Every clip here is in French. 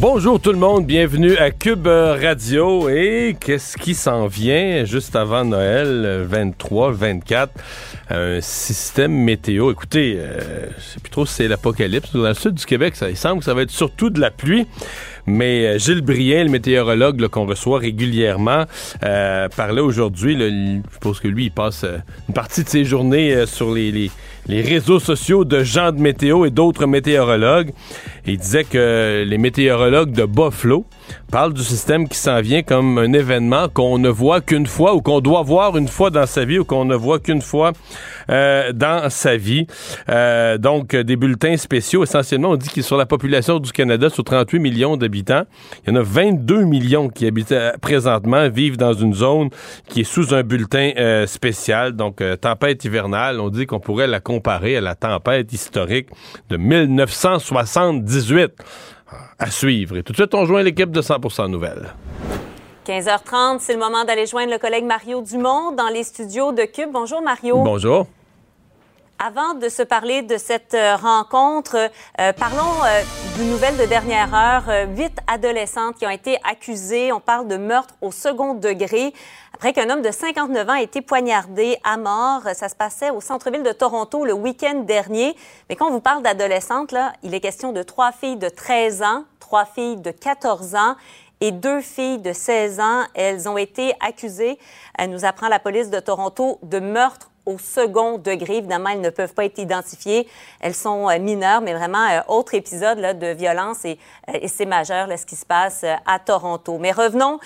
Bonjour tout le monde, bienvenue à Cube Radio. Et qu'est-ce qui s'en vient juste avant Noël 23, 24? Un système météo. Écoutez, euh, je sais plus trop si c'est l'apocalypse. Dans le sud du Québec, ça, il semble que ça va être surtout de la pluie. Mais euh, Gilles Brien, le météorologue qu'on reçoit régulièrement, euh, parlait aujourd'hui, je pense que lui, il passe euh, une partie de ses journées euh, sur les, les, les, réseaux sociaux de gens de météo et d'autres météorologues. Et il que les météorologues de Buffalo parlent du système qui s'en vient comme un événement qu'on ne voit qu'une fois ou qu'on doit voir une fois dans sa vie ou qu'on ne voit qu'une fois euh, dans sa vie. Euh, donc, des bulletins spéciaux. Essentiellement, on dit que sur la population du Canada, sur 38 millions d'habitants, il y en a 22 millions qui habitent euh, présentement, vivent dans une zone qui est sous un bulletin spécial. Donc, tempête hivernale, on dit qu'on pourrait la comparer à la tempête historique de 1978. À suivre. Et tout de suite, on joint l'équipe de 100% Nouvelles. 15h30, c'est le moment d'aller joindre le collègue Mario Dumont dans les studios de Cube. Bonjour Mario. Bonjour. Avant de se parler de cette euh, rencontre, euh, parlons euh, d'une nouvelle de dernière heure. Huit adolescentes qui ont été accusées, on parle de meurtre au second degré, après qu'un homme de 59 ans ait été poignardé à mort. Ça se passait au centre-ville de Toronto le week-end dernier. Mais quand on vous parle d'adolescentes, il est question de trois filles de 13 ans, trois filles de 14 ans et deux filles de 16 ans. Elles ont été accusées, elle nous apprend la police de Toronto, de meurtre au second degré. Évidemment, elles ne peuvent pas être identifiées. Elles sont euh, mineures, mais vraiment, euh, autre épisode de violence et, euh, c'est majeur ce qui se passe à Toronto. Mais revenons,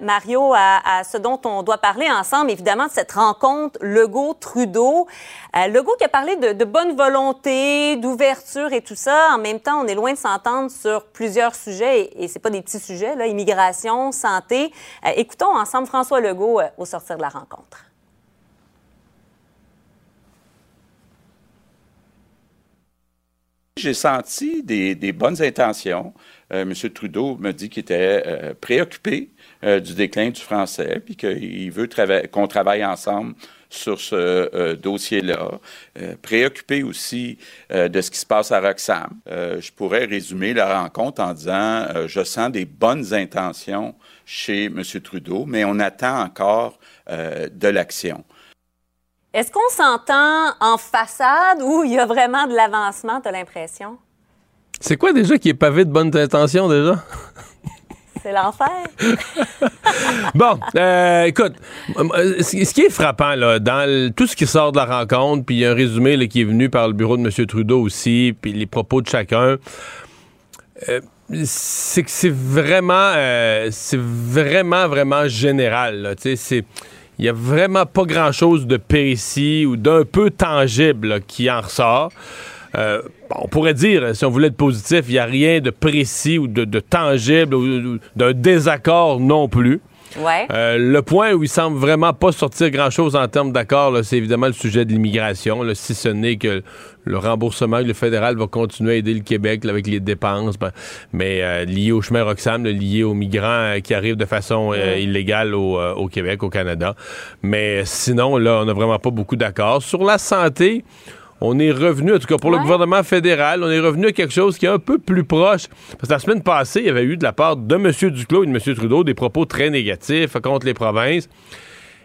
Mario, à, ce dont on doit parler ensemble, évidemment, de cette rencontre Legault-Trudeau. Legault qui a parlé de, bonne volonté, d'ouverture et tout ça. En même temps, on est loin de s'entendre sur plusieurs sujets et, et c'est pas des petits sujets, immigration, santé. Écoutons ensemble François Legault au sortir de la rencontre. J'ai senti des, des, bonnes intentions. Euh, M. Trudeau me dit qu'il était euh, préoccupé euh, du déclin du français, puis qu'il veut qu'on travaille ensemble sur ce euh, dossier-là. Euh, préoccupé aussi euh, de ce qui se passe à Roxham. je pourrais résumer la rencontre en disant je sens des bonnes intentions chez M. Trudeau, mais on attend encore de l'action. Est-ce qu'on s'entend en façade ou il y a vraiment de l'avancement, tu as l'impression? C'est quoi déjà qui est pavé de bonnes intentions déjà? C'est l'enfer. bon, euh, écoute, ce qui est frappant, là, dans le, tout ce qui sort de la rencontre, puis il y a un résumé là, qui est venu par le bureau de M. Trudeau aussi, puis les propos de chacun, euh, c'est que c'est vraiment, euh, c'est vraiment, vraiment général. Tu sais, c'est il n'y a vraiment pas grand-chose de précis ou d'un peu tangible qui en ressort. Euh, on pourrait dire, si on voulait être positif, il n'y a rien de précis ou de, tangible ou d'un désaccord non plus. Ouais. Euh, le point où il semble vraiment pas sortir grand-chose en termes d'accord, c'est évidemment le sujet de l'immigration, si ce n'est que le remboursement que le fédéral va continuer à aider le Québec là, avec les dépenses, ben, mais euh, lié au chemin Roxham, lié aux migrants euh, qui arrivent de façon euh, illégale au, au, Québec, au Canada. Mais sinon, là, on n'a vraiment pas beaucoup d'accords. Sur la santé, on est revenu, en tout cas pour ouais. le gouvernement fédéral, on est revenu à quelque chose qui est un peu plus proche. Parce que la semaine passée, il y avait eu de la part de M. Duclos et de M. Trudeau des propos très négatifs contre les provinces.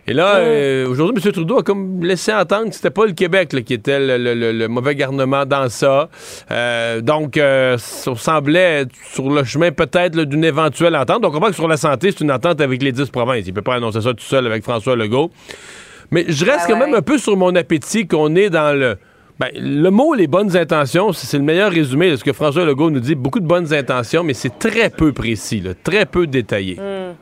Et là, euh, aujourd'hui, M. Trudeau a comme laissé entendre que c'était pas le Québec qui était le, mauvais garnement dans ça. Euh, donc, euh, ça semblait être sur le chemin peut-être d'une éventuelle entente. Donc, on comprend que sur la santé, c'est une entente avec les dix provinces. Il peut pas annoncer ça tout seul avec François Legault. Mais je reste quand même un peu sur mon appétit qu'on est dans le... Ben, le mot les bonnes intentions, c'est le meilleur résumé de ce que François Legault nous dit. Beaucoup de bonnes intentions, mais c'est très peu précis, très peu détaillé. Hmm.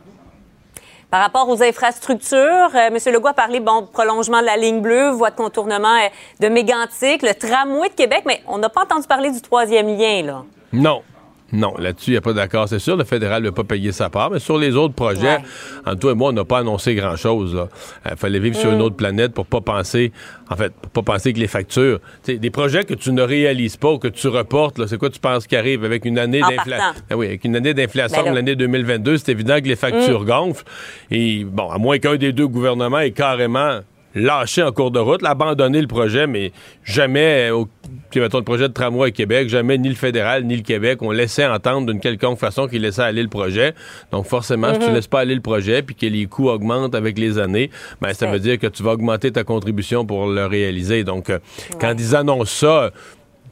Par rapport aux infrastructures, euh, M. Legault a parlé, bon, prolongement de la ligne bleue, voie de contournement euh, de Mégantic, le tramway de Québec, mais on n'a pas entendu parler du troisième lien, là. Non. Non, là-dessus, il n'y a pas d'accord. C'est sûr, le fédéral ne va pas payer sa part, mais sur les autres projets, en toi et moi, on n'a pas annoncé grand-chose. Il euh, fallait vivre sur une mm. autre planète pour pas penser, en fait, pour pas penser que les factures, des projets que tu ne réalises pas ou que tu reportes, c'est quoi tu penses qui arrive avec une année d'inflation? Ah oui, avec une année d'inflation ben l'année 2022, c'est évident que les factures mm. gonflent. Et bon, à moins qu'un des deux gouvernements ait carrément lâché en cours de route, abandonné le projet, mais jamais, au, mettons, le projet de tramway à Québec, jamais ni le fédéral ni le Québec ont laissé entendre d'une quelconque façon qu'ils laissaient aller le projet. Donc forcément, si tu mhm. laisses pas aller le projet puis que les coûts augmentent avec les années, ben ça veut dire que tu vas augmenter ta contribution pour le réaliser. Donc euh, quand ils annoncent ça,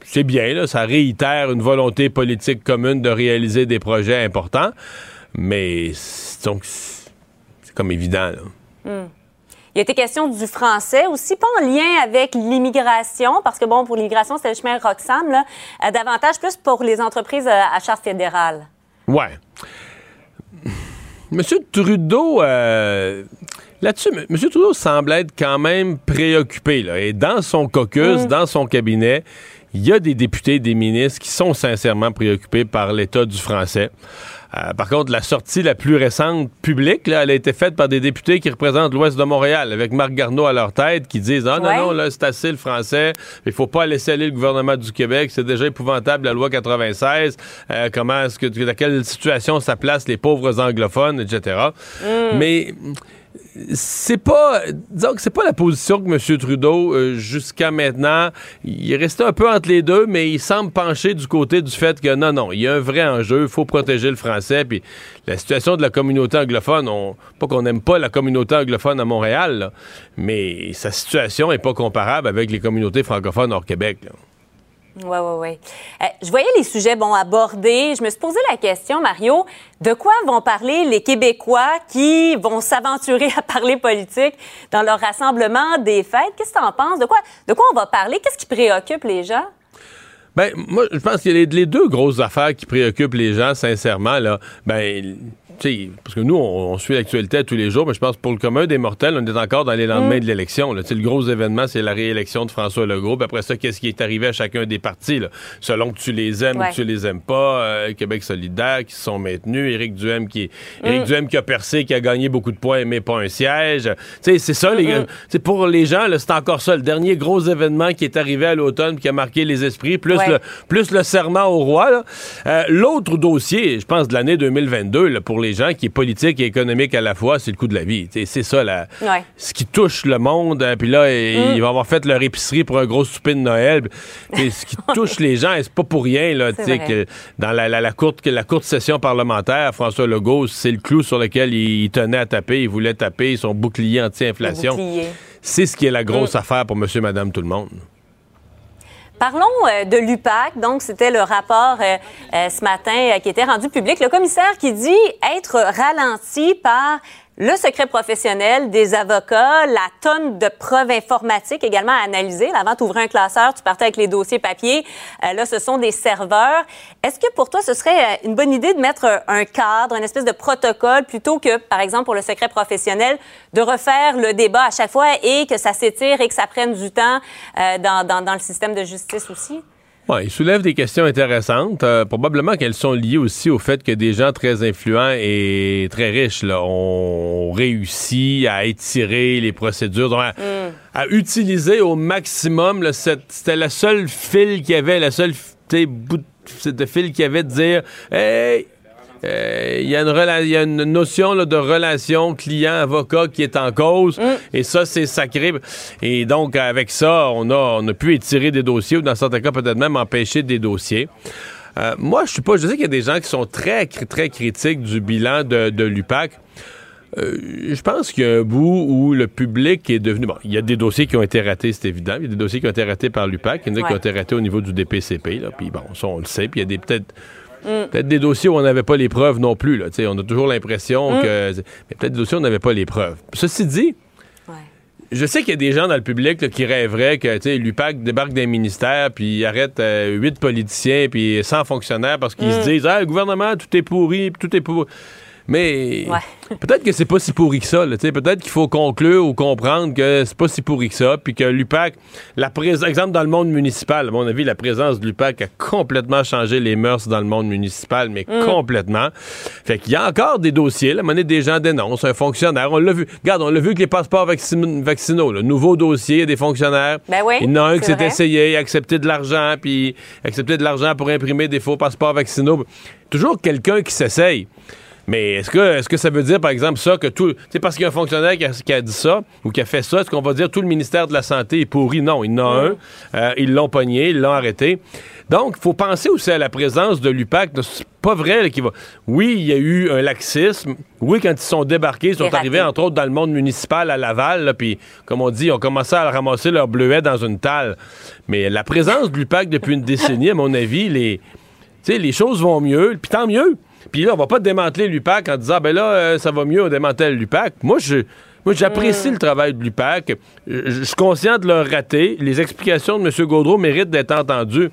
c'est bien, là, ça réitère une volonté politique commune de réaliser des projets importants, mais donc c'est comme évident. Là. Hmm. Il a été question du français aussi, pas en lien avec l'immigration, parce que, bon, pour l'immigration, c'est le chemin Roxham, là, euh, davantage plus pour les entreprises euh, à charge fédérale. Ouais. Monsieur Trudeau, euh, là-dessus, M. Trudeau semble être quand même préoccupé. Là, et dans son caucus, mm. dans son cabinet, il y a des députés, des ministres qui sont sincèrement préoccupés par l'état du français. Euh, par contre, la sortie la plus récente publique, là, elle a été faite par des députés qui représentent l'Ouest de Montréal, avec Marc Garneau à leur tête, qui disent Ah non, non, là, c'est assez le français, il faut pas laisser aller le gouvernement du Québec, c'est déjà épouvantable la loi 96, euh, comment est-ce que, dans quelle situation ça place les pauvres anglophones, etc. Mm. Mais c'est pas disons c'est pas la position que M. Trudeau euh, jusqu'à maintenant il est resté un peu entre les deux mais il semble pencher du côté du fait que non non il y a un vrai enjeu il faut protéger le français puis la situation de la communauté anglophone on, pas qu'on n'aime pas la communauté anglophone à Montréal mais sa situation est pas comparable avec les communautés francophones hors Québec oui, oui, oui. Euh, je voyais les sujets bon, abordés. Je me suis posé la question, Mario, de quoi vont parler les Québécois qui vont s'aventurer à parler politique dans leur rassemblement des fêtes? Qu'est-ce que tu en penses? De quoi, de quoi on va parler? Qu'est-ce qui préoccupe les gens? Ben, moi, je pense qu'il y a les, deux grosses affaires qui préoccupent les gens, sincèrement, là. Ben, parce que nous, on, suit l'actualité tous les jours, mais je pense que pour le commun des mortels, on est encore dans les lendemains mm. de l'élection. Le gros événement, c'est la réélection de François Legault. Puis après ça, qu'est-ce qui est arrivé à chacun des partis, selon que tu les aimes ou que tu les aimes pas. Euh, Québec solidaire qui se sont maintenus. Éric Duhem qui, Éric mm. Duhem qui a percé, qui a gagné beaucoup de points, mais pas un siège. c'est ça, les, mm-hmm. pour les gens, c'est encore ça. Le dernier gros événement qui est arrivé à l'automne qui a marqué les esprits, plus, le, plus le serment au roi. Euh, l'autre dossier, je pense, de l'année 2022, pour les gens qui est politique et économique à la fois, c'est le coût de la vie. C'est ça, ce qui touche le monde. Hein, puis là, mm. ils vont avoir fait leur épicerie pour un gros souper de Noël. ce qui touche les gens, c'est pas pour rien là, que dans la, la, courte, la courte session parlementaire, François Legault, c'est le clou sur lequel il, tenait à taper. Il voulait taper son bouclier anti-inflation. C'est ce qui est la grosse mm. affaire pour monsieur, madame, tout le monde. Parlons euh, de l'UPAC. Donc, c'était le rapport euh, euh, ce matin qui était rendu public. Le commissaire qui dit être ralenti par le secret professionnel des avocats, la tonne de preuves informatiques également à analyser. Avant, tu un classeur, tu partais avec les dossiers papier. Euh, là, ce sont des serveurs. Est-ce que pour toi, ce serait euh, une bonne idée de mettre un cadre, une espèce de protocole, plutôt que, par exemple, pour le secret professionnel, de refaire le débat à chaque fois et que ça s'étire et que ça prenne du temps euh, dans, dans, dans le système de justice aussi? Il soulève des questions intéressantes. Euh, probablement qu'elles sont liées aussi au fait que des gens très influents et très riches là, ont réussi à étirer les procédures, à, mm. à, utiliser au maximum. C'était la seule fil qu'il y avait, la seule bout de fil qu'il y avait de dire Hey, euh, il y, a une notion de relation client-avocat qui est en cause. Mm. Et ça, c'est sacré. Et donc, avec ça, on a, on a pu étirer des dossiers ou, dans certains cas, peut-être même empêcher des dossiers. Euh, moi, je suis pas. Je sais qu'il y a des gens qui sont très, très critiques du bilan de, de l'UPAC. Euh, je pense qu'il y a un bout où le public est devenu. Bon, il y a des dossiers qui ont été ratés, c'est évident. Il y a des dossiers qui ont été ratés par l'UPAC, il y en a qui ont été ratés au niveau du DPCP. Là, puis bon, ça, on le sait. Puis il y a des peut-être. Mm. Peut-être des dossiers où on n'avait pas les preuves non plus. Là, on a toujours l'impression Mm. que. Mais peut-être des dossiers où on n'avait pas les preuves. Ceci dit, Ouais. je sais qu'il y a des gens dans le public là, qui rêveraient que l'UPAC débarque des ministères puis il arrête euh, huit politiciens puis 100 fonctionnaires parce qu'ils Mm. se disent ah, le gouvernement, tout est pourri, tout est pourri. Mais Ouais. peut-être que c'est pas si pourri que ça. Peut-être qu'il faut conclure ou comprendre que c'est pas si pourri que ça, puis que l'UPAC, la présence, exemple dans le monde municipal, à mon avis, la présence de l'UPAC a complètement changé les mœurs dans le monde municipal, mais Mm. complètement. Fait qu'il y a encore des dossiers, moment donné, des gens dénoncent un fonctionnaire. On l'a vu. Regarde, on l'a vu avec les passeports vaccin- vaccinaux, le nouveau dossier des fonctionnaires. Ben oui, Il y en a un qui s'est essayé, il a accepté de l'argent, puis accepté de l'argent pour imprimer des faux passeports vaccinaux. Toujours quelqu'un qui s'essaye. Mais est-ce que, est-ce que ça veut dire, par exemple, ça, que tout. C'est parce qu'il y a un fonctionnaire qui a, qui a dit ça ou qui a fait ça, est-ce qu'on va dire tout le ministère de la Santé est pourri? Non, il y en a un. Euh, ils l'ont pogné, ils l'ont arrêté. Donc, il faut penser aussi à la présence de l'UPAC. C'est pas vrai qu'il va. Oui, il y a eu un laxisme. Oui, quand ils sont débarqués, ils sont arrivés, entre autres, dans le monde municipal à Laval, puis, comme on dit, ils ont commencé à ramasser leurs bleuets dans une talle. Mais la présence de l'UPAC depuis une décennie, à mon avis, les, tu sais, les choses vont mieux, puis tant mieux. Puis là, on va pas démanteler l'UPAC en disant, ben là, euh, ça va mieux, on démantèle l'UPAC. Moi, je. Moi, j'apprécie le travail de l'UPAC. Je suis conscient de leur raté. Les explications de M. Gaudreau méritent d'être entendues.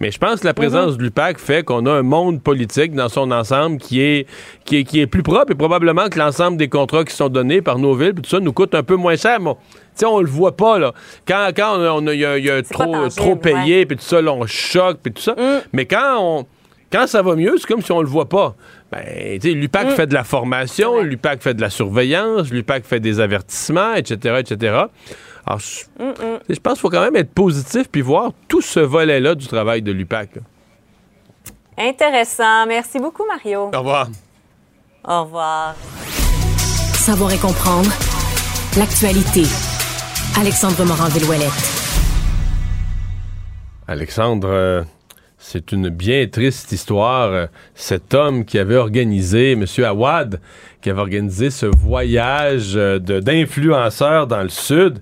Mais je pense que la présence de l'UPAC fait qu'on a un monde politique dans son ensemble qui est, qui est, qui est plus propre et probablement que l'ensemble des contrats qui sont donnés par nos villes, puis tout ça, nous coûte un peu moins cher. Mais on- tu sais, on le voit pas, là. Quand, quand on a- on y y trop, trop payé, puis tout ça, là, on choque, puis tout ça. Mais quand on... Quand ça va mieux, c'est comme si on le voit pas. Ben, tu sais, l'UPAC fait de la formation, l'UPAC fait de la surveillance, l'UPAC fait des avertissements, etc., etc. Alors, je je pense qu'il faut quand même être positif puis voir tout ce volet-là du travail de l'UPAC. Intéressant. Merci beaucoup, Mario. Au revoir. Au revoir. Savoir et comprendre l'actualité. Alexandre Morand-Villouellette. Alexandre, euh, c'est une bien triste histoire. Cet homme qui avait organisé, M. Awad, qui avait organisé ce voyage euh, d'influenceurs dans le Sud,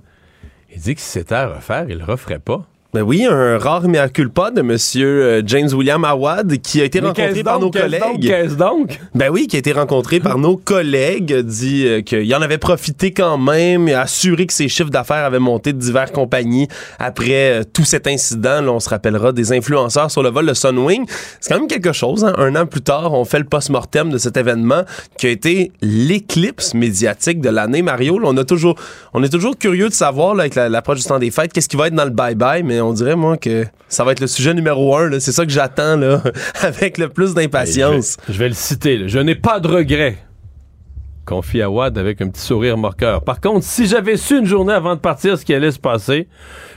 il dit que si c'était à refaire, il le referait pas. Ben oui, un rare mea culpa de Monsieur euh, James William Awad qui a été Mais rencontré par nos donc, collègues. Qu'est-ce donc? Ben oui, qui a été rencontré par nos collègues, dit euh, qu'il en avait profité quand même et assuré que ses chiffres d'affaires avaient monté de diverses compagnies après euh, tout cet incident. Là, on se rappellera des influenceurs sur le vol de Sunwing. C'est quand même quelque chose. hein. Un an plus tard, on fait le post-mortem de cet événement qui a été l'éclipse médiatique de l'année. Mario, là, on a toujours, on est toujours curieux de savoir là, avec la- l'approche du temps des fêtes, qu'est-ce qui va être dans le bye-bye, mais on dirait moi que ça va être le sujet numéro un. C'est ça que j'attends là, avec le plus d'impatience. Je vais, le citer. Je n'ai pas de regrets. Confie Awad avec un petit sourire moqueur. Par contre, si j'avais su une journée avant de partir ce qui allait se passer,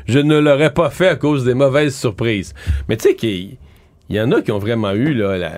je ne l'aurais pas fait à cause des mauvaises surprises. Mais tu sais qu'il il y en a qui ont vraiment eu là, la,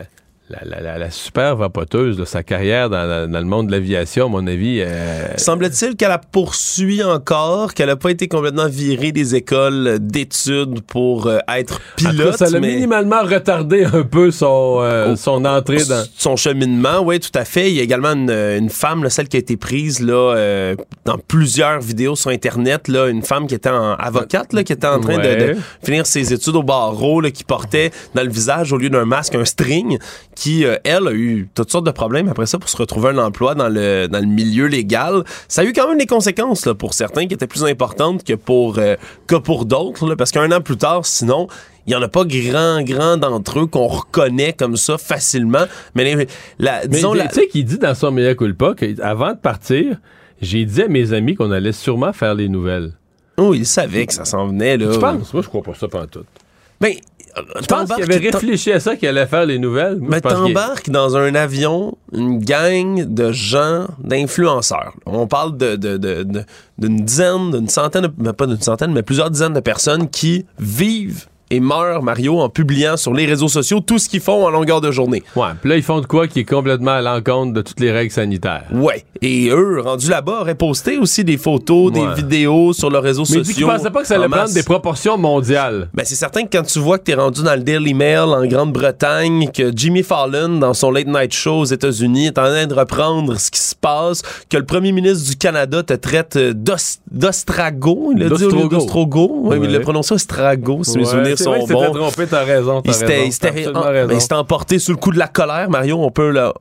la, la- la- la super vapoteuse de sa carrière dans, la- dans le monde de l'aviation, à mon avis. euh, Semble-t-il qu'elle la poursuit encore, qu'elle n'a pas été complètement virée des écoles d'études pour euh, être cas, pilote. ça a mais minimalement retardé un peu son, euh, Oh. son entrée dans. son cheminement, oui, tout à fait. Il y a également une, une femme, là, celle qui a été prise là, euh, dans plusieurs vidéos sur Internet, là, une femme qui était en avocate, là, qui était en train de- de, finir ses études au barreau, là, qui portait dans le visage, au lieu d'un masque, un string, qui, euh, elle, a eu toutes sortes de problèmes après ça pour se retrouver un emploi dans le, dans le milieu légal. Ça a eu quand même des conséquences là, pour certains qui étaient plus importantes que pour, euh, que pour d'autres, parce qu'un an plus tard, sinon, il y en a pas grand, grand d'entre eux qu'on reconnaît comme ça facilement. Mais les- la, Mais disons, tu sais qu'il dit dans son meilleur culpa qu'avant de partir, j'ai dit à mes amis qu'on allait sûrement faire les nouvelles. oh, il savait que ça s'en venait. Là. Tu penses? Moi, je crois pas ça tout. Ben, Je pense qu'il avait réfléchi à ça, qu'il allait faire les nouvelles. Moi, Mais qu'il- t'embarques dans un avion une gang de gens, d'influenceurs. On parle de, de- de- de- d'une dizaine, d'une centaine, ben, pas d'une centaine, mais plusieurs dizaines de personnes qui vivent et meurent, Mario, en publiant sur les réseaux sociaux tout ce qu'ils font en longueur de journée. Ouais, puis là, ils font de quoi qui est complètement à l'encontre de toutes les règles sanitaires? Ouais. Et eux, rendus là-bas, auraient posté aussi des photos, des Ouais. vidéos sur leurs réseaux Mais sociaux. dis qu'ils pensaient pas que ça allait en prendre des proportions mondiales. Ben, c'est certain que quand tu vois que t'es rendu dans le Daily Mail en Grande-Bretagne, que Jimmy Fallon, dans son Late Night Show aux États-Unis, est en train de reprendre ce qui se passe, que le premier ministre du Canada te traite d'os- d'ostrago, il a dit au lieu D'ostrogo. d'ostrogo. Ouais, mais il Ouais. l'a prononcé ostrago, si mes Ouais, souvenirs sont vrai bons. trompé, t'as raison, Il s'était- en- ben, emporté sous le coup de la colère, Mario. On peut le,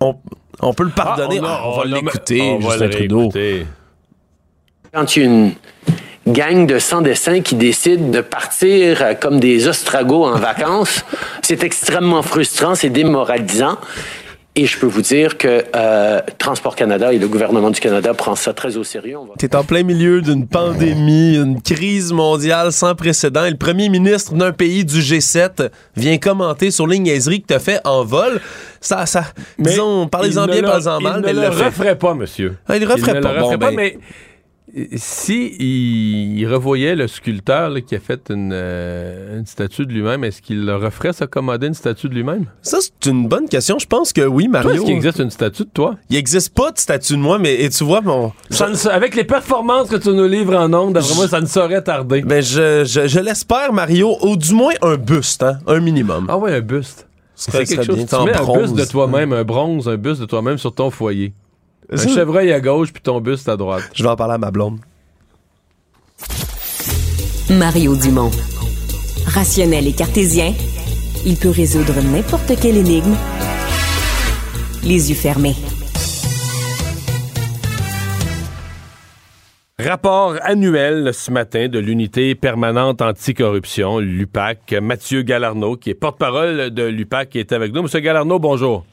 on, on peut le pardonner. Ah, Ah, on, a- va l'écouter, Justin Trudeau. Quand il y a une gang de sans-dessins qui décide de partir euh, comme des ostragos en vacances, c'est extrêmement frustrant, c'est démoralisant. Et je peux vous dire que euh, Transport Canada et le gouvernement du Canada prend ça très au sérieux. Va- T'es en plein milieu d'une pandémie, une crise mondiale sans précédent, et le premier ministre d'un pays du G7 vient commenter sur les niaiseries que t'as fait en vol. Ça, ça, disons, parlez-en il bien, le- parlez-en mal, il mais il ne le referait pas, monsieur. Ah, il le referait ne pas. le Bon, referait ben. pas, mais euh, si il, il revoyait le sculpteur là, qui a fait une, euh, une statue de lui-même, est-ce qu'il le referait s'accommoder une statue de lui-même? Ça, c'est une bonne question. Je pense que oui, Mario. est-ce qu'il existe une statue de toi? Il existe pas de statut de moi, mais et tu vois, mon. Ça ne avec les performances que tu nous livres en ondes, d'après moi, ça ne saurait tarder. Ben, je, je, je l'espère, Mario, ou du moins un buste, hein, un minimum. Ah ouais, un buste. Ce C'est quelque chose. bien, Tu en mets un buste de toi-même, un bronze, un buste de toi-même sur ton foyer. Un Ça- chevreuil à gauche puis ton buste à droite. Je vais en parler à ma blonde. Mario Dumont. Rationnel et cartésien, il peut résoudre n'importe quelle énigme les yeux fermés. Rapport annuel ce matin de l'unité permanente anticorruption, l'UPAC. Mathieu Galarno, qui est porte-parole de l'UPAC, qui est avec nous. Monsieur Galarno, bonjour.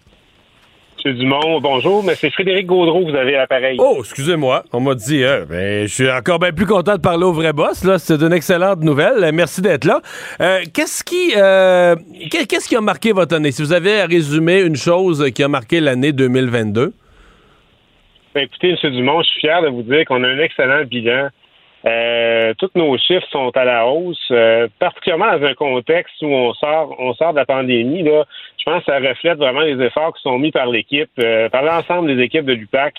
Monsieur Dumont, bonjour, mais c'est Frédéric Gaudreau que vous avez à l'appareil. Oh, excusez-moi. On m'a dit, euh, ben, je suis encore bien plus content de parler au vrai boss. Là, c'est une excellente nouvelle. Euh, Merci d'être là. Euh, qu'est-ce qui, euh, qu'est- qu'est-ce qui a marqué votre année? Si vous avez à résumer une chose qui a marqué l'année 2022. Ben, écoutez, M. Dumont, je suis fier de vous dire qu'on a un excellent bilan. Euh, tous nos chiffres sont à la hausse, euh, particulièrement dans un contexte où on sort, on sort de la pandémie. Là, je pense que ça reflète vraiment les efforts qui sont mis par l'équipe, euh, par l'ensemble des équipes de l'UPAC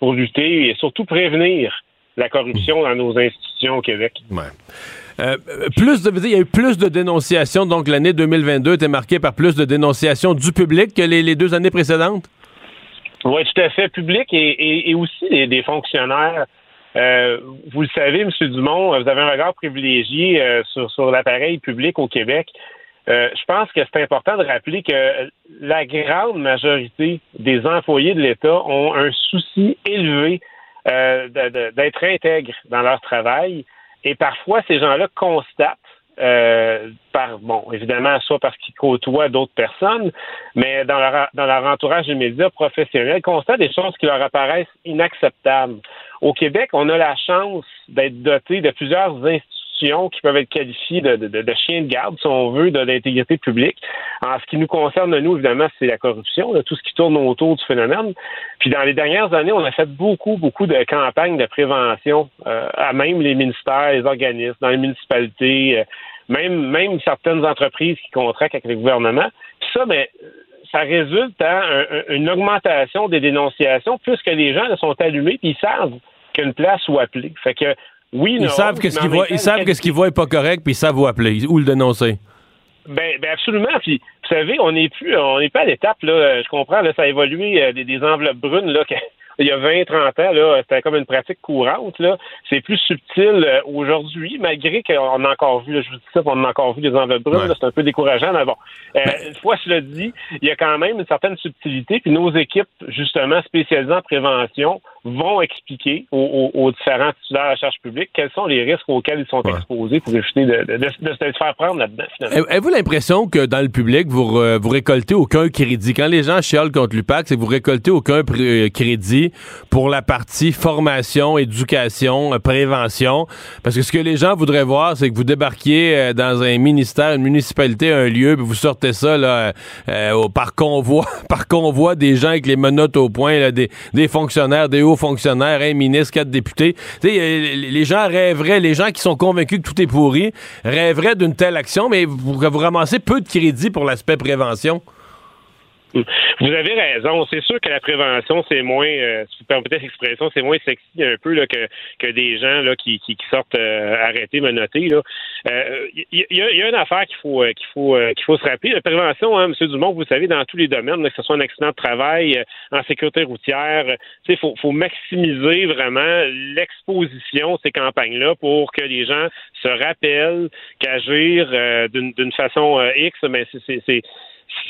pour lutter et surtout prévenir la corruption dans nos institutions au Québec. Ouais. Plus de, il y a eu plus de dénonciations, donc l'année 2022 était marquée par plus de dénonciations du public que les, les deux années précédentes? Oui, tout à fait. Public et, et, et aussi des, des fonctionnaires. Euh, vous le savez, M. Dumont, vous avez un regard privilégié euh, sur, sur l'appareil public au Québec. Euh, je pense que c'est important de rappeler que la grande majorité des employés de l'État ont un souci élevé euh, d'être intègres dans leur travail. Et parfois, ces gens-là constatent euh, par bon, évidemment, soit parce qu'ils côtoient d'autres personnes, mais dans leur dans leur entourage immédiat professionnel, constatent des choses qui leur apparaissent inacceptables. Au Québec, on a la chance d'être doté de plusieurs institutions qui peuvent être qualifiées de, chiens de garde, si on veut, de l'intégrité publique. En ce qui nous concerne, nous, évidemment, c'est la corruption, tout ce qui tourne autour du phénomène. Puis dans les dernières années, on a fait beaucoup, beaucoup de campagnes de prévention euh, à même les ministères, les organismes, dans les municipalités, euh, même, certaines entreprises qui contractent avec le gouvernement. Puis ça, mais ça résulte un- une augmentation des dénonciations puisque les gens sont allumés puis ils savent qu'une place ou appelée. Fait que oui, Ils une savent que ce qu'ils en voient, ils savent que ce qu'ils voient est pas correct, puis ils savent où appeler ou le dénoncer. ben, ben absolument. Puis, vous savez, on n'est plus, on n'est pas à l'étape là. Je comprends là, ça a évolué euh, des, des enveloppes brunes là. que- il y a 20, 30 ans là, c'était comme une pratique courante là. C'est plus subtil euh, aujourd'hui, malgré qu'on a encore vu, là, je vous dis ça, on a encore vu des enveloppes brunes. Ouais. c'est un peu décourageant, mais bon. Euh, Une fois cela dit, il y a quand même une certaine subtilité. Puis nos équipes, justement spécialisées en prévention, vont expliquer aux, aux- aux différents titulaires de la charge publique quels sont les risques auxquels ils sont Ouais. exposés pour éviter de, de, de- de se faire prendre là-dedans. Finalement. Avez-vous l'impression que dans le public, vous, vous récoltez aucun crédit? Quand les gens chialent contre l'UPAC, c'est que vous récoltez aucun pr- pour la partie formation, éducation, euh, prévention. Parce que ce que les gens voudraient voir, c'est que vous débarquiez euh, dans un ministère, une municipalité, un lieu, puis vous sortez ça là, euh, par convoi, par convoi des gens avec les menottes au poing, là, des, fonctionnaires, des hauts fonctionnaires, un ministre, quatre députés. Les gens rêveraient, les gens qui sont convaincus que tout est pourri, rêveraient d'une telle action, mais vous, vous ramassez peu de crédit pour l'aspect prévention. Vous avez raison. C'est sûr que la prévention, c'est moins, euh, si vous permettez l'expression, c'est moins sexy un peu là, que, que des gens là, qui, qui, sortent euh, arrêter, menotter. Il euh, y, y, a une affaire qu'il faut, euh, qu'il faut, qu'il faut se rappeler. La prévention, hein, M. Dumont, vous savez, dans tous les domaines, que ce soit un accident de travail, en sécurité routière, il faut, faut maximiser vraiment l'exposition ces campagnes-là pour que les gens se rappellent qu'agir d'une façon X, mais c'est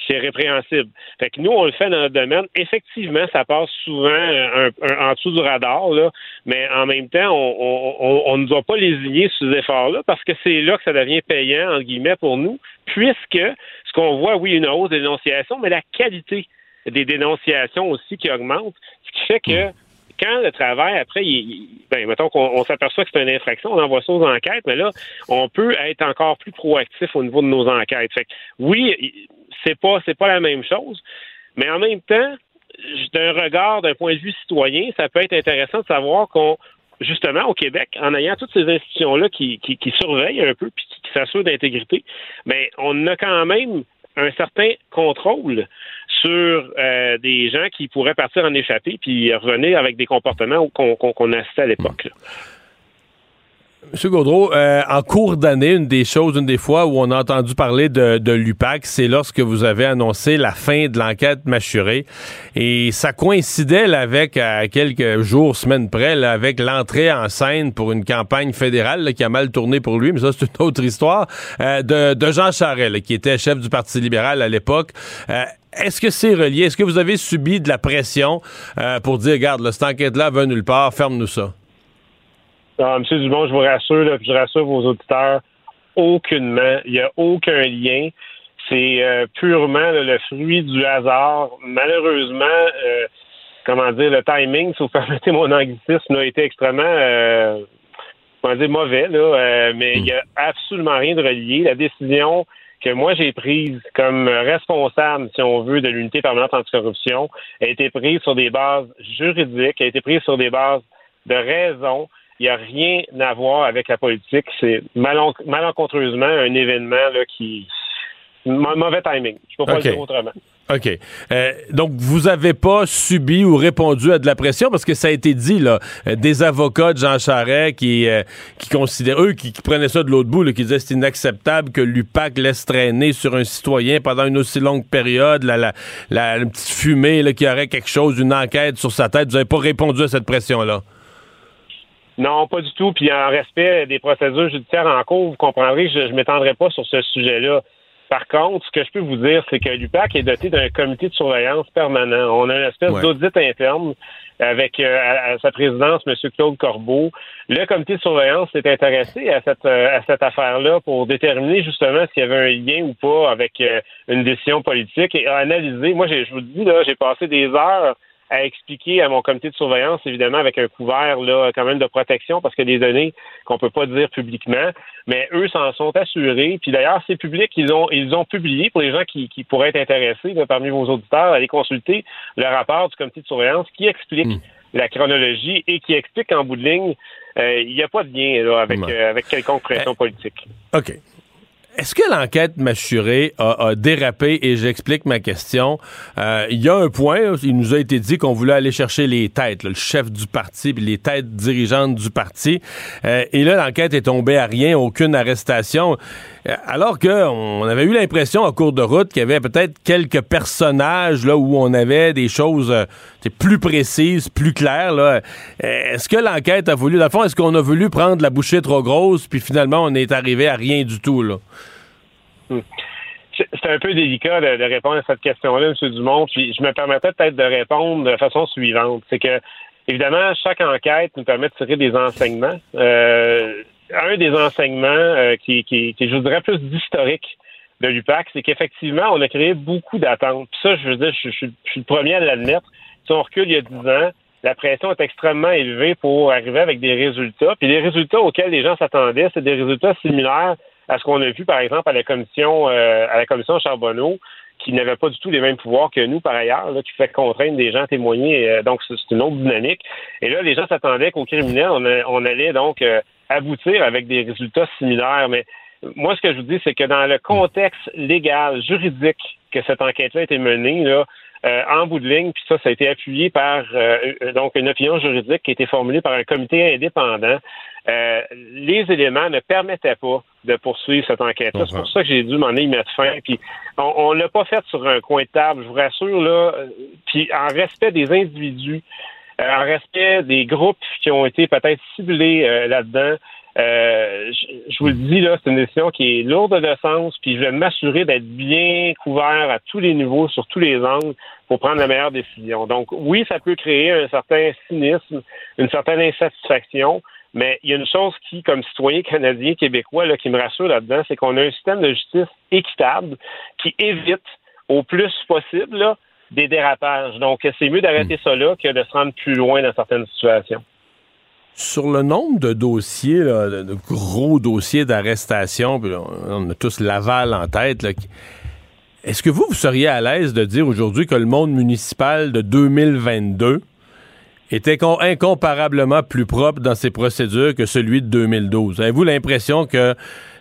c'est répréhensible. Fait que nous, on le fait dans notre domaine. Effectivement, ça passe souvent euh, en dessous du radar, là, mais en même temps, on ne doit pas lésigner ces efforts-là parce que c'est là que ça devient payant, entre guillemets, pour nous, puisque ce qu'on voit, oui, une hausse des dénonciations, mais la qualité des dénonciations aussi qui augmente, ce qui fait que quand le travail, après, il, ben, mettons qu'on s'aperçoit que c'est une infraction, on envoie ça aux enquêtes, mais là, on peut être encore plus proactif au niveau de nos enquêtes. Fait que, oui, c'est pas c'est pas la même chose, mais en même temps, d'un regard, d'un point de vue citoyen, ça peut être intéressant de savoir qu'on justement au Québec, en ayant toutes ces institutions-là qui, qui, surveillent un peu puis qui, s'assurent d'intégrité, mais on a quand même un certain contrôle sur euh, des gens qui pourraient partir en échappée puis revenir avec des comportements qu'on assistait à l'époque. Monsieur Gaudreau, euh, en cours d'année, une des choses, une des fois où on a entendu parler de, de l'UPAC, c'est lorsque vous avez annoncé la fin de l'enquête mâchurée. Et ça coïncidait avec, à quelques jours, semaines près, avec l'entrée en scène pour une campagne fédérale qui a mal tourné pour lui, mais ça, c'est une autre histoire, euh, de, de, Jean Charest, qui était chef du Parti libéral à l'époque. Euh, est-ce que c'est relié? Est-ce que vous avez subi de la pression pour dire, regarde, là, cette enquête-là va nulle part, ferme-nous ça? Ah, Monsieur Dumont, je vous rassure, je rassure vos auditeurs, aucunement. Il n'y a aucun lien. C'est euh, purement le fruit du hasard. Malheureusement, euh, comment dire, le timing, si vous permettez mon anglicisme, a été extrêmement euh, comment dire, mauvais, là, mais il n'y a absolument rien de relié. La décision que moi j'ai prise comme responsable, si on veut, de l'unité permanente anticorruption a été prise sur des bases juridiques, a été prise sur des bases de raison, il n'y a rien à voir avec la politique. C'est malencontreusement un événement là, qui. Mauvais timing. Je ne peux pas le dire autrement. OK. Euh, donc, vous n'avez pas subi ou répondu à de la pression? Parce que ça a été dit, là, euh, des avocats de Jean Charest qui, euh, qui considèrent, eux, qui, prenaient ça de l'autre bout, qui disaient c'est inacceptable que l'UPAC laisse traîner sur un citoyen pendant une aussi longue période, la, la, la, petite fumée, là, qui aurait quelque chose, une enquête sur sa tête. Vous n'avez pas répondu à cette pression-là? Non, pas du tout. Puis en respect des procédures judiciaires en cours, vous comprendrez que je ne m'étendrai pas sur ce sujet-là. Par contre, ce que je peux vous dire, c'est que l'UPAC est doté d'un comité de surveillance permanent. On a une espèce d'audit interne avec euh, à, sa présidence M. Claude Corbeau. Le comité de surveillance s'est intéressé à cette, euh, à cette affaire-là pour déterminer justement s'il y avait un lien ou pas avec euh, une décision politique et a analysé. Moi, je vous dis, là, j'ai passé des heures à expliquer à mon comité de surveillance, évidemment, avec un couvert là, quand même de protection, parce qu'il y a des données qu'on peut pas dire publiquement, mais eux s'en sont assurés. Puis d'ailleurs, c'est public, ils ont ils ont publié pour les gens qui, qui pourraient être intéressés parmi vos auditeurs, aller consulter le rapport du comité de surveillance qui explique hmm. la chronologie et qui explique qu'en bout de ligne, euh, il n'y a pas de lien avec, euh, avec quelconque pression eh, politique. OK. Est-ce que l'enquête mâchurée a, a, dérapé? Et j'explique ma question? Euh, il y a un point, il nous a été dit qu'on voulait aller chercher les têtes, le chef du parti, puis les têtes dirigeantes du parti. Euh, et là, l'enquête est tombée à rien, aucune arrestation. Euh, alors qu'on avait eu l'impression en cours de route qu'il y avait peut-être quelques personnages là où on avait des choses plus précises, plus claires. Est-ce que l'enquête a voulu, dans le fond, est-ce qu'on a voulu prendre la bouchée trop grosse, puis finalement on est arrivé à rien du tout là? Hmm. C'est un peu délicat de, répondre à cette question-là, M. Dumont. Puis je me permettrais peut-être de répondre de façon suivante. C'est que, évidemment, chaque enquête nous permet de tirer des enseignements. Euh, un des enseignements euh, qui, je voudrais plus d'historique de l'UPAC, c'est qu'effectivement, on a créé beaucoup d'attentes. Puis ça, je veux dire, je, suis le premier à l'admettre. Si on recule il y a 10 ans, la pression est extrêmement élevée pour arriver avec des résultats. Puis les résultats auxquels les gens s'attendaient, c'est des résultats similaires à ce qu'on a vu, par exemple, à la commission, euh, à la commission Charbonneau, qui n'avait pas du tout les mêmes pouvoirs que nous par ailleurs, là, qui fait contraindre des gens à témoigner. Euh, donc, c'est une autre dynamique. Et là, les gens s'attendaient qu'au criminel, on, on, allait donc euh, aboutir avec des résultats similaires. Mais moi, ce que je vous dis, c'est que dans le contexte légal, juridique que cette enquête-là a été menée, là, euh, en bout de ligne, puis ça, ça a été appuyé par donc une opinion juridique qui a été formulée par un comité indépendant. les éléments ne permettaient pas de poursuivre cette enquête-là. C'est pour ça que j'ai dû m'en y mettre fin. Puis on ne l'a pas fait sur un coin de table, je vous rassure, là. Puis en respect des individus, euh, en respect des groupes qui ont été peut-être ciblés euh, là-dedans. Euh, je, vous le dis, là, c'est une décision qui est lourde de sens, puis je vais m'assurer d'être bien couvert à tous les niveaux, sur tous les angles, pour prendre la meilleure décision. Donc, oui, ça peut créer un certain cynisme, une certaine insatisfaction, mais il y a une chose qui, comme citoyen canadien, québécois, là, qui me rassure là-dedans, c'est qu'on a un système de justice équitable qui évite au plus possible des dérapages. Donc, c'est mieux d'arrêter ça là que de se rendre plus loin dans certaines situations. Sur le nombre de dossiers, de gros dossiers d'arrestation, on a tous Laval en tête, est-ce que vous, vous seriez à l'aise de dire aujourd'hui que le monde municipal de 2022 était incomparablement plus propre dans ses procédures que celui de 2012. Avez-vous l'impression que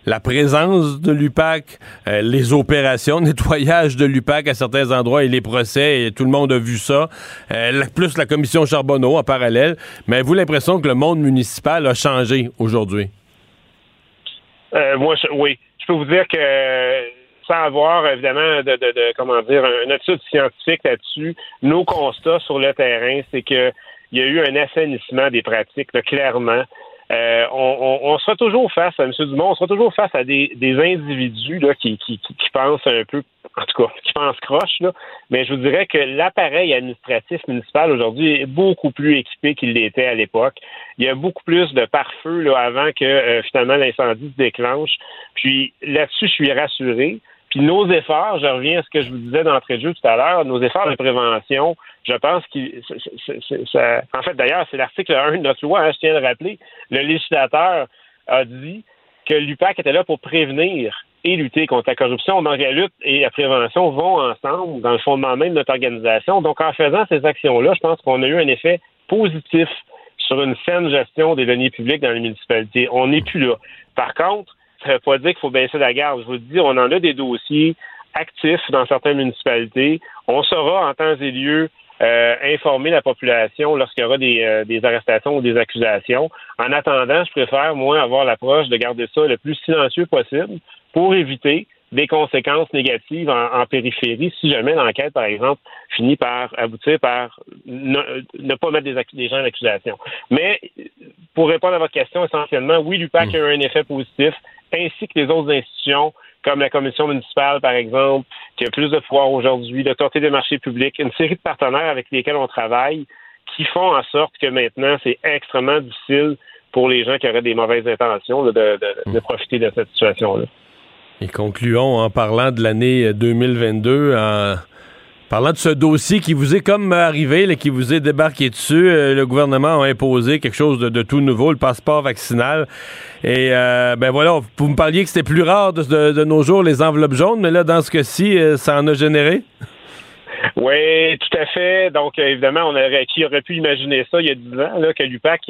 la présence de l'UPAC, euh, les opérations de nettoyage de l'UPAC à certains endroits et les procès, et tout le monde a vu ça, euh, plus la commission Charbonneau en parallèle, mais avez-vous l'impression que le monde municipal a changé aujourd'hui? Euh, moi, oui. Je peux vous dire que sans avoir évidemment de, comment dire une étude scientifique là-dessus, nos constats sur le terrain, c'est que il y a eu un assainissement des pratiques, clairement. Euh, on, sera toujours face à M. Dumont, on sera toujours face à des, individus qui, pensent un peu, en tout cas, qui pensent croche, mais je vous dirais que l'appareil administratif municipal aujourd'hui est beaucoup plus équipé qu'il l'était à l'époque. Il y a beaucoup plus de pare-feu avant que euh, finalement l'incendie se déclenche. Puis là-dessus, je suis rassuré. Puis nos efforts, je reviens à ce que je vous disais d'entrée de jeu tout à l'heure, nos efforts de prévention, je pense qu'il. En fait, d'ailleurs, c'est l'article 1 de notre loi, hein, je tiens à le rappeler. Le législateur a dit que l'UPAC était là pour prévenir et lutter contre la corruption. Donc, la lutte et la prévention vont ensemble dans le fondement même de notre organisation. Donc, en faisant ces actions-là, je pense qu'on a eu un effet positif sur une saine gestion des deniers publics dans les municipalités. On n'est plus là. Par contre, ne veut pas dire qu'il faut baisser la garde. Je vous dis, on en a des dossiers actifs dans certaines municipalités. On saura en temps et lieu euh, informer la population lorsqu'il y aura euh, des, arrestations ou des accusations. En attendant, je préfère, moi, avoir l'approche de garder ça le plus silencieux possible pour éviter des conséquences négatives en, périphérie si jamais l'enquête, par exemple, finit par aboutir par ne, pas mettre des, des gens en accusation. Mais pour répondre à votre question, essentiellement, oui, l'UPAC mmh. a eu un effet positif ainsi que les autres institutions, comme la commission municipale, par exemple, qui a plus de pouvoir aujourd'hui, l'autorité des marchés publics, une série de partenaires avec lesquels on travaille, qui font en sorte que maintenant, c'est extrêmement difficile pour les gens qui auraient des mauvaises intentions de, de profiter de cette situation-là. Et concluons en parlant de l'année 2022 en Parlant de ce dossier qui vous est comme arrivé, qui vous est débarqué dessus, euh, le gouvernement a imposé quelque chose de, tout nouveau, le passeport vaccinal. Et euh, ben voilà, vous me parliez que c'était plus rare de, nos jours les enveloppes jaunes, mais là, dans ce cas-ci, euh, ça en a généré? Oui, tout à fait. Donc, évidemment, on aurait, qui aurait pu imaginer ça il y a 10 ans, là, que l'UPAC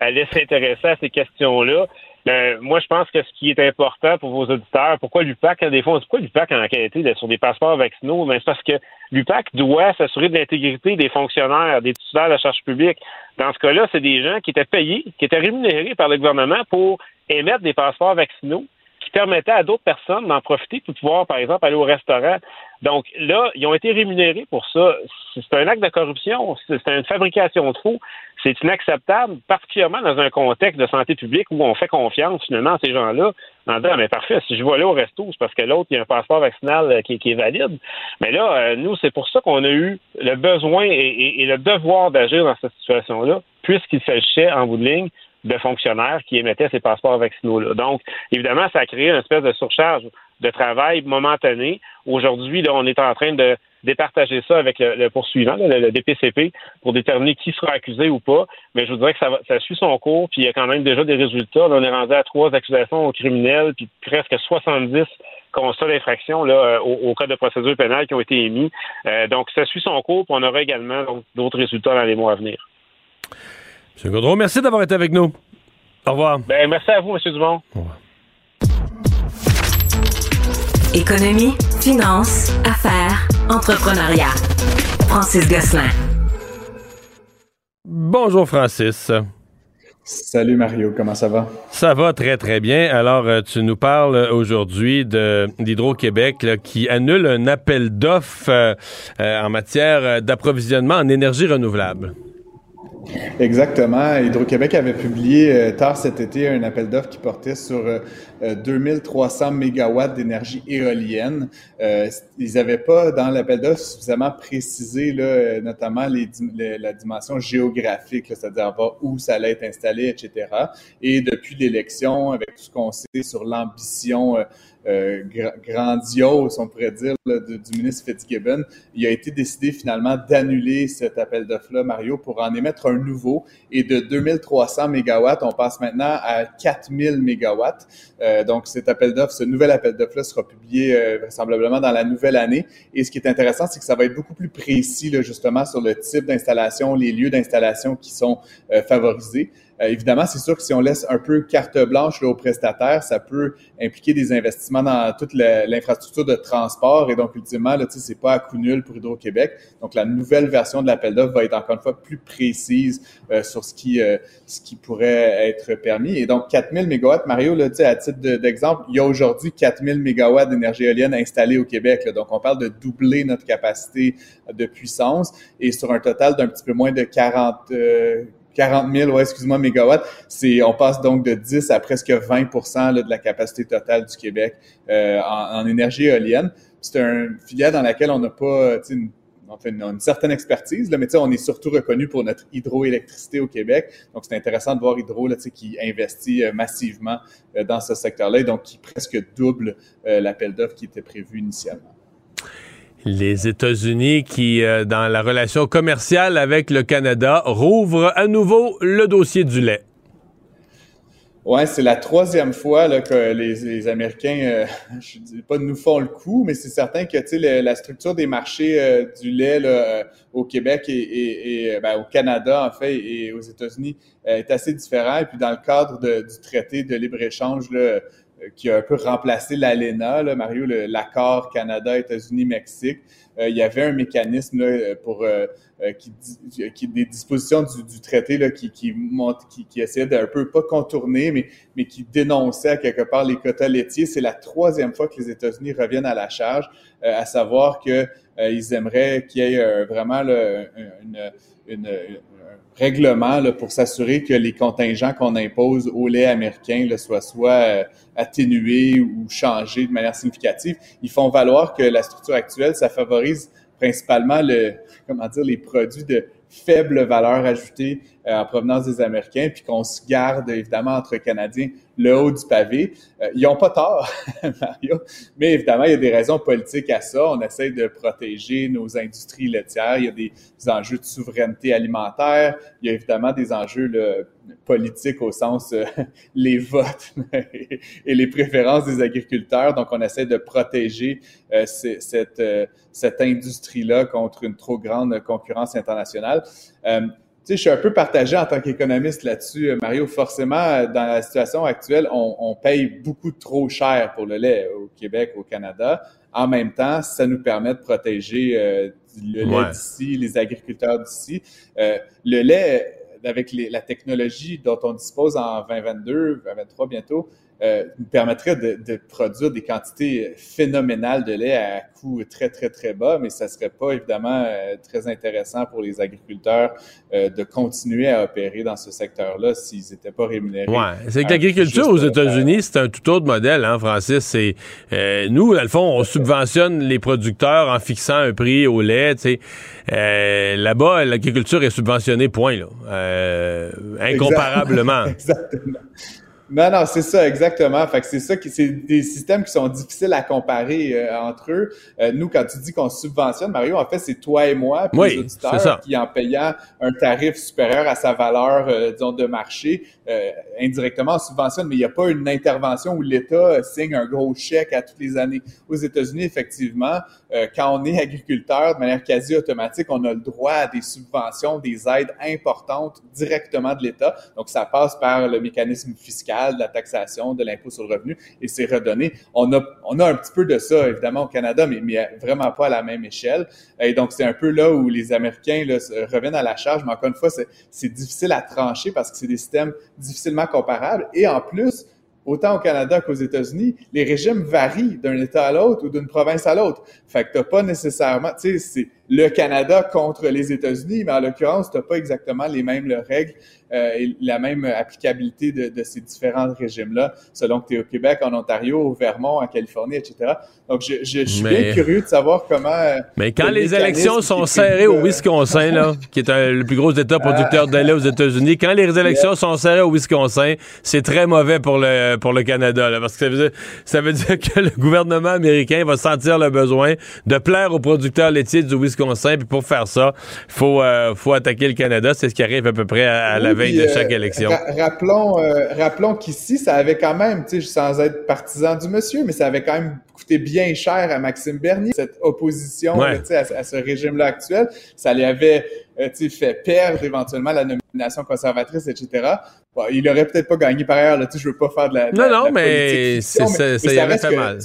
allait s'intéresser à ces questions-là. Ben, moi, je pense que ce qui est important pour vos auditeurs, pourquoi l'UPAC, des fois, pourquoi l'UPAC a enquêté sur des passeports vaccinaux? Ben, c'est parce que l'UPAC doit s'assurer de l'intégrité des fonctionnaires, des titulaires de la charge publique. Dans ce cas-là, c'est des gens qui étaient payés, qui étaient rémunérés par le gouvernement pour émettre des passeports vaccinaux qui permettaient à d'autres personnes d'en profiter pour pouvoir, par exemple, aller au restaurant. Donc là, ils ont été rémunérés pour ça. C'est un acte de corruption, c'est une fabrication de faux. C'est inacceptable, particulièrement dans un contexte de santé publique où on fait confiance finalement à ces gens-là en disant mais parfait, si je vais aller au resto, c'est parce que l'autre il y a un passeport vaccinal euh, qui, est valide. Mais là, euh, nous, c'est pour ça qu'on a eu le besoin et, et le devoir d'agir dans cette situation-là, puisqu'il s'agissait en bout de ligne de fonctionnaires qui émettaient ces passeports vaccinaux-là. Donc, évidemment, ça a créé une espèce de surcharge. de travail momentané. Aujourd'hui, là, on est en train de départager ça avec le, poursuivant, le, DPCP, pour déterminer qui sera accusé ou pas. Mais je vous dirais que ça, suit son cours, puis il y a quand même déjà des résultats. on est rendu à trois accusations criminelles, puis presque 70 constats d'infraction là, au, au, code de procédure pénale qui ont été émis. Euh, donc, ça suit son cours, puis on aura également d'autres résultats dans les mois à venir. M. Gaudreau, merci d'avoir été avec nous. Au revoir. Ben, merci à vous, M. Dumont. Au revoir. Économie, finance, affaires, entrepreneuriat. Francis Gosselin. Bonjour, Francis. Salut Mario, comment ça va? Ça va très très bien. Alors, euh, tu nous parles aujourd'hui d'Hydro-Québec qui annule un appel d'offres euh, euh, en matière d'approvisionnement en énergie renouvelable. Exactement. Hydro-Québec avait publié euh, tard cet été un appel d'offres qui portait sur 2300 euh, euh, mégawatts d'énergie éolienne. ils n'avaient pas dans l'appel d'offres suffisamment précisé là, notamment les, la dimension géographique, c'est-à-dire où ça allait être installé, etc. Et depuis l'élection, avec tout ce qu'on sait sur l'ambition euh, grandiose, on pourrait dire, du ministre Fitzgibbon, il a été décidé finalement d'annuler cet appel d'offres-là, Mario, pour en émettre un nouveau. Et de 2300 mégawatts, on passe maintenant à 4000 mégawatts. Euh, donc, cet appel d'offres, ce nouvel appel d'offres-là sera publié euh, vraisemblablement dans la nouvelle année. Et ce qui est intéressant, c'est que ça va être beaucoup plus précis, là, justement, sur le type d'installation, les lieux d'installation qui sont euh, favorisés. Euh, évidemment, c'est sûr que si on laisse un peu carte blanche là, aux prestataires, ça peut impliquer des investissements dans toute l'infrastructure de transport et donc ultimement, là, c'est pas à coup nul pour Hydro-Québec. Donc la nouvelle version de l'appel d'offres va être encore une fois plus précise euh, sur ce qui euh, ce qui pourrait être permis. Et donc 4000 mégawatts, Mario, là, à titre d'exemple, il y a aujourd'hui 4000 mégawatts d'énergie éolienne installés au Québec. Là, donc on parle de doubler notre capacité de puissance et sur un total d'un petit peu moins de 40 40 000, ouais, excuse-moi, mégawatts. C'est, on passe donc de 10 à presque 20 là, de la capacité totale du Québec euh, en, énergie éolienne. C'est un filière dans laquelle on n'a pas, une, une, une, certaine expertise, là, mais on est surtout reconnu pour notre hydroélectricité au Québec. Donc, c'est intéressant de voir Hydro là, qui investit euh, massivement euh, dans ce secteur-là et donc qui presque double l'appel d'offres qui était prévu initialement les États-Unis qui, euh, dans la relation commerciale avec le Canada, rouvrent à nouveau le dossier du lait. Ouais, c'est la troisième fois que les, Américains, euh, je dis pas nous font le coup, mais c'est certain que le, la structure des marchés euh, du lait au Québec et, ben, au Canada en fait et aux États-Unis est assez différent. Et puis dans le cadre du traité de libre échange là, euh, qui a un peu remplacé l'ALENA, là, Mario, l'accord Canada, États-Unis, Mexique. Euh, il y avait un mécanisme là, pour euh, qui, qui, des dispositions du, traité là, qui, qui, qui, qui essayait d'un peu pas contourner, mais, mais qui dénonçait à quelque part les quotas laitiers. C'est la troisième fois que les États-Unis reviennent à la charge, à savoir que ils aimeraient qu'il y ait vraiment là, une, règlement là, pour s'assurer que les contingents qu'on impose au lait américain là, soient soit euh, atténués ou changés de manière significative. Ils font valoir que la structure actuelle, ça favorise principalement le, comment dire, les produits de faible valeur ajoutée euh, en provenance des Américains, puis qu'on se garde évidemment entre Canadiens le haut du pavé. Euh, ils n'ont pas tort, Mario, mais évidemment, il y a des raisons politiques à ça. On essaie de protéger nos industries laitières. Il y a des, enjeux de souveraineté alimentaire. Il y a évidemment des enjeux politiques au sens euh, les votes et les préférences des agriculteurs. Donc, on essaie de protéger cette, cette industrie-là contre une trop grande concurrence internationale sais, je suis un peu partagé en tant qu'économiste là-dessus, euh, Mario. Forcément, euh, dans la situation actuelle, on, on, paye beaucoup trop cher pour le lait au Québec, au Canada. En même temps, ça nous permet de protéger euh, le lait d'ici, les agriculteurs d'ici. Euh, le lait, avec les, la technologie dont on dispose en 2022, 2023 bientôt, euh, nous permettrait de, de, produire des quantités phénoménales de lait à coût très, très, très bas, mais ça serait pas évidemment euh, très intéressant pour les agriculteurs euh, de continuer à opérer dans ce secteur-là s'ils n'étaient pas rémunérés. Ouais, c'est que l'agriculture aux États-Unis, c'est un tout autre modèle, hein, Francis. C'est nous, dans le fond, on subventionne les producteurs en fixant un prix au lait. Là-bas, l'agriculture est subventionnée, point là, incomparablement. Exactement. Non, non, c'est ça, exactement. Fait que c'est ça qui, c'est des systèmes qui sont difficiles à comparer euh, entre eux. Euh, nous, quand tu dis qu'on subventionne, Mario, en fait, c'est toi et moi, puis Oui, les auditeurs, qui en payant un tarif supérieur à sa valeur, euh, disons, de marché, euh, indirectement, on subventionne, mais il n'y a pas une intervention où l'État signe un gros chèque à toutes les années. Aux États-Unis, effectivement, euh, quand on est agriculteur, de manière quasi automatique, on a le droit à des subventions, des aides importantes directement de l'État. Donc, ça passe par le mécanisme fiscal, de la taxation, de l'impôt sur le revenu, et c'est redonné. On a, on a un petit peu de ça, évidemment, au Canada, mais, mais vraiment pas à la même échelle. Et donc, c'est un peu là où les Américains reviennent à la charge, mais encore une fois, c'est difficile à trancher parce que c'est des systèmes difficilement comparables. Et en plus, autant au Canada qu'aux États-Unis, les régimes varient d'un État à l'autre ou d'une province à l'autre. Fait que t'as pas nécessairement, tu sais, c'est le Canada contre les États-Unis, mais en l'occurrence, t'as pas exactement les mêmes règles et la même applicabilité de, de ces différents régimes-là, selon que tu es au Québec, en Ontario, au Vermont, en Californie, etc. Donc, je, je, je suis Mais- bien curieux de savoir comment... euh, Mais quand le les élections sont serrées au euh, Wisconsin, là, qui est un- le plus gros État producteur de lait aux États-Unis, quand les élections sont serrées au Wisconsin, c'est très mauvais pour le, pour le Canada, là, parce que ça veut, dire, ça veut dire que le gouvernement américain va sentir le besoin de plaire aux producteurs laitiers du Wisconsin, puis pour faire ça, il faut, euh, faut attaquer le Canada. C'est ce qui arrive à peu près à, à la veille de euh, chaque élection. ra- rappelons euh, rappelons qu'ici, ça avait quand même, sans être partisan du monsieur, mais ça avait quand même coûté bien cher à Maxime Bernier, cette opposition Ouais. là, à, à ce régime-là actuel. Ça lui avait euh, fait perdre éventuellement la nomination conservatrice, etc. Bon, il aurait peut-être pas gagné par ailleurs, là, je veux pas faire de la. de Non, la- non, de la mais politique ça- mais- ça mais y avait fait que mal.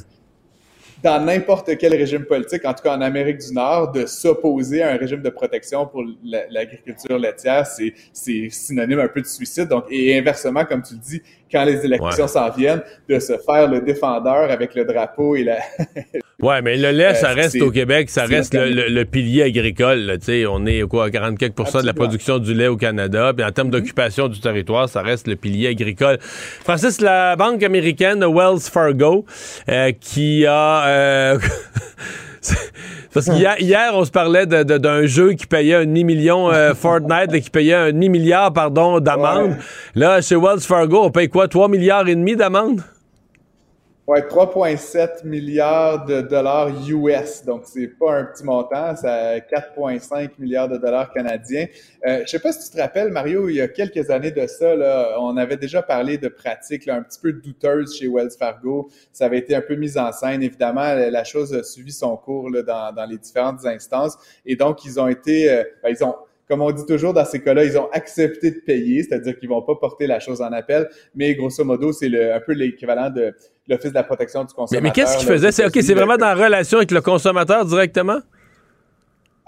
Dans n'importe quel régime politique, en tout cas en Amérique du Nord, de s'opposer à un régime de protection pour la- l'agriculture laitière, c'est c'est synonyme un peu de suicide. Donc, et inversement, comme tu le dis, quand les élections Ouais. s'en viennent, de se faire le défendeur avec le drapeau et la. Ouais, mais le lait, ça reste au Québec, ça reste le, organique. le- le pilier agricole. sais, on est quoi, à 40 quelques de la production du lait au Canada. Puis en termes d'occupation du territoire, ça reste le pilier agricole. Francis, la banque américaine Wells Fargo, euh, qui a... euh, Parce qu'hier, hier, on se parlait d'un jeu qui payait un demi-million euh, Fortnite, là, qui payait un demi-milliard, pardon, d'amende. Ouais. Là, chez Wells Fargo, on paye quoi? 3 milliards et demi d'amende? Ouais, 3,7 milliards de dollars US. Donc, c'est pas un petit montant, c'est 4,5 milliards de dollars canadiens. Euh, je sais pas si tu te rappelles, Mario, il y a quelques années de ça, là, on avait déjà parlé de pratiques là, un petit peu douteuses chez Wells Fargo. Ça avait été un peu mis en scène. Évidemment, la chose a suivi son cours là, dans, dans les différentes instances. Et donc, ils ont été, euh, ben, ils ont, comme on dit toujours dans ces cas-là, ils ont accepté de payer, c'est-à-dire qu'ils vont pas porter la chose en appel, mais grosso modo, c'est un peu l'équivalent de l'Office de la protection du consommateur. mais qu'est-ce qu'il faisait? C'est, OK, c'est vraiment dans la relation avec le consommateur directement?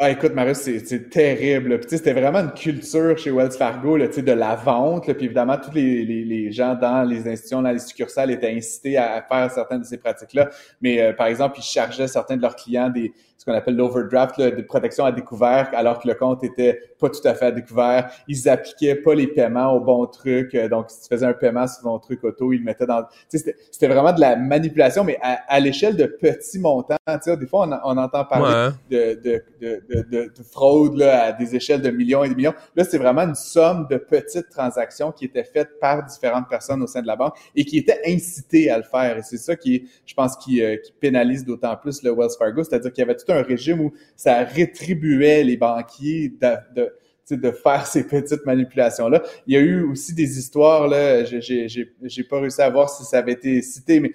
Ah, écoute, Marius, c'est, terrible. Puis, c'était vraiment une culture chez Wells Fargo, là, de la vente. là. Puis évidemment, tous les, les, les gens dans les institutions, dans les succursales étaient incités à, à faire certaines de ces pratiques-là. Mais euh, par exemple, ils chargeaient certains de leurs clients des ce qu'on appelle l'overdraft, de protection à découvert, alors que le compte était pas tout à fait à découvert. Ils appliquaient pas les paiements au bon truc. Euh, Donc, si tu faisais un paiement sur ton truc auto, ils le mettaient dans... C'était, vraiment de la manipulation, mais à, à l'échelle de petits montants. Des fois, on, on entend parler Ouais. de, de, de, de, de- de fraude là, à des échelles de millions et de millions. Là, c'est vraiment une somme de petites transactions qui étaient faites par différentes personnes au sein de la banque et qui étaient incitées à le faire. Et c'est ça qui, je pense, qui, euh, qui pénalise d'autant plus le Wells Fargo, c'est-à-dire qu'il y avait tout un régime où ça rétribuait les banquiers de, de faire ces petites manipulations-là. Il y a eu aussi des histoires, là, j'ai pas réussi à voir si ça avait été cité, mais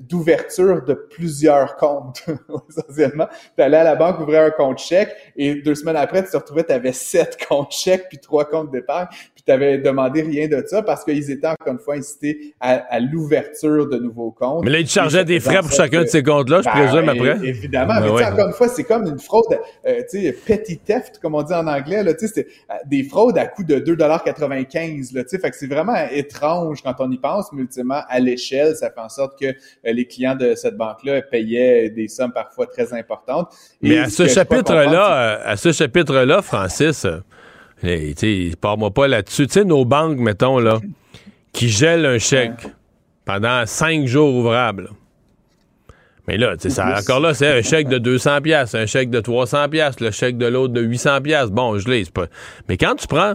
d'ouverture de plusieurs comptes, essentiellement. Tu allais à la banque ouvrir un compte chèque et deux semaines après, tu te retrouvais, tu avais sept comptes chèques puis trois comptes d'épargne, puis tu avais demandé rien de ça parce qu'ils étaient encore une fois incités à, à l'ouverture de nouveaux comptes. Mais là, il te chargeait Et des frais pour chacun de ces comptes-là, je ben, présume, après. Évidemment, Ben mais tu sais, ouais. encore une fois, c'est comme une fraude, euh, tu sais, petty theft, comme on dit en anglais, là, tu sais, c'est euh, des fraudes à coût de 2,95 là, tu sais, fait que c'est vraiment étrange quand on y pense, mais ultimement, à l'échelle, ça fait en sorte que euh, les clients de cette banque-là payaient des sommes parfois très importantes. Et Mais à ce chapitre-là, euh, à ce chapitre-là, Francis, hey, tu sais, pars-moi pas là-dessus. Tu sais, nos banques, mettons, là, qui gèlent un chèque pendant cinq jours ouvrables. Mais là, ça- encore là, c'est un chèque de 200 pièces, un chèque de 300 pièces, le chèque de l'autre de 800 pièces. Bon, je l'ai, pas. Mais quand tu prends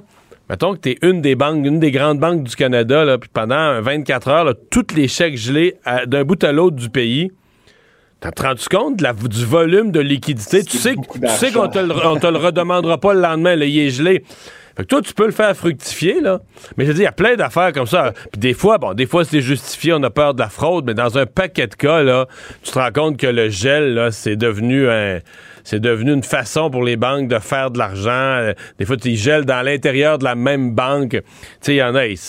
mettons que tu es une des banques, une des grandes banques du Canada, là, puis pendant 24 heures, là, tous les chèques gelés d'un bout à l'autre du pays, t'as te rendu compte de la- du volume de liquidité? Tu sais, tu sais qu'on te, le- te le redemandera pas le lendemain, là, il est gelé. Fait que toi, tu peux le faire fructifier, là. Mais je veux dire, il y a plein d'affaires comme ça. Puis des fois, bon, des fois, c'est justifié, on a peur de la fraude, mais dans un paquet de cas, là, tu te rends compte que le gel, là, c'est devenu un. C'est devenu une façon pour les banques de faire de l'argent. Euh, Des fois, y gèles dans l'intérieur de la même banque. Tu sais, il y en a. ils-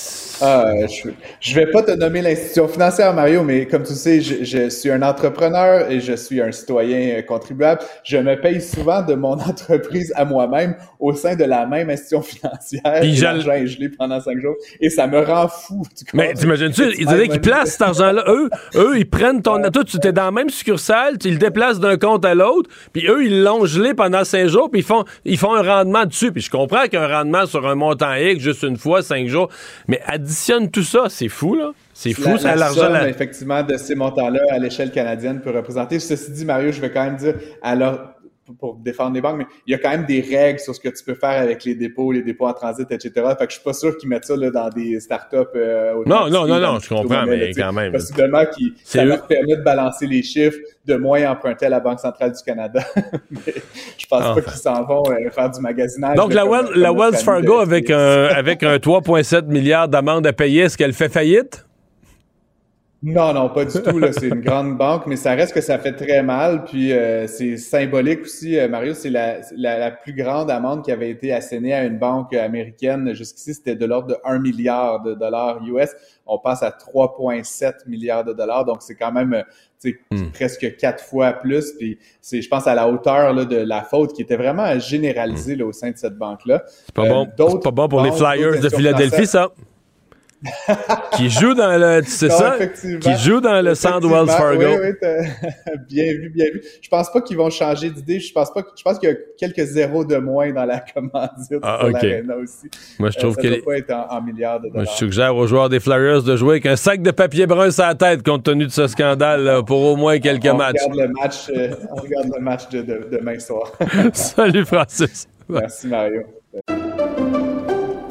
Ah, je, je vais pas te nommer l'institution financière, Mario, mais comme tu sais, je, je suis un entrepreneur et je suis un citoyen euh, contribuable. Je me paye souvent de mon entreprise à moi-même au sein de la même institution financière. Puis l'argent est gelé pendant cinq jours et ça me rend fou. tu Mais t'imagines-tu, ils disaient qu'ils placent cet argent-là? Eux, eux, ils prennent ton. Toi, tu étais dans la même succursale, tu ils le déplacent d'un compte à l'autre, puis eux, ils l'ont gelé pendant cinq jours, puis ils font, ils font un rendement dessus. Puis je comprends qu'un rendement sur un montant X, juste une fois, cinq jours. Mais additionne tout ça, c'est fou, là. C'est fou, La, ça, la l'argent. là. effectivement, de ces montants-là à l'échelle canadienne peut représenter. Ceci dit, Mario, je vais quand même dire, alors, pour- défendre les banques, mais il y a quand même des règles sur ce que tu peux faire avec les dépôts, les dépôts en transit, etc. Fait que je suis pas sûr qu'ils mettent ça là, dans des startups. Euh, Non, non, non, non, je comprends, mais quand même. Possiblement qui C'est ça leur permet de balancer les chiffres, de moins emprunter à la Banque centrale du Canada. mais je pense Enfin. pas qu'ils s'en vont euh, faire du magasinage. Donc, la, Wells Fargo, avec un, avec un 3,7 milliards d'amende à payer, est-ce qu'elle fait faillite? Non, non, pas du tout. C'est une grande banque, mais ça reste que ça fait très mal. Puis euh, c'est symbolique aussi, euh, Mario. C'est la, la, la plus grande amende qui avait été assénée à une banque américaine. Jusqu'ici, c'était de l'ordre de 1 milliard de dollars US. On passe à 3,7 milliards de dollars. Donc c'est quand même Hmm. presque quatre fois plus. Puis c'est, je pense, à la hauteur là, de la faute qui était vraiment généralisée là, au sein de cette banque-là. Hmm. C'est pas, Euh, bon, pas bon pour les Flyers de Philadelphie, ça. Qui jouent dans le. Tu sais Non, ça? Qui jouent dans le centre Wells Fargo. Oui, oui, t'as- bien vu, bien vu. Je pense pas qu'ils vont changer d'idée. Je pense pas. que- Je pense qu'il y a quelques zéros de moins dans la commandite Ah, pour ok. l'Arena aussi. Moi, je trouve Euh, ça que. doit pas être en, en milliards de Moi, dollars. je suggère aux joueurs des Flyers de jouer avec un sac de papier brun sur la tête compte tenu de ce scandale là, pour au moins quelques on matchs. Regarde le match, euh, on regarde le match de, de- demain soir. Salut Francis. Merci Mario.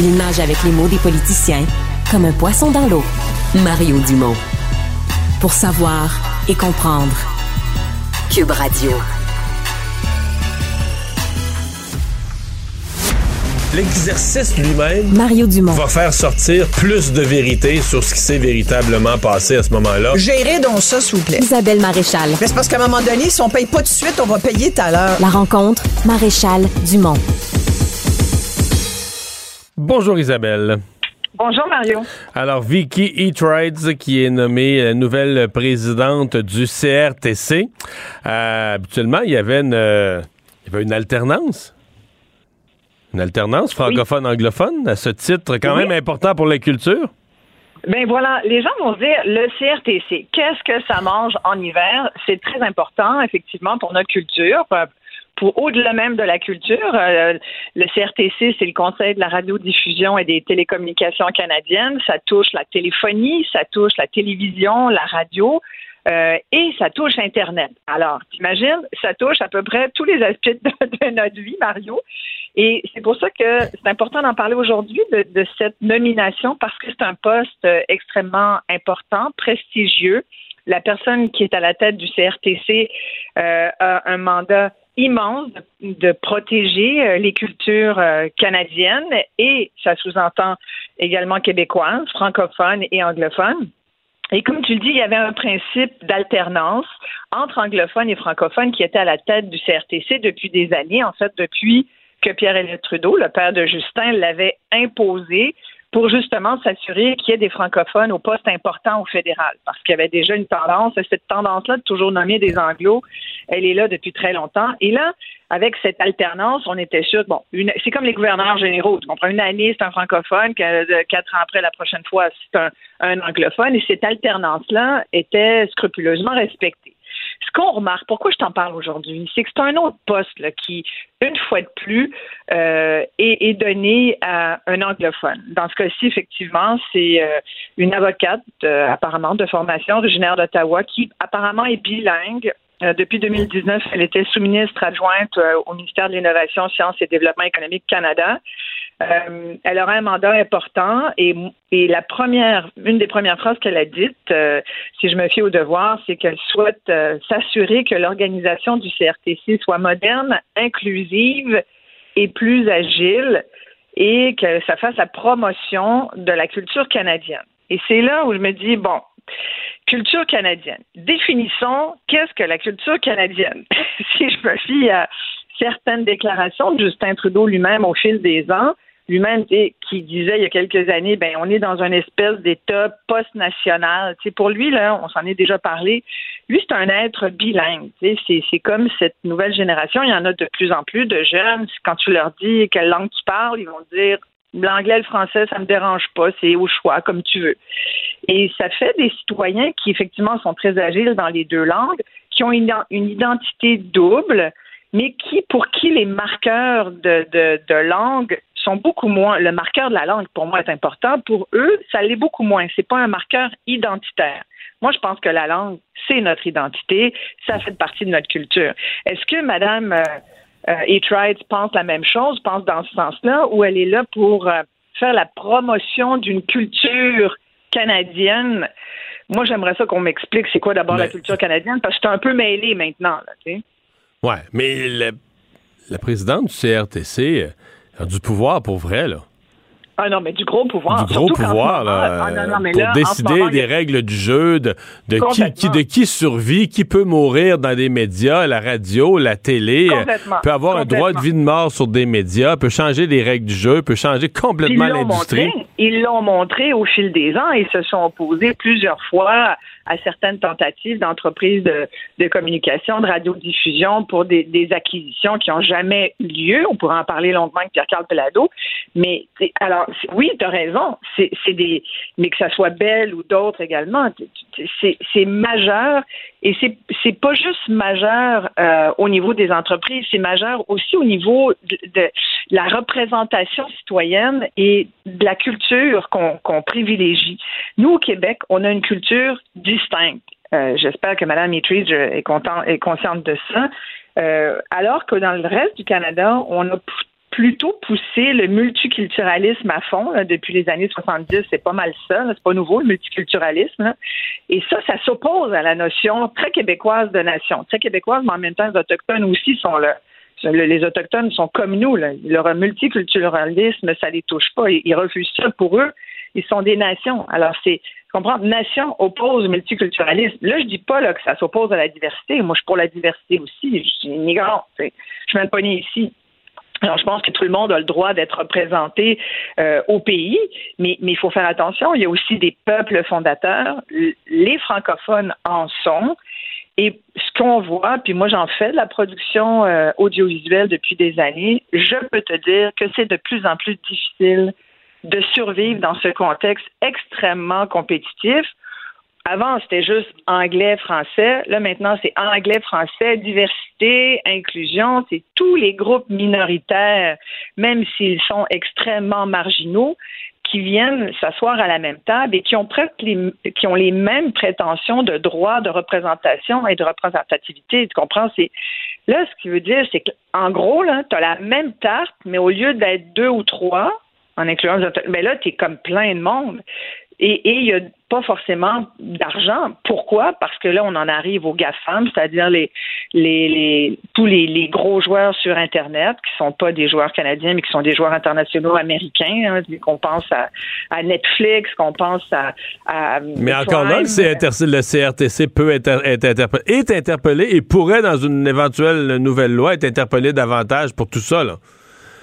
Il nage avec les mots des politiciens comme un poisson dans l'eau. Mario Dumont. Pour savoir et comprendre. Cube Radio. L'exercice lui-même Mario Dumont. va faire sortir plus de vérité sur ce qui s'est véritablement passé à ce moment-là. Gérez donc ça, s'il vous plaît. Isabelle Maréchal. Mais c'est parce qu'à un moment donné, si on paye pas tout de suite, on va payer tout à l'heure. La rencontre, Maréchal Dumont. Bonjour Isabelle. Bonjour Mario. Alors, Vicky Eatrides, qui est nommée la nouvelle présidente du CRTC. Euh, habituellement, il y avait une, euh, il y avait une alternance. Une alternance francophone-anglophone à ce titre quand Oui. même important pour la culture? Ben voilà, les gens vont se dire le CRTC, qu'est-ce que ça mange en hiver? C'est très important effectivement pour notre culture. Pour au-delà même de la culture, Euh, le CRTC, c'est le Conseil de la radiodiffusion et des télécommunications canadiennes. Ça touche la téléphonie, ça touche la télévision, la radio. euh, et ça touche Internet. Alors, t'imagines, ça touche à peu près tous les aspects de, de notre vie, Mario. Et c'est pour ça que c'est important d'en parler aujourd'hui de, de cette nomination parce que c'est un poste euh, extrêmement important, prestigieux. La personne qui est à la tête du CRTC euh, a un mandat immense de, protéger euh, les cultures euh, canadiennes et ça sous-entend également québécoises, francophones et anglophones. Et comme tu le dis, il y avait un principe d'alternance entre anglophones et francophones qui était à la tête du CRTC depuis des années, en fait depuis que Pierre-Éliott Trudeau, le père de Justin, l'avait imposé pour justement s'assurer qu'il y ait des francophones au poste important au fédéral, parce qu'il y avait déjà une tendance, cette tendance-là de toujours nommer des anglos, elle est là depuis très longtemps. Et là, avec cette alternance, on était sûr, bon, c'est comme les gouverneurs généraux, tu comprends, une année c'est un francophone, quatre ans après la prochaine fois c'est un, un anglophone, et cette alternance-là était scrupuleusement respectée ce qu'on remarque, pourquoi je t'en parle aujourd'hui, c'est que c'est un autre poste qui, une fois de plus, euh, est, donné à un anglophone. Dans ce cas-ci, effectivement, c'est euh, une avocate, apparemment, de formation originaire d'Ottawa, qui apparemment est bilingue euh, depuis 2019, elle était sous-ministre adjointe au ministère de l'Innovation, Sciences et Développement économique Canada. Euh, elle aura un mandat important et, la première, une des premières phrases qu'elle a dites, si je me fie au devoir, c'est qu'elle souhaite s'assurer que l'organisation du CRTC soit moderne, inclusive et plus agile et que ça fasse la promotion de la culture canadienne. Et c'est là où je me dis, bon, Culture canadienne. Définissons qu'est-ce que la culture canadienne. si je me fie à certaines déclarations de Justin Trudeau lui-même au fil des ans, lui-même qui disait il y a quelques années, ben on est dans une espèce d'état post-national. pour lui là, on s'en est déjà parlé. Lui c'est un être bilingue. C'est comme cette nouvelle génération. Il y en a de plus en plus de jeunes. Quand tu leur dis quelle langue tu parles, ils vont dire L'anglais le français, ça me dérange pas, c'est au choix, comme tu veux. Et ça fait des citoyens qui, effectivement, sont très agiles dans les deux langues, qui ont une, identité double, mais qui, pour qui les marqueurs de, de, langue sont beaucoup moins. Le marqueur de la langue, pour moi, est important. Pour eux, ça l'est beaucoup moins. C'est pas un marqueur identitaire. Moi, je pense que la langue, c'est notre identité. Ça fait partie de notre culture. Est-ce que Madame euh, euh, pense la même chose, pense dans ce sens-là, où elle est là pour euh, faire la promotion d'une culture canadienne? Moi, j'aimerais ça qu'on m'explique c'est quoi d'abord la culture canadienne, parce que je suis un peu mêlé maintenant. Là, tu sais. Ouais, mais la présidente du CRTC du pouvoir pour vrai, là. Ah non, mais du gros pouvoir. Du gros pouvoir, là, ah, pour décider des règles du jeu, de, de qui, qui, de qui survit, qui peut mourir dans des médias, la radio, la télé, peut avoir un droit de vie de mort sur des médias, peut changer les règles du jeu, peut changer complètement l'industrie. Ils l'ont montré au fil des ans et se sont opposés plusieurs fois à certaines tentatives d'entreprises de, communication, de radiodiffusion pour des, acquisitions qui n'ont jamais eu lieu. On pourrait en parler longuement avec Pierre-Carl Pelado. Mais alors, oui, tu as raison. C'est des, mais que ça soit Belle ou d'autres également, c'est majeur. Et c'est pas juste majeur euh, au niveau des entreprises, c'est majeur aussi au niveau de, la représentation citoyenne et de la culture qu'on privilégie. Nous au Québec, on a une culture distincte. Euh, j'espère que Mme Mitridge est consciente de ça. Euh, alors que dans le reste du Canada, on a plutôt poussé le multiculturalisme à fond depuis les années 70. C'est pas mal ça. C'est pas nouveau, le multiculturalisme. Et ça, ça s'oppose à la notion très québécoise de nation. Très québécoise, mais en même temps, les Autochtones aussi sont là. Les Autochtones sont comme nous. Là. Leur multiculturalisme, ça les touche pas. Ils refusent ça pour eux. Ils sont des nations. Alors, c'est, comprends, nation oppose multiculturalisme. Là, je dis pas que ça s'oppose à la diversité. Moi, je suis pour la diversité aussi. Je suis immigrante. Je suis même pas née ici. Alors, je pense que tout le monde a le droit d'être représenté euh, au pays, mais, il faut faire attention. Il y a aussi des peuples fondateurs. Les francophones en sont. Et ce qu'on voit, puis moi j'en fais de la production euh, audiovisuelle depuis des années, je peux te dire que c'est de plus en plus difficile de survivre dans ce contexte extrêmement compétitif avant, c'était juste anglais-français. Là, maintenant, c'est anglais-français, diversité, inclusion. C'est tous les groupes minoritaires, même s'ils sont extrêmement marginaux, qui viennent s'asseoir à la même table et qui ont, presque les, qui ont les mêmes prétentions de droit de représentation et de représentativité. Tu comprends? C'est, là, ce qui veut dire, c'est qu'en gros, tu as la même tarte, mais au lieu d'être deux ou trois, en incluant mais ben là, tu es comme plein de monde. Et il n'y a pas forcément d'argent. Pourquoi? Parce que là, on en arrive aux GAFAM, c'est-à-dire les, les, les, tous les, les, gros joueurs sur Internet, qui sont pas des joueurs canadiens, mais qui sont des joueurs internationaux américains. Hein, qu'on pense à, à, Netflix, qu'on pense à, à Mais encore là, le, CRTC peut être, être interpellé, est interpellé et pourrait, dans une éventuelle nouvelle loi, être interpellé davantage pour tout ça. Là.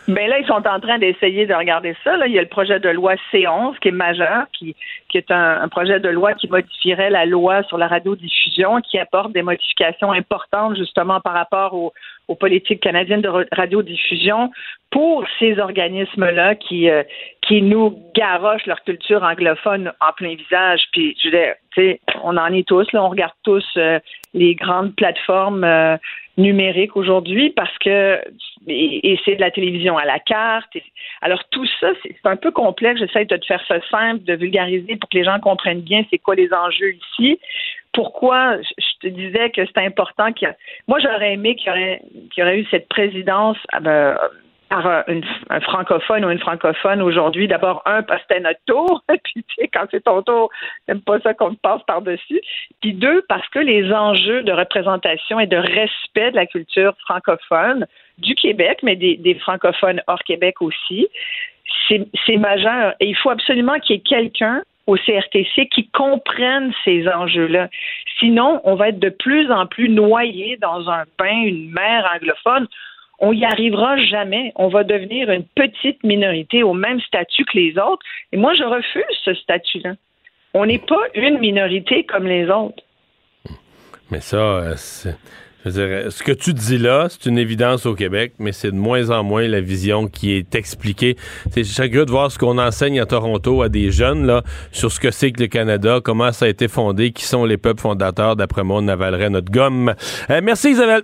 Ben là, ils sont en train d'essayer de regarder ça. Là. Il y a le projet de loi C11 qui est majeur, qui, qui est un, projet de loi qui modifierait la loi sur la radiodiffusion, qui apporte des modifications importantes justement par rapport aux, aux politiques canadiennes de ra- radiodiffusion pour ces organismes-là qui, euh, qui nous garochent leur culture anglophone en plein visage. Puis, je veux dire, on en est tous, là, on regarde tous euh, les grandes plateformes euh, numériques aujourd'hui parce que et, et c'est de la télévision à la carte. Alors tout ça, c'est un peu complexe. J'essaie de te faire ça simple, de vulgariser pour que les gens comprennent bien c'est quoi les enjeux ici. Pourquoi je te disais que c'est important qu'il y. Moi, j'aurais aimé qu'il y aurait, qu'il y aurait eu cette présidence ben, par un, francophone ou une francophone aujourd'hui. D'abord, un, parce que c'était notre tour. Puis, tu sais, quand c'est ton tour, j'aime pas ça qu'on te passe par-dessus. Puis deux, parce que les enjeux de représentation et de respect de la culture francophone du Québec, mais des, francophones hors Québec aussi, c'est c'est majeur. Et il faut absolument qu'il y ait quelqu'un au CRTC qui comprenne ces enjeux-là. Sinon, on va être de plus en plus noyé dans un bain, une mer anglophone. On y arrivera jamais. On va devenir une petite minorité au même statut que les autres. Et moi, je refuse ce statut-là. On n'est pas une minorité comme les autres. Mais ça, euh, je ce que tu dis là, c'est une évidence au Québec, mais c'est de moins en moins la vision qui est expliquée. C'est chacun de voir ce qu'on enseigne à Toronto à des jeunes sur ce que c'est que le Canada, comment ça a été fondé, qui sont les peuples fondateurs. D'après moi, on avalerait notre gomme. Euh, merci Isabelle.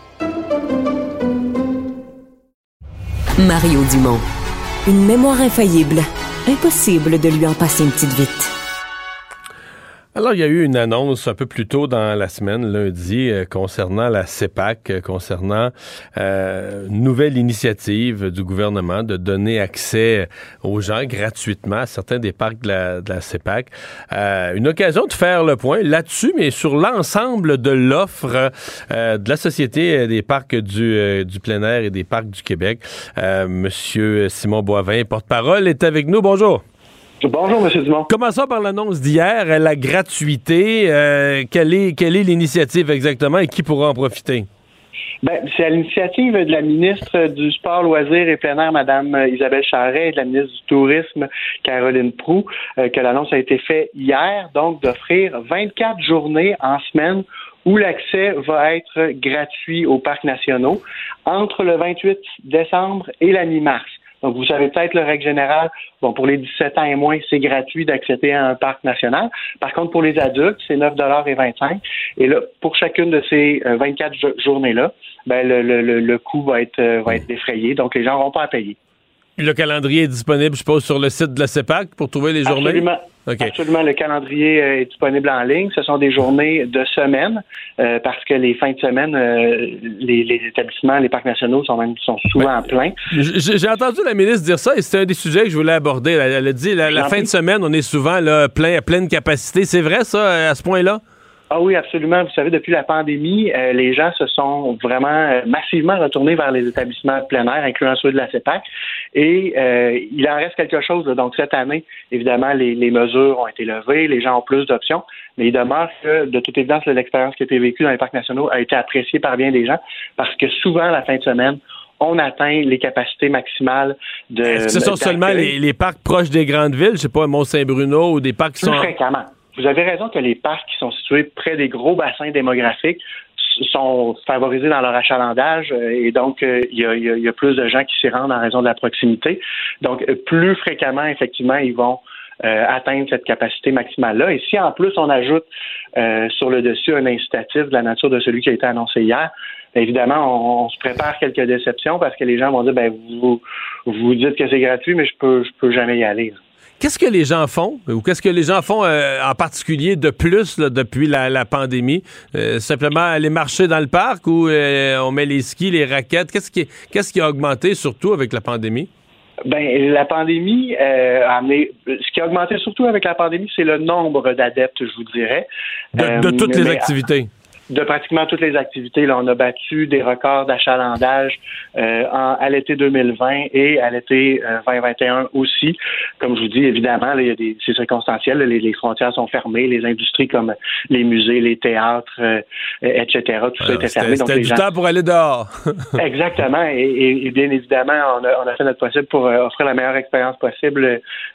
Mario Dumont. Une mémoire infaillible. Impossible de lui en passer une petite vite. Alors, il y a eu une annonce un peu plus tôt dans la semaine, lundi, euh, concernant la CEPAC, euh, concernant euh, une nouvelle initiative du gouvernement de donner accès aux gens gratuitement à certains des parcs de la, de la CEPAC. Euh, une occasion de faire le point là-dessus, mais sur l'ensemble de l'offre de la Société des parcs du, du plein air et des parcs du Québec. Monsieur Simon Boivin, porte-parole, est avec nous. Bonjour. Bonjour, M. Dumont. Commençons par l'annonce d'hier, euh, la gratuité. Euh, quelle est quelle est l'initiative exactement et qui pourra en profiter? Ben, c'est à l'initiative de la ministre du Sport, Loisirs et Plein Air, Mme Isabelle Charret, et de la ministre du Tourisme, Caroline Proux, euh, que l'annonce a été faite hier, donc d'offrir 24 journées en semaine où l'accès va être gratuit aux parcs nationaux entre le 28 décembre et la mi-mars. Donc, vous savez peut-être le règle générale, bon, pour les 17 ans et moins, c'est gratuit d'accéder à un parc national. Par contre, pour les adultes, c'est 9,25 Et là, pour chacune de ces euh, 24 jo- journées-là, ben, le, le, le, coût va être, euh, va être défrayé. Donc, les gens n'auront pas payer. Le calendrier est disponible, je suppose, sur le site de la CEPAC pour trouver les journées? Absolument. OK. Absolument, le calendrier euh, est disponible en ligne. Ce sont des journées de semaine euh, parce que les fins de semaine, euh, les, les établissements, les parcs nationaux sont même sont souvent pleins. J- J'ai entendu la ministre dire ça et c'était un des sujets que je voulais aborder. Elle, elle a dit la, la fin de semaine, on est souvent là, plein, à pleine capacité. C'est vrai, ça, à ce point-là? Ah oui, absolument. Vous savez, depuis la pandémie, euh, les gens se sont vraiment euh, massivement retournés vers les établissements de plein air, incluant ceux de la CEPAC. Et euh, il en reste quelque chose. là. Donc, cette année, évidemment, les, les mesures ont été levées, les gens ont plus d'options, mais il demeure que, de toute évidence, l'expérience qui a été vécue dans les parcs nationaux a été appréciée par bien des gens parce que souvent, la fin de semaine, on atteint les capacités maximales de. Est-ce que ce sont seulement les, les parcs proches des grandes villes, je sais pas, Mont-Saint-Bruno ou des parcs qui Plus sont... fréquemment. Vous avez raison que les parcs qui sont situés près des gros bassins démographiques sont favorisés dans leur achalandage euh, et donc euh, il y, a, plus de gens qui s'y rendent en raison de la proximité. Donc euh, plus fréquemment, effectivement, ils vont atteindre cette capacité maximale-là. Et si en plus on ajoute sur le dessus un incitatif de la nature de celui qui a été annoncé hier, évidemment, on, on se prépare quelques déceptions parce que les gens vont dire ben vous vous dites que c'est gratuit, mais je peux je peux jamais y aller. Qu'est-ce que les gens font, ou qu'est-ce que les gens font euh, en particulier de plus là, depuis la, la pandémie? Euh, simplement aller marcher dans le parc ou euh, on met les skis, les raquettes? Qu'est-ce qui, qu'est-ce qui a augmenté surtout avec la pandémie? Ben, la pandémie euh, a amené. Ce qui a augmenté surtout avec la pandémie, c'est le nombre d'adeptes, je vous dirais. De, de Euh, toutes les activités. De pratiquement toutes les activités. Là, on a battu des records d'achalandage euh, en- à l'été 2020 et à l'été euh, 2021 aussi. Comme je vous dis, évidemment, là, il y a des, c'est circonstanciel. là, les, les frontières sont fermées, les industries comme les musées, les théâtres, euh, etc. Tout ça était fermé. C'était Donc c'était les du gens- temps pour aller dehors. Exactement. Et, et- et bien évidemment, on a, on a fait notre possible pour euh, offrir la meilleure expérience possible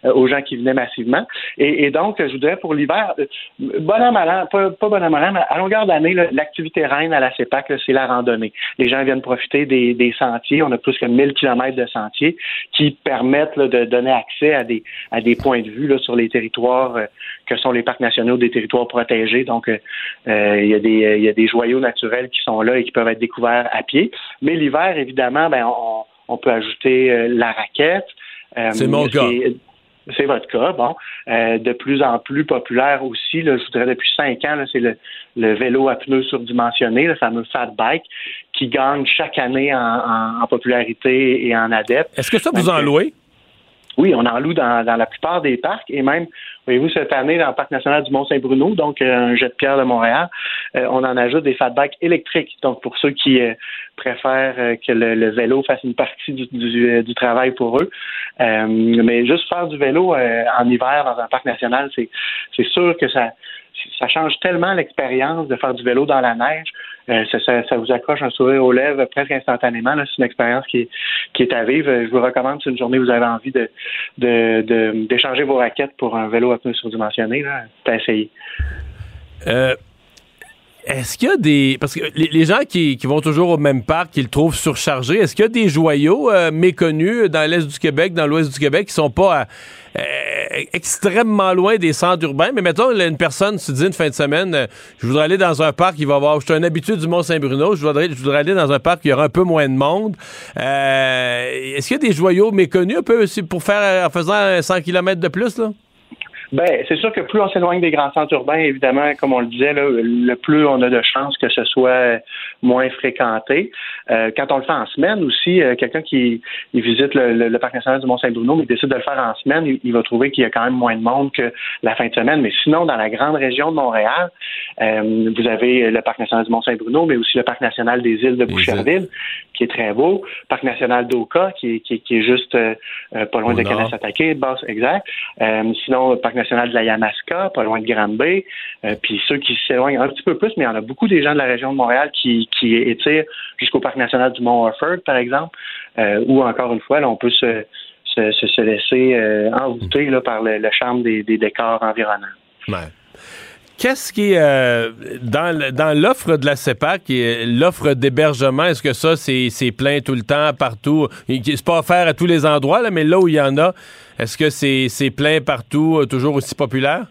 euh, aux gens qui venaient massivement. Et, et donc, je voudrais pour l'hiver, euh, bon an, mal an, pas, pas bon an, mal an, mais à longueur d'année, là, l'activité reine à la CEPAC, c'est la randonnée. Les gens viennent profiter des, des sentiers. On a plus que 1000 kilomètres de sentiers qui permettent là, de donner accès à des, à des points de vue là, sur les territoires euh, que sont les parcs nationaux, des territoires protégés. Donc, euh, euh, il y, a des- il y a des joyaux naturels qui sont là et qui peuvent être découverts à pied. Mais l'hiver, évidemment, ben, on, on peut ajouter la raquette. C'est mon cas. C'est- votre cas, bon. Euh, de plus en plus populaire aussi, là, je voudrais depuis cinq ans, c'est le, le vélo à pneus surdimensionnés, le fameux fat bike, qui gagne chaque année en, en- en popularité et en adeptes. Est-ce que ça, vous en euh, louez? Oui, on en loue dans, dans la plupart des parcs et même, voyez-vous, cette année, dans le parc national du Mont-Saint-Bruno, donc euh, un jet de pierre de Montréal, euh, on en ajoute des fat électriques. Donc, pour ceux qui euh, préfèrent que le, le vélo fasse une partie du, du, du travail pour eux. Mais juste faire du vélo en hiver dans un parc national, c'est c'est sûr que ça ça change tellement l'expérience de faire du vélo dans la neige. Euh, ça, vous accroche un sourire aux lèvres presque instantanément. C'est une expérience qui est, à vivre. Je vous recommande, si une journée vous avez envie de d'échanger vos raquettes pour un vélo à pneus surdimensionné, là, c'est est-ce qu'il y a des. Parce que les, gens qui, qui vont toujours au même parc, qui le trouvent surchargé, est-ce qu'il y a des joyaux euh, méconnus dans l'Est du Québec, dans l'Ouest du Québec, qui sont pas à- euh, extrêmement loin des centres urbains? Mais mettons, une personne se dit une fin de semaine, euh, je voudrais aller dans un parc, il va avoir. Je suis un habitué du Mont-Saint-Bruno, je voudrais, je voudrais aller dans un parc il y aura un peu moins de monde. Euh, est-ce qu'il y a des joyaux méconnus un peu aussi pour faire en faisant 100 km de plus, là? Ben, c'est sûr que plus on s'éloigne des grands centres urbains, évidemment, comme on le disait, là, le plus on a de chances que ce soit moins fréquenté. Euh, quand on le fait en semaine aussi, euh, quelqu'un qui il visite le, le- le parc national du Mont-Saint-Bruno, mais décide de le faire en semaine, il, il va trouver qu'il y a quand même moins de monde que la fin de semaine. Mais sinon, dans la grande région de Montréal, euh, vous avez le parc national du Mont-Saint-Bruno, mais aussi le parc national des îles de Boucherville, qui est très beau, parc national d'Oka, qui est, qui, est- qui est juste pas loin Au de. Kanesatake, basse, exact. Sinon, parc national de la Yamaska, pas loin de Granby. Euh, puis ceux qui s'éloignent un petit peu plus, mais il y en a beaucoup des gens de la région de Montréal qui, qui étirent jusqu'au parc national du Mont Orford, par exemple, euh, où encore une fois, là, on peut se- se laisser euh, envoûter là, par le, le charme des, des décors environnants. Ouais. Qu'est-ce qui est euh, dans, l'offre de la CEPAC, l'offre d'hébergement, est-ce que ça, c'est, plein tout le temps, partout? C'est pas offert à tous les endroits, là, mais là où il y en a, est-ce que c'est, c'est plein partout, euh, toujours aussi populaire?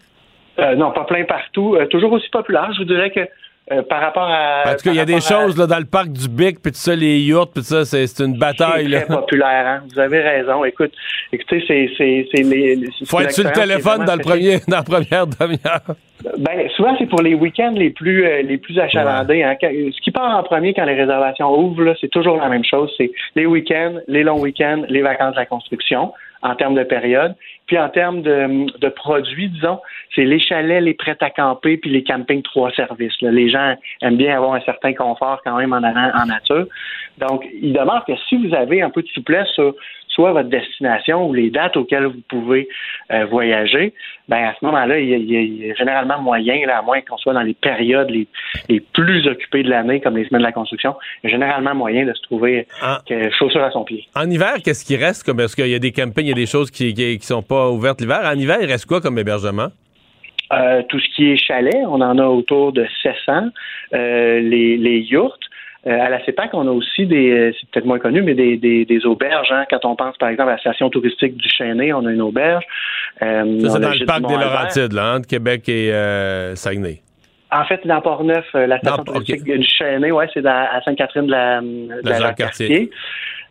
Euh, non, pas plein partout. Euh, toujours aussi populaire. Je vous dirais que euh, par rapport à. En tout cas, il y a des à- choses là, dans le parc du Bic, puis tout ça, les yachts, puis tout ça, c'est, une bataille. C'est Là. très populaire, hein? Vous avez raison. Écoute, écoutez, c'est c'est c'est les. Faut être sur le téléphone dans, le premier, dans la première demi-heure. Ben, souvent, c'est pour les week-ends les plus euh, les plus achalandés. Hein. Ce qui part en premier quand les réservations ouvrent, c'est toujours la même chose. C'est les week-ends, les longs week-ends, les vacances de la construction en termes de période. Puis en termes de, de produits, disons, c'est les chalets, les prêts à camper, puis les campings trois services. là. Les gens aiment bien avoir un certain confort quand même en en nature. Donc, il demeure que si vous avez un peu de souplesse sur soit votre destination ou les dates auxquelles vous pouvez euh, voyager, ben à ce moment-là, il y, a, il y généralement moyen, là, à moins qu'on soit dans les périodes les, les plus occupées de l'année, comme les semaines de la construction, il y a généralement moyen de se trouver Ah. que- chaussures à son pied. En hiver, qu'est-ce qui reste? Comme, est-ce qu'il y a des campings, il y a des choses qui, qui sont pas ouvertes l'hiver? En hiver, il reste quoi comme hébergement? Euh, tout ce qui est chalet, on en a autour de 700. Euh, les, les yourtes. Euh, à la CEPAC, on a aussi des, euh, c'est peut-être moins connu, mais des, des, des auberges. hein. Quand on pense, par exemple, à la station touristique du Chênay, on a une auberge. Euh, Ça, c'est dans le parc des. Laurentides, là, entre Québec et euh, Saguenay. En fait, dans Port-Neuf, la station Non, touristique du Chênay, ouais, c'est dans- à Sainte-Catherine de la, de La la Jacques-Cartier. Jacques-Cartier.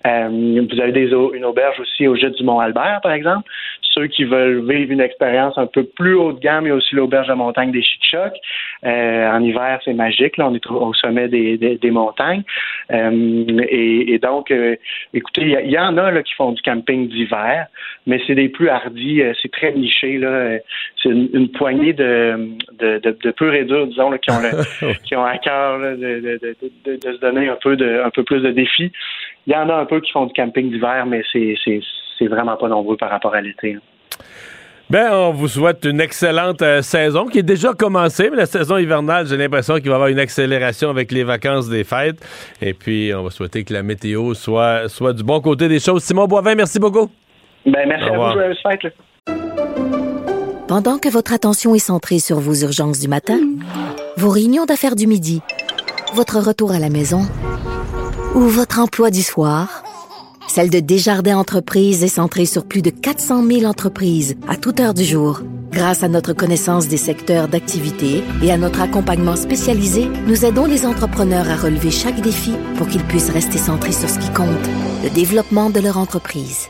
Euh, vous avez des, une auberge aussi au Gîte du Mont-Albert, par exemple. Ceux qui veulent vivre une expérience un peu plus haut de gamme, il y a aussi l'auberge de montagne des Chic-Chocs. Euh, en hiver, c'est magique. Là, on est au, sommet des, des, des montagnes. Euh, et, et donc, euh, écoutez, il y, y, en a là, qui font du camping d'hiver, mais c'est des plus hardis. c'est très niché. Là. C'est une, une poignée de, de, de, et disons, là, qui ont le, qui ont à cœur là, de, de se donner un peu de un peu plus de défis. Il y en a un peu qui font du camping d'hiver, mais c'est c'est vraiment pas nombreux par rapport à l'été. hein. Ben, on vous souhaite une excellente euh, saison qui est déjà commencée, mais la saison hivernale, j'ai l'impression qu'il va y avoir une accélération avec les vacances des fêtes. Et puis, on va souhaiter que la météo soit, soit du bon côté des choses. Simon Boivin, merci beaucoup. Ben, merci Au à vous, joyeuse fête. là. Pendant que votre attention est centrée sur vos urgences du matin, vos réunions d'affaires du midi, votre retour à la maison ou votre emploi du soir, celle de Desjardins Entreprises est centrée sur plus de 400 000 entreprises à toute heure du jour. Grâce à notre connaissance des secteurs d'activité et à notre accompagnement spécialisé, nous aidons les entrepreneurs à relever chaque défi pour qu'ils puissent rester centrés sur ce qui compte, le développement de leur entreprise.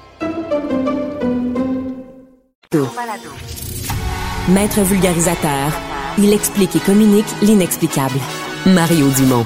Maître vulgarisateur, il explique et communique l'inexplicable. Mario Dumont.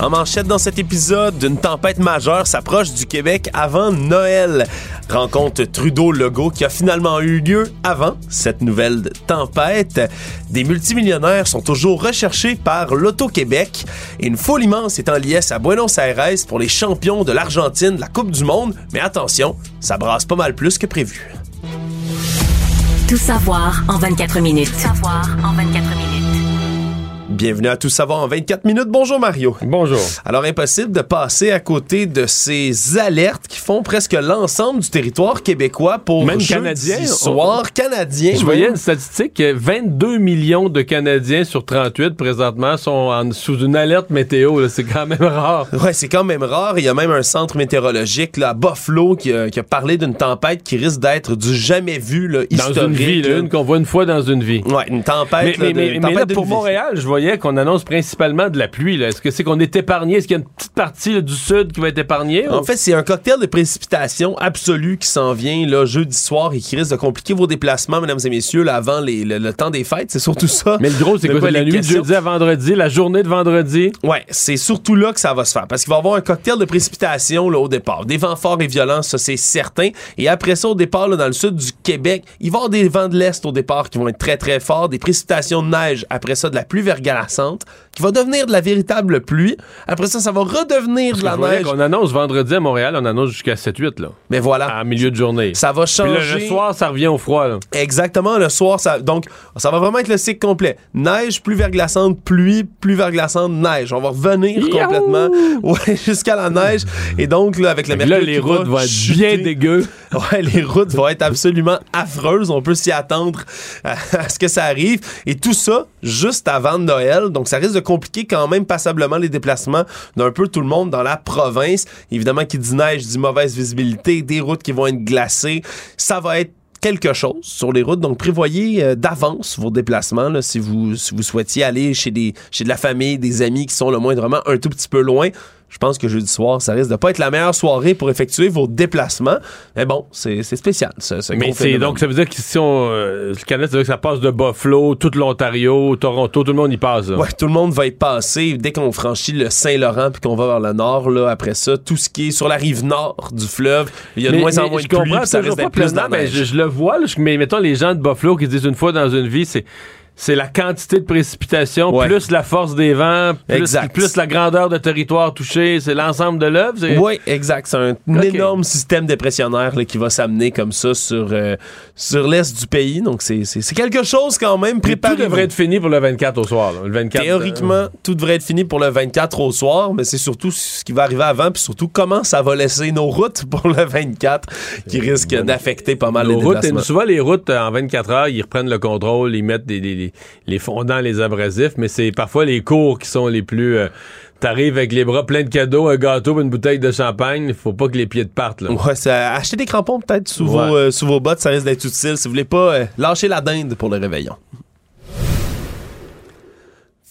En manchette dans cet épisode, une tempête majeure s'approche du Québec avant Noël. Rencontre Trudeau-Legault qui a finalement eu lieu avant cette nouvelle tempête. Des multimillionnaires sont toujours recherchés par l'Auto-Québec. Une foule immense est en liesse à Buenos Aires pour les champions de l'Argentine de la Coupe du Monde. Mais attention, ça brasse pas mal plus que prévu. Tout savoir en 24 minutes. Tout savoir en 24 minutes. Bienvenue à Tout savoir en 24 minutes. Bonjour Mario. Bonjour. Alors impossible de passer à côté de ces alertes qui font presque l'ensemble du territoire québécois pour Même canadien. soir canadien. Je voyais une statistique que 22 millions de Canadiens sur 38 présentement sont en- sous une alerte météo. C'est quand même rare. Ouais, c'est quand même rare. Il y a même un centre météorologique là, à Buffalo qui a, qui a parlé d'une tempête qui risque d'être du jamais vu là, Dans historique. une vie, là, une qu'on voit une fois dans une vie. Ouais, une tempête. Mais, là, mais- de- mais- une mais tempête là, pour vie. Montréal, je voyais qu'on annonce principalement de la pluie. Est-ce que c'est qu'on est épargné? Est-ce qu'il y a une petite partie là, du sud qui va être épargnée? En ou- fait, c'est un cocktail de précipitation absolue qui s'en vient là, jeudi soir et qui risque de compliquer vos déplacements, mesdames et messieurs, là, avant les- le, le temps des fêtes. C'est surtout ça. Mais le gros, c'est quoi? la nuit de jeudi à vendredi, la journée de vendredi? Ouais, c'est surtout là que ça va se faire. Parce qu'il va y avoir un cocktail de précipitation là, au départ. Des vents forts et violents, ça c'est certain. Et après ça, au départ, là, dans le sud du Québec, il va y avoir des vents de l'Est au départ qui vont être très très forts, des précipitations de neige, après ça de la pluie verglaçante, qui va devenir de la véritable pluie. Après ça, ça va redevenir de la neige. qu'on annonce vendredi à Montréal, on annonce jusqu'à 7-8, là. Mais voilà. À milieu de journée. Ça va changer. le soir, ça revient au froid, là. Exactement, le soir, ça, donc ça va vraiment être le cycle complet. Neige, pluie verglaçante, pluie, pluie verglaçante, neige. On va revenir complètement ouais, jusqu'à la neige. Et donc, là, avec le Fait que là, mercure les routes vont être bien dégueu. Ouais, les routes vont être absolument affreuses. On peut s'y attendre à, à ce que ça arrive. Et tout ça juste avant Noël. Donc, ça risque de compliquer quand même passablement les déplacements d'un peu tout le monde dans la province. Évidemment, qui dit neige dit mauvaise visibilité, des routes qui vont être glacées. Ça va être quelque chose sur les routes. Donc, prévoyez euh, d'avance vos déplacements si, vous, si vous souhaitiez aller chez, des, chez de la famille, des amis qui sont le moindrement un tout petit peu loin. Je pense que jeudi soir, ça risque de pas être la meilleure soirée pour effectuer vos déplacements. Mais bon, c'est c'est spécial. Ce, ce Mais c'est donc ça veut dire que si on euh, le Canada, ça veut dire que ça passe de Buffalo, tout l'Ontario, Toronto, tout le monde y passe. là. Ouais, tout le monde va y passer dès qu'on franchit le Saint-Laurent puis qu'on va vers le nord. Là, après ça, tout ce qui est sur la rive nord du fleuve, il y a de Mais- moins en moins de pluie, ça risque d'être plus pleinement, mais je, je le vois, là, je- mais mettons les gens de Buffalo qui disent une fois dans une vie, c'est c'est la quantité de précipitation, Ouais. plus la force des vents, plus, Exact. plus la grandeur de territoire touché, c'est l'ensemble de l'œuvre. Oui, exact. C'est un énorme système dépressionnaire là, qui va s'amener comme ça sur, euh, sur l'est du pays. Donc, c'est- quelque chose quand même. Puis Tout Préparez-vous. devrait être fini pour le 24 au soir. là. Le 24, Théoriquement, euh, tout devrait être fini pour le 24 au soir, mais c'est surtout ce qui va arriver avant, puis surtout comment ça va laisser nos routes pour le 24, qui risque d'affecter pas mal nos les routes, déplacements. et souvent les routes euh, en 24 heures, ils reprennent le contrôle, ils mettent des, des- les fondants, les abrasifs, mais c'est parfois les cours qui sont les plus euh, T'arrives avec les bras pleins de cadeaux, un gâteau, une bouteille de champagne, faut pas que les pieds te partent. Là. Ouais, ça, acheter des crampons peut-être sous, Ouais. vos, euh, sous vos bottes, ça risque d'être utile si vous voulez pas euh, lâcher la dinde pour le réveillon.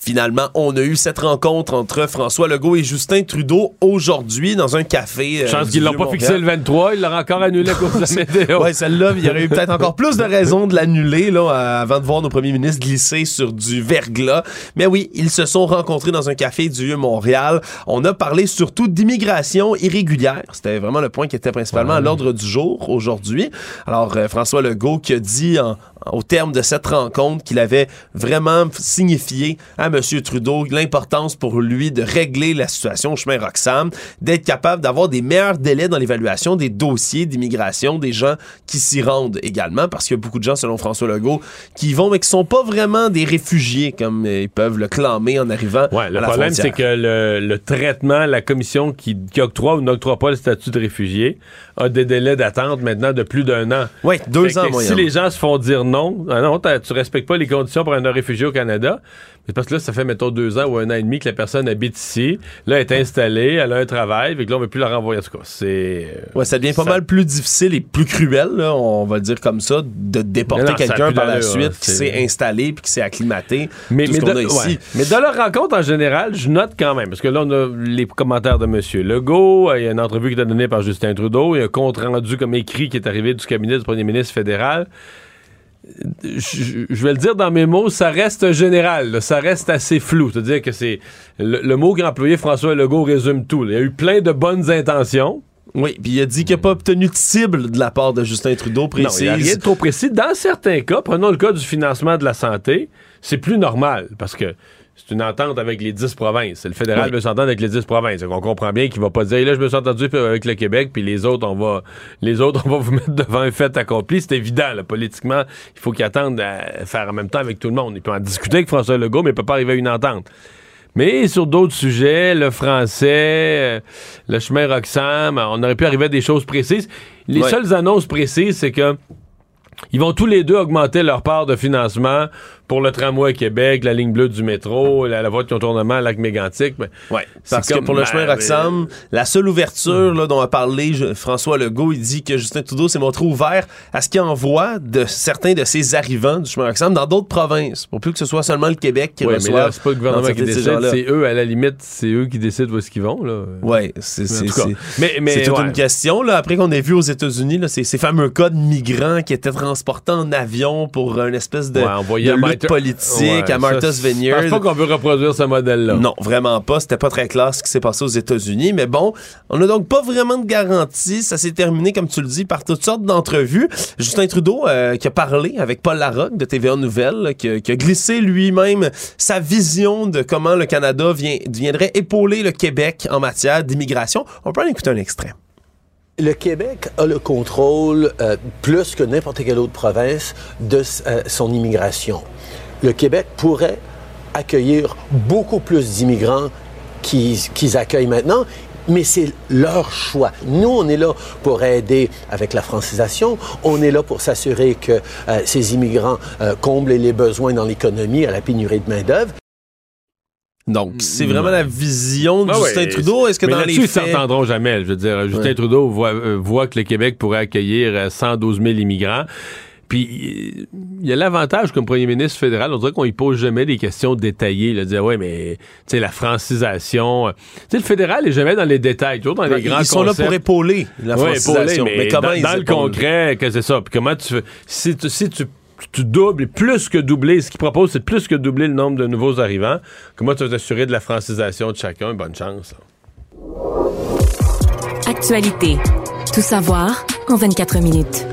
Finalement, on a eu cette rencontre entre François Legault et Justin Trudeau aujourd'hui dans un café. euh, Chance qu'ils l'ont pas fixé le 23, ils l'ont encore annulé à cause de la météo. Ouais, celle-là, il y aurait eu peut-être encore plus de raisons de l'annuler là, euh, avant de voir nos premiers ministres glisser sur du verglas. Mais oui, ils se sont rencontrés dans un café du Vieux-Montréal. On a parlé surtout d'immigration irrégulière. C'était vraiment le point qui était principalement à l'ordre du jour aujourd'hui. Alors, euh, François Legault qui a dit en- au terme de cette rencontre qu'il avait vraiment signifié à M. Trudeau l'importance pour lui de régler la situation au chemin Roxham, d'être capable d'avoir des meilleurs délais dans l'évaluation des dossiers d'immigration des gens qui s'y rendent également, parce qu'il y a beaucoup de gens, selon François Legault, qui y vont, mais qui sont pas vraiment des réfugiés, comme ils peuvent le clamer en arrivant Ouais, le à la problème, c'est que le, le traitement, la commission qui, qui octroie ou n'octroie pas le statut de réfugié a des délais d'attente maintenant de plus d'un an. Oui, deux Fait ans, que. Si les gens se font dire non, ah non, tu respectes pas les conditions pour un réfugié au Canada, c'est parce que là, ça fait, mettons, deux ans ou un an et demi que la personne habite ici. Là, elle est installée, elle a un travail, fait que là, on veut plus la renvoyer. En tout cas, c'est. euh, Ouais, ça devient pas mal plus difficile et plus cruel, là, on va le dire comme ça, de déporter a quelqu'un par la suite hein, qui s'est installé puis qui s'est acclimaté. Mais, tout mais, ce de, a ici. ouais. mais dans leur rencontre en général, je note quand même, parce que là, on a les commentaires de M. Legault, euh, il y a une entrevue qui est donnée par Justin Trudeau, il y a un compte rendu comme écrit qui est arrivé du cabinet du premier ministre fédéral. Je, je vais le dire dans mes mots, ça reste général, là, ça reste assez flou. C'est-à-dire que c'est le, le mot qu'a employé François Legault résume tout. là. Il y a eu plein de bonnes intentions. Oui, puis il a dit qu'il n'a pas obtenu de cible de la part de Justin Trudeau Non, précise. il n'y a rien de trop précis. Dans certains cas, prenons le cas du financement de la santé, c'est plus normal parce que c'est une entente avec les 10 provinces. Le fédéral Oui. veut s'entendre avec les 10 provinces. On comprend bien qu'il va pas dire là, je me suis entendu avec le Québec, puis les autres, on va les autres, on va vous mettre devant un fait accompli. C'est évident, là, politiquement, il faut qu'ils attendent à faire en même temps avec tout le monde. Il peut en discuter avec François Legault, mais il peut pas arriver à une entente. Mais sur d'autres sujets, le français, euh, le chemin Roxham, on aurait pu arriver à des choses précises. Les seules annonces précises, c'est que ils vont tous les deux augmenter leur part de financement pour le tramway à Québec, la ligne bleue du métro, la, la voie de contournement à Lac-Mégantic. Ben, Ouais, parce que pour le chemin ben, Roxham, la seule ouverture là, dont a parlé je- François Legault, il dit que Justin Trudeau s'est montré ouvert à ce qu'il envoie de certains de ses arrivants du chemin Roxham dans d'autres provinces, pour plus que ce soit seulement le Québec qui ouais, mais là, c'est pas le gouvernement qui décide, c'est eux, à la limite, c'est eux qui décident où est-ce qu'ils vont. Là. Ouais, c'est Mais, mais, c'est toute ouais. une question. Là, après qu'on ait vu aux États-Unis ces, ces fameux cas de migrants qui étaient transportés en avion pour une espèce de, Ouais, envoyé de à lutte Politique Ouais, à Martha's ça, Vineyard. Je pense pas qu'on veut reproduire ce modèle-là. Non, vraiment pas. C'était pas très clair ce qui s'est passé aux États-Unis. Mais bon, on n'a donc pas vraiment de garantie. Ça s'est terminé, comme tu le dis, par toutes sortes d'entrevues. Justin Trudeau, euh, qui a parlé avec Paul Larocque de TVA Nouvelle, qui, a- qui a glissé lui-même sa vision de comment le Canada vient, viendrait épauler le Québec en matière d'immigration. On peut en écouter un extrait. Le Québec a le contrôle, euh, plus que n'importe quelle autre province, de euh, son immigration. Le Québec pourrait accueillir beaucoup plus d'immigrants qu'ils qu'ils accueillent maintenant, mais c'est leur choix. Nous, on est là pour aider avec la francisation. On est là pour s'assurer que euh, ces immigrants euh, comblent les besoins dans l'économie à la pénurie de main-d'œuvre. Donc, c'est vraiment la vision de Ah Justin ouais, Trudeau. Est-ce que mais dans les ils s'entendront jamais. Je veux dire, Justin Ouais. Trudeau voit, euh, voit que le Québec pourrait accueillir euh, 112 000 immigrants. Puis, il y a l'avantage comme premier ministre fédéral, on dirait qu'on y pose jamais des questions détaillées. Là, dire, ouais, mais, tu sais, la francisation. euh, Tu sais, le fédéral est jamais dans les détails, toujours dans les Ils grands sont là pour épauler la Ouais, francisation. épauler, mais, comment dans, ils dans le concret, que c'est ça. Puis comment tu fais. Si tu, si tu, tu doubles, plus que doubler, ce qu'ils proposent, c'est plus que doubler le nombre de nouveaux arrivants. Comment tu vas t'assurer de la francisation de chacun? Bonne chance. Actualité. Tout savoir en 24 minutes.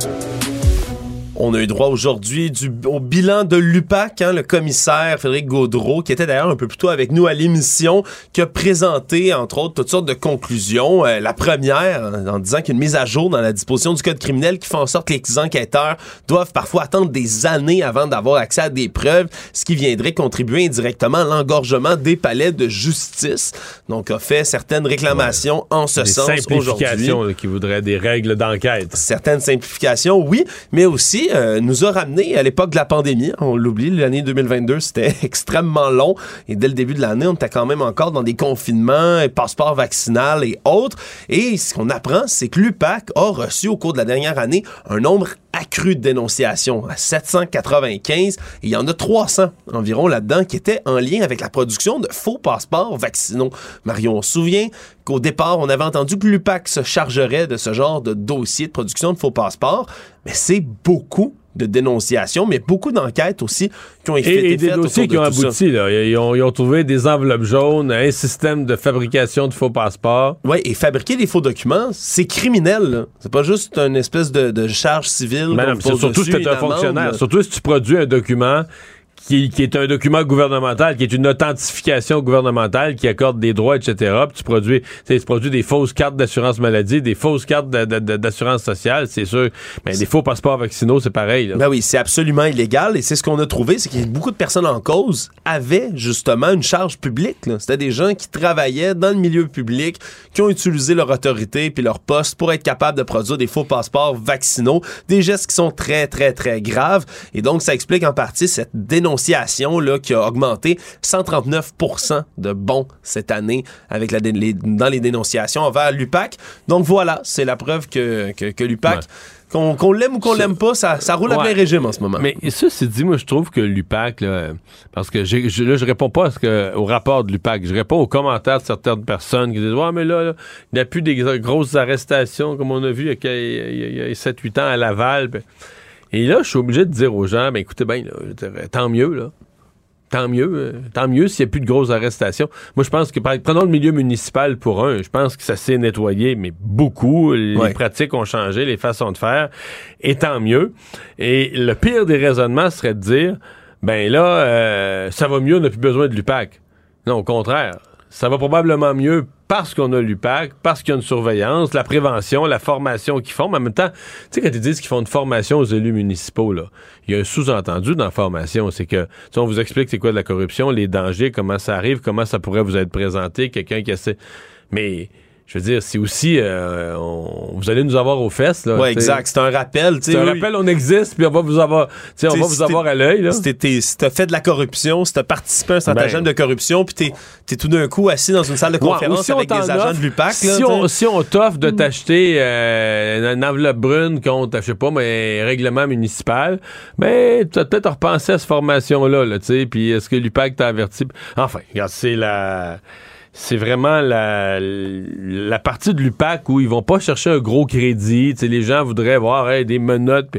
On a eu droit aujourd'hui au bilan de l'UPAC, hein, le commissaire Frédéric Gaudreau, qui était d'ailleurs un peu plus tôt avec nous à l'émission, qui a présenté, entre autres, toutes sortes de conclusions. Euh, la première, en, en disant qu'il y a une mise à jour dans la disposition du code criminel qui fait en sorte que les enquêteurs doivent parfois attendre des années avant d'avoir accès à des preuves, ce qui viendrait contribuer indirectement à l'engorgement des palais de justice. Donc, a fait certaines réclamations en ce Des sens aujourd'hui simplifications qui voudraient des règles d'enquête. certaines simplifications, oui, mais aussi euh, nous a ramené à l'époque de la pandémie. On l'oublie, l'année 2022, c'était extrêmement long. Et dès le début de l'année, on était quand même encore dans des confinements, et passeports vaccinal et autres. Et ce qu'on apprend, c'est que l'UPAC a reçu au cours de la dernière année un nombre accru de dénonciations, à 795. Et il y en a 300 environ là-dedans qui étaient en lien avec la production de faux passeports vaccinaux. Mario, on se souvient qu'au départ, on avait entendu que l'UPAC se chargerait de ce genre de dossier de production de faux passeports, mais c'est beaucoup de dénonciations, mais beaucoup d'enquêtes aussi qui ont été Et, et des faites dossiers qui ont abouti. Là. Ils, ont, ils ont trouvé des enveloppes jaunes, un système de fabrication de faux passeports. Oui, et fabriquer des faux documents, c'est criminel. C'est pas juste une espèce de, de charge civile. Mais non, mais surtout si tu es un amende, fonctionnaire. Surtout si tu produis un document qui, qui est un document gouvernemental, qui est une authentification gouvernementale qui accorde des droits, etc. Puis tu produis, tu produis des fausses cartes d'assurance maladie, des fausses cartes d'assurance sociale, c'est sûr. Mais des faux passeports vaccinaux, c'est pareil. là. Ben oui, c'est absolument illégal et c'est ce qu'on a trouvé, c'est que beaucoup de personnes en cause avaient justement une charge publique. C'était des gens qui travaillaient dans le milieu public, qui ont utilisé leur autorité puis leur poste pour être capables de produire des faux passeports vaccinaux, des gestes qui sont très très très graves et donc ça explique en partie cette dénonciation là qui a augmenté 139% de bons cette année avec la dé- les- dans les dénonciations envers l'UPAC. Donc voilà, c'est la preuve que, que, que l'UPAC Qu'on l'aime ou qu'on l'aime pas, ça, ça roule à Ouais. plein régime en ce moment. Mais ça, c'est dit, moi, je trouve que l'UPAC, parce que j'ai- je, là, je réponds pas à ce que, au rapport de l'UPAC, je réponds aux commentaires de certaines personnes qui disent Ouais, mais là, là, il n'y a plus des grosses arrestations comme on a vu il y a, quel- il y a- il y a 7-8 ans à Laval. Ben, Et là, je suis obligé de dire aux gens ben écoutez bien, là, dirais, tant mieux, là. Tant mieux, euh, tant mieux s'il n'y a plus de grosses arrestations. Moi, je pense que, par- prenons le milieu municipal pour un, je pense que ça s'est nettoyé, mais beaucoup. Les Ouais. pratiques ont changé, les façons de faire, et tant mieux. Et le pire des raisonnements serait de dire, ben là, euh, ça va mieux, on n'a plus besoin de l'UPAC. Non, au contraire. Ça va probablement mieux parce qu'on a l'UPAC, parce qu'il y a une surveillance, la prévention, la formation qu'ils font. Mais en même temps, tu sais, quand ils disent qu'ils font une formation aux élus municipaux, là, il y a un sous-entendu dans la formation. C'est que, on vous explique c'est quoi de la corruption, les dangers, comment ça arrive, comment ça pourrait vous être présenté, quelqu'un qui essaie. Mais, je veux dire, c'est aussi, euh, on- vous allez nous avoir aux fesses, là. Ouais, tu sais. exact. C'est un rappel. tu sais, C'est un rappel, on existe, puis on va vous avoir, tu sais, on T'sais, va si vous avoir à l'œil, là. Si t'as fait de la corruption, si t'as participé à un stratagème Ben. de corruption, puis t'es, t'es tout d'un coup assis dans une salle de Ouais, conférence si avec des agents offre, de l'UPAC. Si on, t'sais. si on t'offre de t'acheter euh, une enveloppe brune contre, je sais pas, mais un règlement municipal, ben, tu as peut-être repensé à cette formation-là, là, tu sais, puis est-ce que l'UPAC t'a averti? Enfin, regarde, c'est la... C'est vraiment la, la partie de l'UPAC où ils vont pas chercher un gros crédit. Les gens voudraient voir hey, des menottes.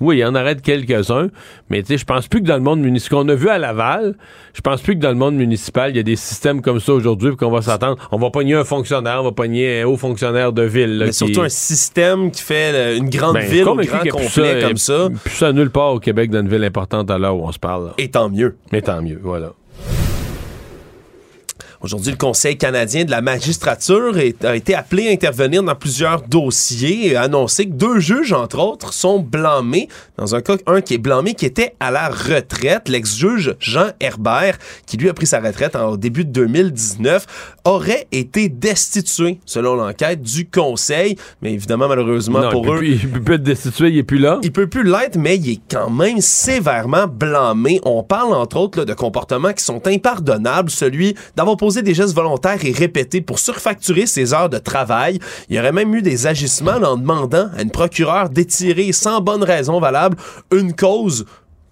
Oui, il y en arrête quelques-uns, mais je pense plus que dans le monde municipal, ce qu'on a vu à Laval, je pense plus que dans le monde municipal, il y a des systèmes comme ça aujourd'hui, qu'on va s'attendre. On va pogner un fonctionnaire, on va pogner un haut fonctionnaire de ville. là, Mais qui- surtout un système qui fait euh, une grande Ben, ville convaincu grand complet ça, comme ça. Plus ça nulle part au Québec dans une ville importante à l'heure où on se parle. là. Et tant mieux. Mais tant mieux, voilà. Aujourd'hui, le Conseil canadien de la magistrature a été appelé à intervenir dans plusieurs dossiers et a annoncé que deux juges, entre autres, sont blâmés. Dans un cas, un qui est blâmé qui était à la retraite. L'ex-juge Jean Herbert, qui lui a pris sa retraite en début de 2019, aurait été destitué, selon l'enquête, du Conseil. Mais évidemment, malheureusement Non, pour il peut eux, plus- il peut plus être destitué, il est plus là. il peut plus l'être, mais il est quand même sévèrement blâmé. On parle entre autres là, de comportements qui sont impardonnables, celui d'avoir posé des gestes volontaires et répétés pour surfacturer ses heures de travail. Il y aurait même eu des agissements en demandant à une procureure d'étirer sans bonne raison valable une cause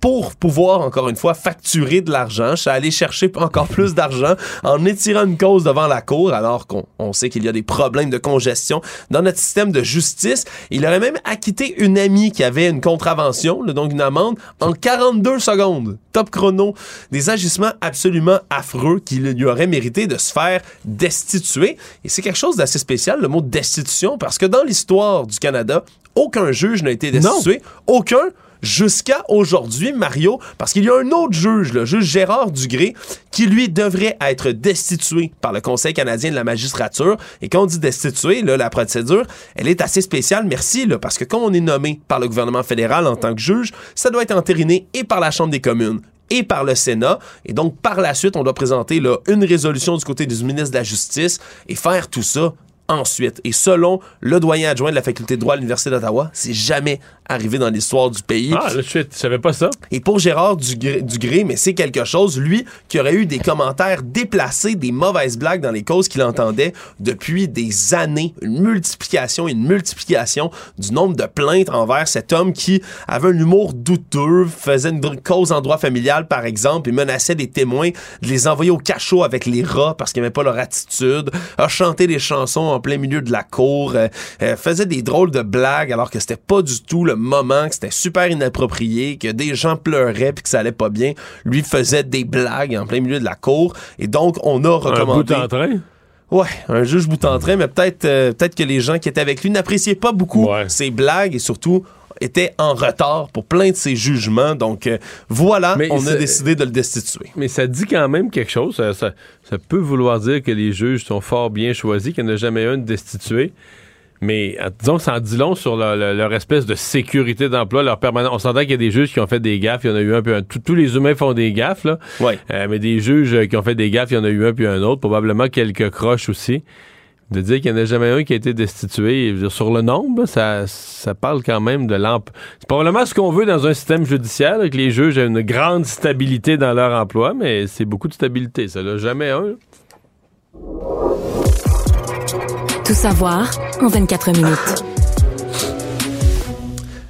pour pouvoir, encore une fois, facturer de l'argent. Je suis allé chercher encore plus d'argent en étirant une cause devant la cour, alors qu'on on sait qu'il y a des problèmes de congestion dans notre système de justice. Il aurait même acquitté une amie qui avait une contravention, là, donc une amende, en 42 secondes. Top chrono. Des agissements absolument affreux qui lui auraient mérité de se faire destituer. Et c'est quelque chose d'assez spécial, le mot destitution, parce que dans l'histoire du Canada, aucun juge n'a été destitué. Aucun jusqu'à aujourd'hui, Mario, parce qu'il y a un autre juge, le juge Gérard Dugré, qui lui devrait être destitué par le Conseil canadien de la magistrature. Et quand on dit destitué, la procédure, elle est assez spéciale, merci, parce que quand on est nommé par le gouvernement fédéral en tant que juge, ça doit être entériné et par la Chambre des communes et par le Sénat. Et donc, par la suite, on doit présenter une résolution du côté du ministre de la Justice et faire tout ça ensuite. Et selon le doyen adjoint de la faculté de droit à l'Université d'Ottawa, c'est jamais arrivé dans l'histoire du pays. Ah, là, je savais pas ça. Et pour Gérard Dugré, Dugré, mais c'est quelque chose, lui, qui aurait eu des commentaires déplacés, des mauvaises blagues dans les causes qu'il entendait depuis des années. Une multiplication, une multiplication du nombre de plaintes envers cet homme qui avait un humour douteux, faisait une cause en droit familial, par exemple, et menaçait des témoins de les envoyer au cachot avec les rats parce qu'ils n'aimaient pas leur attitude, a chanté des chansons en plein milieu de la cour, euh, euh, faisait des drôles de blagues alors que c'était pas du tout le moment, que c'était super inapproprié, que des gens pleuraient puis que ça allait pas bien. Lui faisait des blagues en plein milieu de la cour et donc on a recommandé... Un bout en train? Ouais, un juge bout en train, mais peut-être euh, peut-être que les gens qui étaient avec lui n'appréciaient pas beaucoup ses blagues et surtout étaient en retard pour plein de ses jugements. Donc euh, voilà, Mais on a décidé de le destituer. Mais ça dit quand même quelque chose. Ça, ça- ça peut vouloir dire que les juges sont fort bien choisis, qu'il n'y en a jamais un de destitué. Mais euh, disons que ça en dit long sur leur, espèce de sécurité d'emploi, leur permanence. On s'entend qu'il y a des juges qui ont fait des gaffes. Il y en a eu un puis un. Tous tous les humains font des gaffes, là. Euh, mais des juges euh, qui ont fait des gaffes, il y en a eu un puis un autre. Probablement quelques croches aussi. De dire qu'il n'y en a jamais un qui a été destitué, dire, sur le nombre, ça, ça parle quand même de l'emploi. C'est probablement ce qu'on veut dans un système judiciaire, là, que les juges aient une grande stabilité dans leur emploi, mais c'est beaucoup de stabilité. Ça n'a jamais un. Tout savoir en 24 minutes.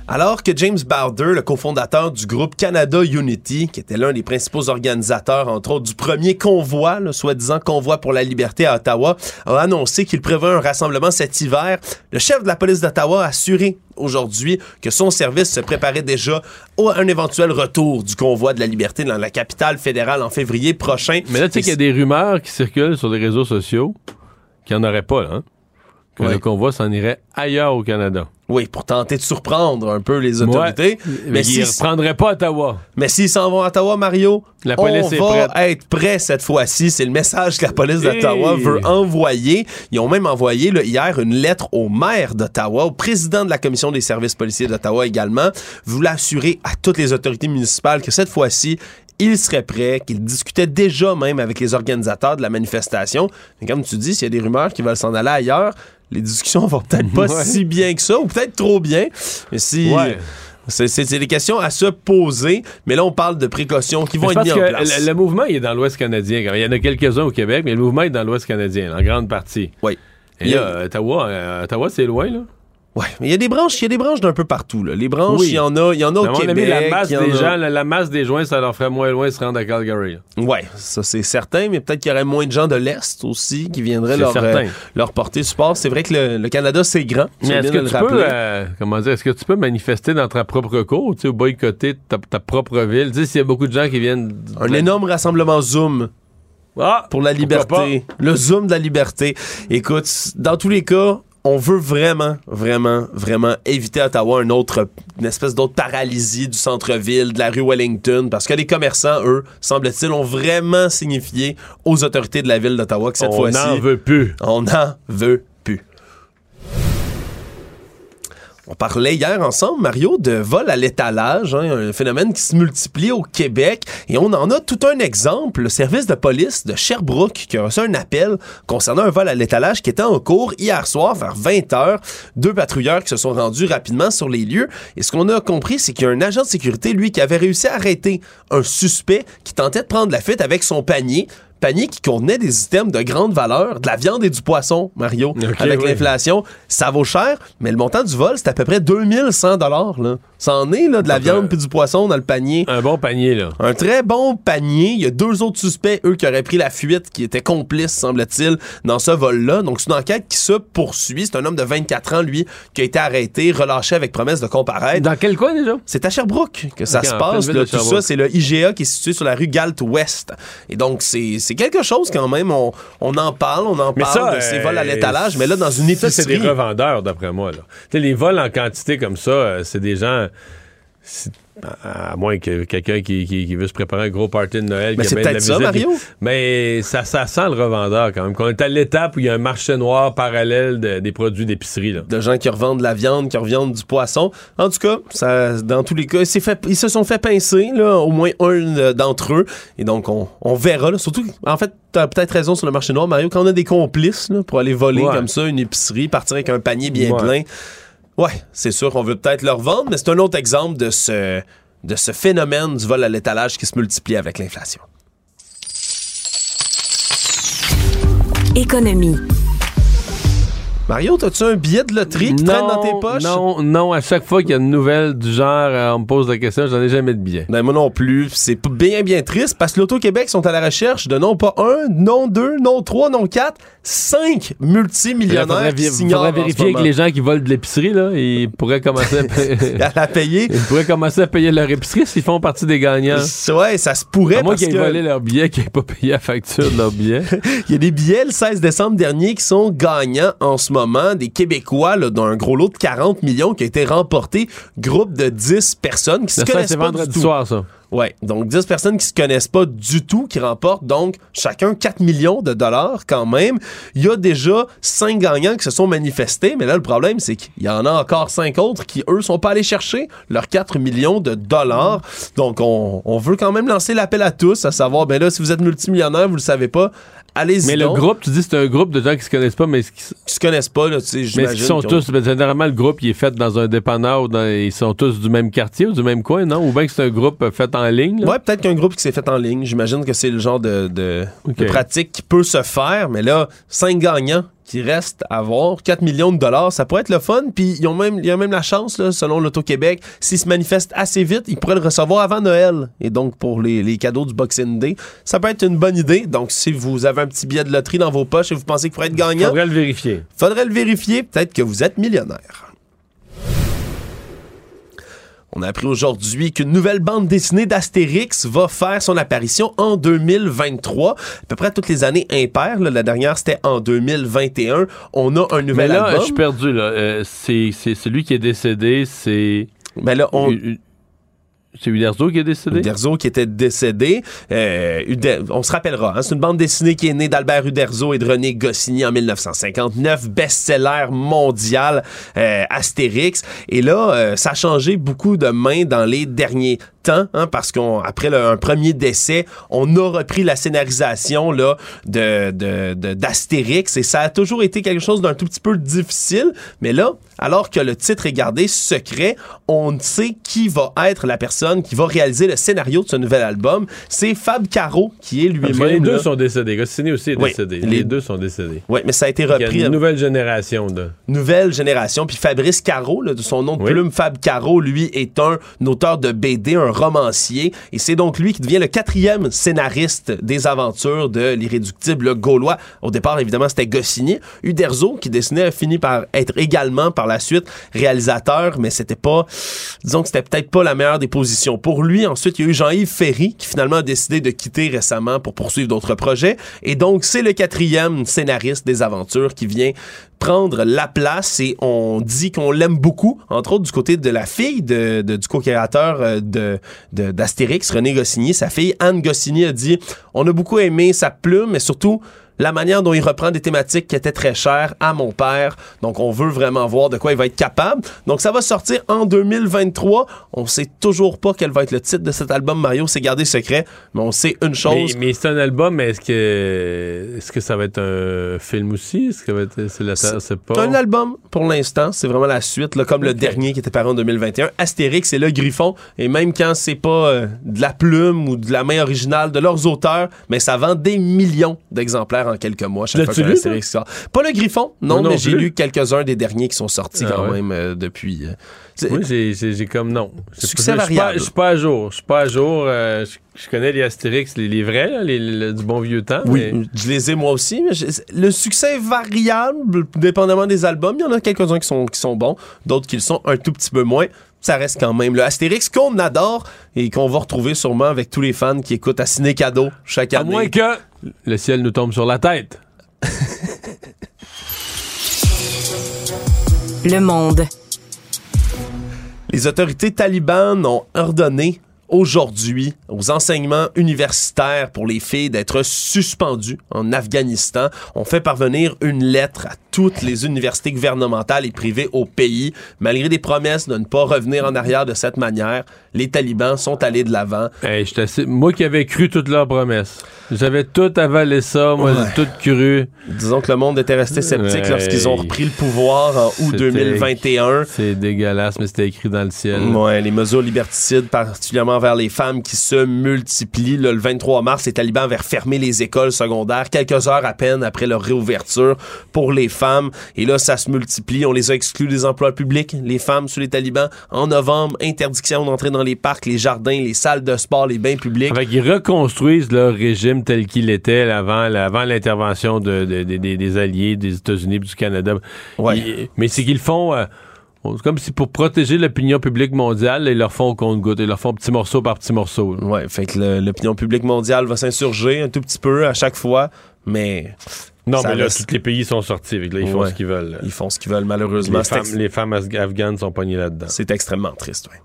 Alors que James Bowder, le cofondateur du groupe Canada Unity, qui était l'un des principaux organisateurs, entre autres, du premier convoi, le soi-disant convoi pour la liberté à Ottawa, a annoncé qu'il prévoit un rassemblement cet hiver, le chef de la police d'Ottawa a assuré aujourd'hui que son service se préparait déjà à un éventuel retour du convoi de la liberté dans la capitale fédérale en février prochain. Mais là, tu sais qu'il y a des rumeurs qui circulent sur les réseaux sociaux qu'il n'y en aurait pas, là. hein? Que le convoi s'en irait ailleurs au Canada. Oui, pour tenter de surprendre un peu les autorités. Ouais. Mais ils ne reprendraient pas Ottawa. Mais s'ils s'en vont à Ottawa, Mario, La police on est va prête. être prêt cette fois-ci. C'est le message que la police d'Ottawa Hey! veut envoyer. Ils ont même envoyé là, hier une lettre au maire d'Ottawa, au président de la commission des services policiers d'Ottawa également, voulant assurer à toutes les autorités municipales que cette fois-ci, il serait prêt, qu'il discutait déjà même avec les organisateurs de la manifestation. Mais comme tu dis, s'il y a des rumeurs qui veulent s'en aller ailleurs, les discussions vont peut-être pas Ouais. si bien que ça, ou peut-être trop bien. Mais si... Ouais. C'est des questions à se poser, mais là, on parle de précautions qui vont être mises en place. le, le mouvement, il est dans l'Ouest canadien. Il y en a quelques-uns au Québec, mais le mouvement est dans l'Ouest canadien, en grande partie. Oui. Et là, Ottawa, euh, Ottawa c'est loin, là. Ouais, mais il y a des branches, il y a des branches d'un peu partout. Là. Les branches, Oui. il y en a, il y en a Mais au mon avis, Québec. la masse des a- gens, la, la masse des joints, ça leur ferait moins loin de se rendre à Calgary. Ouais, ça c'est certain, mais peut-être qu'il y aurait moins de gens de l'Est aussi qui viendraient leur, euh, leur porter support. C'est vrai que le, le Canada, c'est grand. Mais est-ce que tu peux, euh, comment dire, est-ce que tu peux manifester dans ta propre cour, tu sais, boycotter ta, ta propre ville? Tu sais, s'il y a beaucoup de gens qui viennent... Un énorme rassemblement Zoom. Ah, pour la liberté. Le Zoom de la liberté. Écoute, dans tous les cas, on veut vraiment, vraiment, vraiment éviter à Ottawa un autre, une espèce d'autre paralysie du centre-ville, de la rue Wellington, parce que les commerçants, eux, semble-t-il, ont vraiment signifié aux autorités de la ville d'Ottawa que cette On fois-ci... n'en veut plus. On n'en veut On parlait hier ensemble, Mario, de vol à l'étalage, hein, un phénomène qui se multiplie au Québec. Et on en a tout un exemple. Le service de police de Sherbrooke qui a reçu un appel concernant un vol à l'étalage qui était en cours hier soir vers 20 h. Deux patrouilleurs qui se sont rendus rapidement sur les lieux. Et ce qu'on a compris, c'est qu'il y a un agent de sécurité, lui, qui avait réussi à arrêter un suspect qui tentait de prendre la fuite avec son panier panier qui contenait des items de grande valeur, de la viande et du poisson, Mario. Avec oui. l'inflation, ça vaut cher, mais le montant du vol, c'est à peu près 2100 dollars là. Ça en est là de la viande puis du poisson dans le panier. Un bon panier, là. Un très bon panier. Il y a deux autres suspects, eux, qui auraient pris la fuite, qui étaient complices, semble-t-il, dans ce vol-là. Donc, c'est une enquête qui se poursuit. C'est un homme de 24 ans, lui, qui a été arrêté, relâché avec promesse de comparaître. Dans quel coin, déjà? C'est à Sherbrooke que ça se passe. là. tout ça, c'est le IGA qui est situé sur la rue Galt-Ouest. Et donc, c'est c'est quelque chose quand même. On, on en parle, on en Mais parle ça, de ces euh, vols à l'étalage, mais là, dans une Ça, c'est épicerie. des revendeurs, d'après moi. Là. Les vols en quantité comme ça, euh, c'est des gens. c'est- À, à moins que quelqu'un qui, qui, qui veut se préparer un gros party de Noël. Mais c'est peut-être ça, visite. Mario? Mais ça, ça sent le revendeur quand même. Qu'on est à l'étape où il y a un marché noir parallèle de- des produits d'épicerie. là. de gens qui revendent de la viande, qui revendent du poisson. En tout cas, ça, dans tous les cas, c'est fait, ils se sont fait pincer, là, au moins un euh, d'entre eux. Et donc, on, on verra. là. surtout, en fait, t'as peut-être raison sur le marché noir, Mario, quand on a des complices là, pour aller voler Ouais. comme ça une épicerie, partir avec un panier bien Ouais. plein. Ouais, c'est sûr qu'on veut peut-être leur vendre, mais c'est un autre exemple de ce, de ce phénomène du vol à l'étalage qui se multiplie avec l'inflation. Économie. Mario, as-tu un billet de loterie qui traîne dans tes poches? Non, non, à chaque fois qu'il y a une nouvelle du genre, euh, on me pose la question, j'en ai jamais de billet. Ben, moi non plus. C'est bien, bien triste parce que l'Auto-Québec sont à la recherche de non pas un, non deux, non trois, non quatre, cinq Il multimillionnaires faudrait, qui faudrait vérifier avec moment. les gens qui volent de l'épicerie, là. Ils pourraient commencer à, payer- à la payer. ils pourraient commencer à payer leur épicerie s'ils font partie des gagnants. Ouais, ça se pourrait À moins parce qu'ils aient que volé leur billet, qu'ils n'aient pas payé la facture de leur billet. il y a des billets le 16 décembre dernier qui sont gagnants en ce moment, des Québécois là, dans un gros lot de 40 millions qui a été remporté, groupe de 10 personnes qui se connaissent pas vendredi du tout. soir, ça. Ouais, donc 10 personnes qui se connaissent pas du tout, qui remportent donc chacun 4 millions de dollars quand même. Il y a déjà 5 gagnants qui se sont manifestés, mais là le problème c'est qu'il y en a encore 5 autres qui eux sont pas allés chercher leurs 4 millions de dollars. Donc on, on veut quand même lancer l'appel à tous, à savoir ben là si vous êtes multimillionnaire, vous le savez pas, allez-y Mais le groupe, tu dis, c'est un groupe de gens qui se connaissent pas, mais qui, se connaissent pas là, tu sais, mais j'imagine. qu'ils sont tous, ben, généralement, le groupe, il est fait dans un dépanneur ou dans- ils sont tous du même quartier ou du même coin, non? Ou bien que c'est un groupe euh, fait en ligne, là? Ouais, peut-être qu'un groupe qui s'est fait en ligne. J'imagine que c'est le genre de, de, de pratique qui peut se faire. Mais là, cinq gagnants qui restent à voir, 4 millions de dollars, ça pourrait être le fun. Puis ils ont même, il y a même la chance, là, selon l'Auto-Québec, s'ils se manifestent assez vite, ils pourraient le recevoir avant Noël. Et donc, pour les, les cadeaux du Boxing Day, ça peut être une bonne idée. Donc, si vous avez un petit billet de loterie dans vos poches et vous pensez qu'il pourrait être gagnant, Faudrait le vérifier. faudrait le vérifier. Peut-être que vous êtes millionnaire. On a appris aujourd'hui qu'une nouvelle bande dessinée d'Astérix va faire son apparition en 2023. À peu près toutes les années impaires. là. La dernière, c'était en 2021. On a un Mais nouvel là, album. je suis perdu, là. Euh, c'est, c'est celui qui est décédé, c'est. Ben là, on... C'est Uderzo qui est décédé? Uderzo qui était décédé. Euh, on se rappellera, hein, c'est une bande dessinée qui est née d'Albert Uderzo et de René Goscinny en 1959, best-seller mondial euh, Astérix. Et là, euh, ça a changé beaucoup de mains dans les derniers temps, hein, parce qu'après un premier décès, on a repris la scénarisation là, de, de, de- d'Astérix et ça a toujours été quelque chose d'un tout petit peu difficile. Mais là, alors que le titre est gardé secret, on sait qui va être la personne qui va réaliser le scénario de ce nouvel album. C'est Fab Caro qui est lui-même. les deux là- sont décédés. Goscinny aussi est Oui, décédé. les- Les... deux sont décédés. Ouais, mais ça a été Il y a repris. une nouvelle génération de. nouvelle génération. Puis Fabrice Caro, là, de son nom de Oui. plume, Fab Caro, lui, est un auteur de BD, un romancier. Et c'est donc lui qui devient le quatrième scénariste des aventures de l'irréductible gaulois. Au départ, évidemment, c'était Goscinny. Uderzo, qui dessinait, a fini par être également, par la suite, réalisateur, mais c'était pas, disons que c'était peut-être pas la meilleure des positions pour lui. Ensuite, il y a eu Jean-Yves Ferry, qui finalement a décidé de quitter récemment pour poursuivre d'autres projets. Et donc, c'est le quatrième scénariste des aventures qui vient prendre la place et on dit qu'on l'aime beaucoup, entre autres du côté de la fille de, du co-créateur euh, d'Astérix, René Goscinny. Sa fille Anne Goscinny a dit On a beaucoup aimé sa plume, mais surtout la manière dont il reprend des thématiques qui étaient très chères à mon père. Donc, on veut vraiment voir de quoi il va être capable. Donc, ça va sortir en 2023. On sait toujours pas quel va être le titre de cet album, Mario. C'est gardé secret. Mais on sait une chose. mais c'est un album, mais est-ce que est-ce que ça va être un film aussi? Est-ce que ça va être c'est la terre, c'est pas? C'est un album pour l'instant, c'est vraiment la suite, là, comme le dernier qui était paru en 2021. Astérix et le Griffon, et même quand c'est pas euh, de la plume ou de la main originale de leurs auteurs, mais ça vend des millions d'exemplaires en quelques mois. chaque fois qu'un Astérix sort. Pas le Griffon, non, Moi non mais j'ai plus. lu quelques-uns des derniers qui sont sortis Ah quand ouais. même euh, depuis. euh, c'est- Oui, j'ai, comme non. Succès pas- je suis pas- variable. Je suis pas à jour. Je suis pas à jour. euh, je, connais les Astérix, les, les vrais, là, les, le- du bon vieux temps. Oui, mais- je les ai moi aussi. Mais je- le succès est variable, dépendamment des albums. Il y en a quelques-uns qui sont, qui sont bons, d'autres qui le sont un tout petit peu moins. Ça reste quand même le Astérix qu'on adore et qu'on va retrouver sûrement avec tous les fans qui écoutent à Ciné Cadeau chaque À année. moins que le ciel nous tombe sur la tête. Le monde. Les autorités talibanes ont ordonné aujourd'hui aux enseignements universitaires pour les filles d'être suspendues en Afghanistan. On fait parvenir une lettre à toutes les universités gouvernementales et privées au pays. Malgré des promesses de ne pas revenir en arrière de cette manière, les talibans sont allés de l'avant. Hey, moi qui avais cru toutes leurs promesses. J'avais tout avalé ça, moi j'ai tout cru. Disons que le monde était resté sceptique lorsqu'ils ont repris le pouvoir en août 2021. C'est dégueulasse, mais c'était écrit dans le ciel. Ouais, les mesures liberticides, particulièrement vers les femmes qui se multiplient. le 23 mars, les talibans avaient fermé les écoles secondaires quelques heures à peine après leur réouverture pour les femmes et là, ça se multiplie. On les a exclus des emplois publics, les femmes sous les talibans. En novembre, interdiction d'entrer dans les parcs, les jardins, les salles de sport, les bains publics. Fait ils reconstruisent leur régime tel qu'il était avant, avant l'intervention de, des Alliés, des États-Unis du Canada. mais c'est qu'ils font... Euh, comme si pour protéger l'opinion publique mondiale, ils leur font compte-goutte, ils leur font petit morceau par petit morceau. Ouais, fait que l'opinion publique mondiale va s'insurger un tout petit peu à chaque fois, mais non, mais là, tous les pays sont sortis. Là, ils font ce qu'ils veulent. Ils font ce qu'ils veulent, malheureusement. Les femmes, afghanes sont pognées là-dedans. C'est extrêmement triste, oui.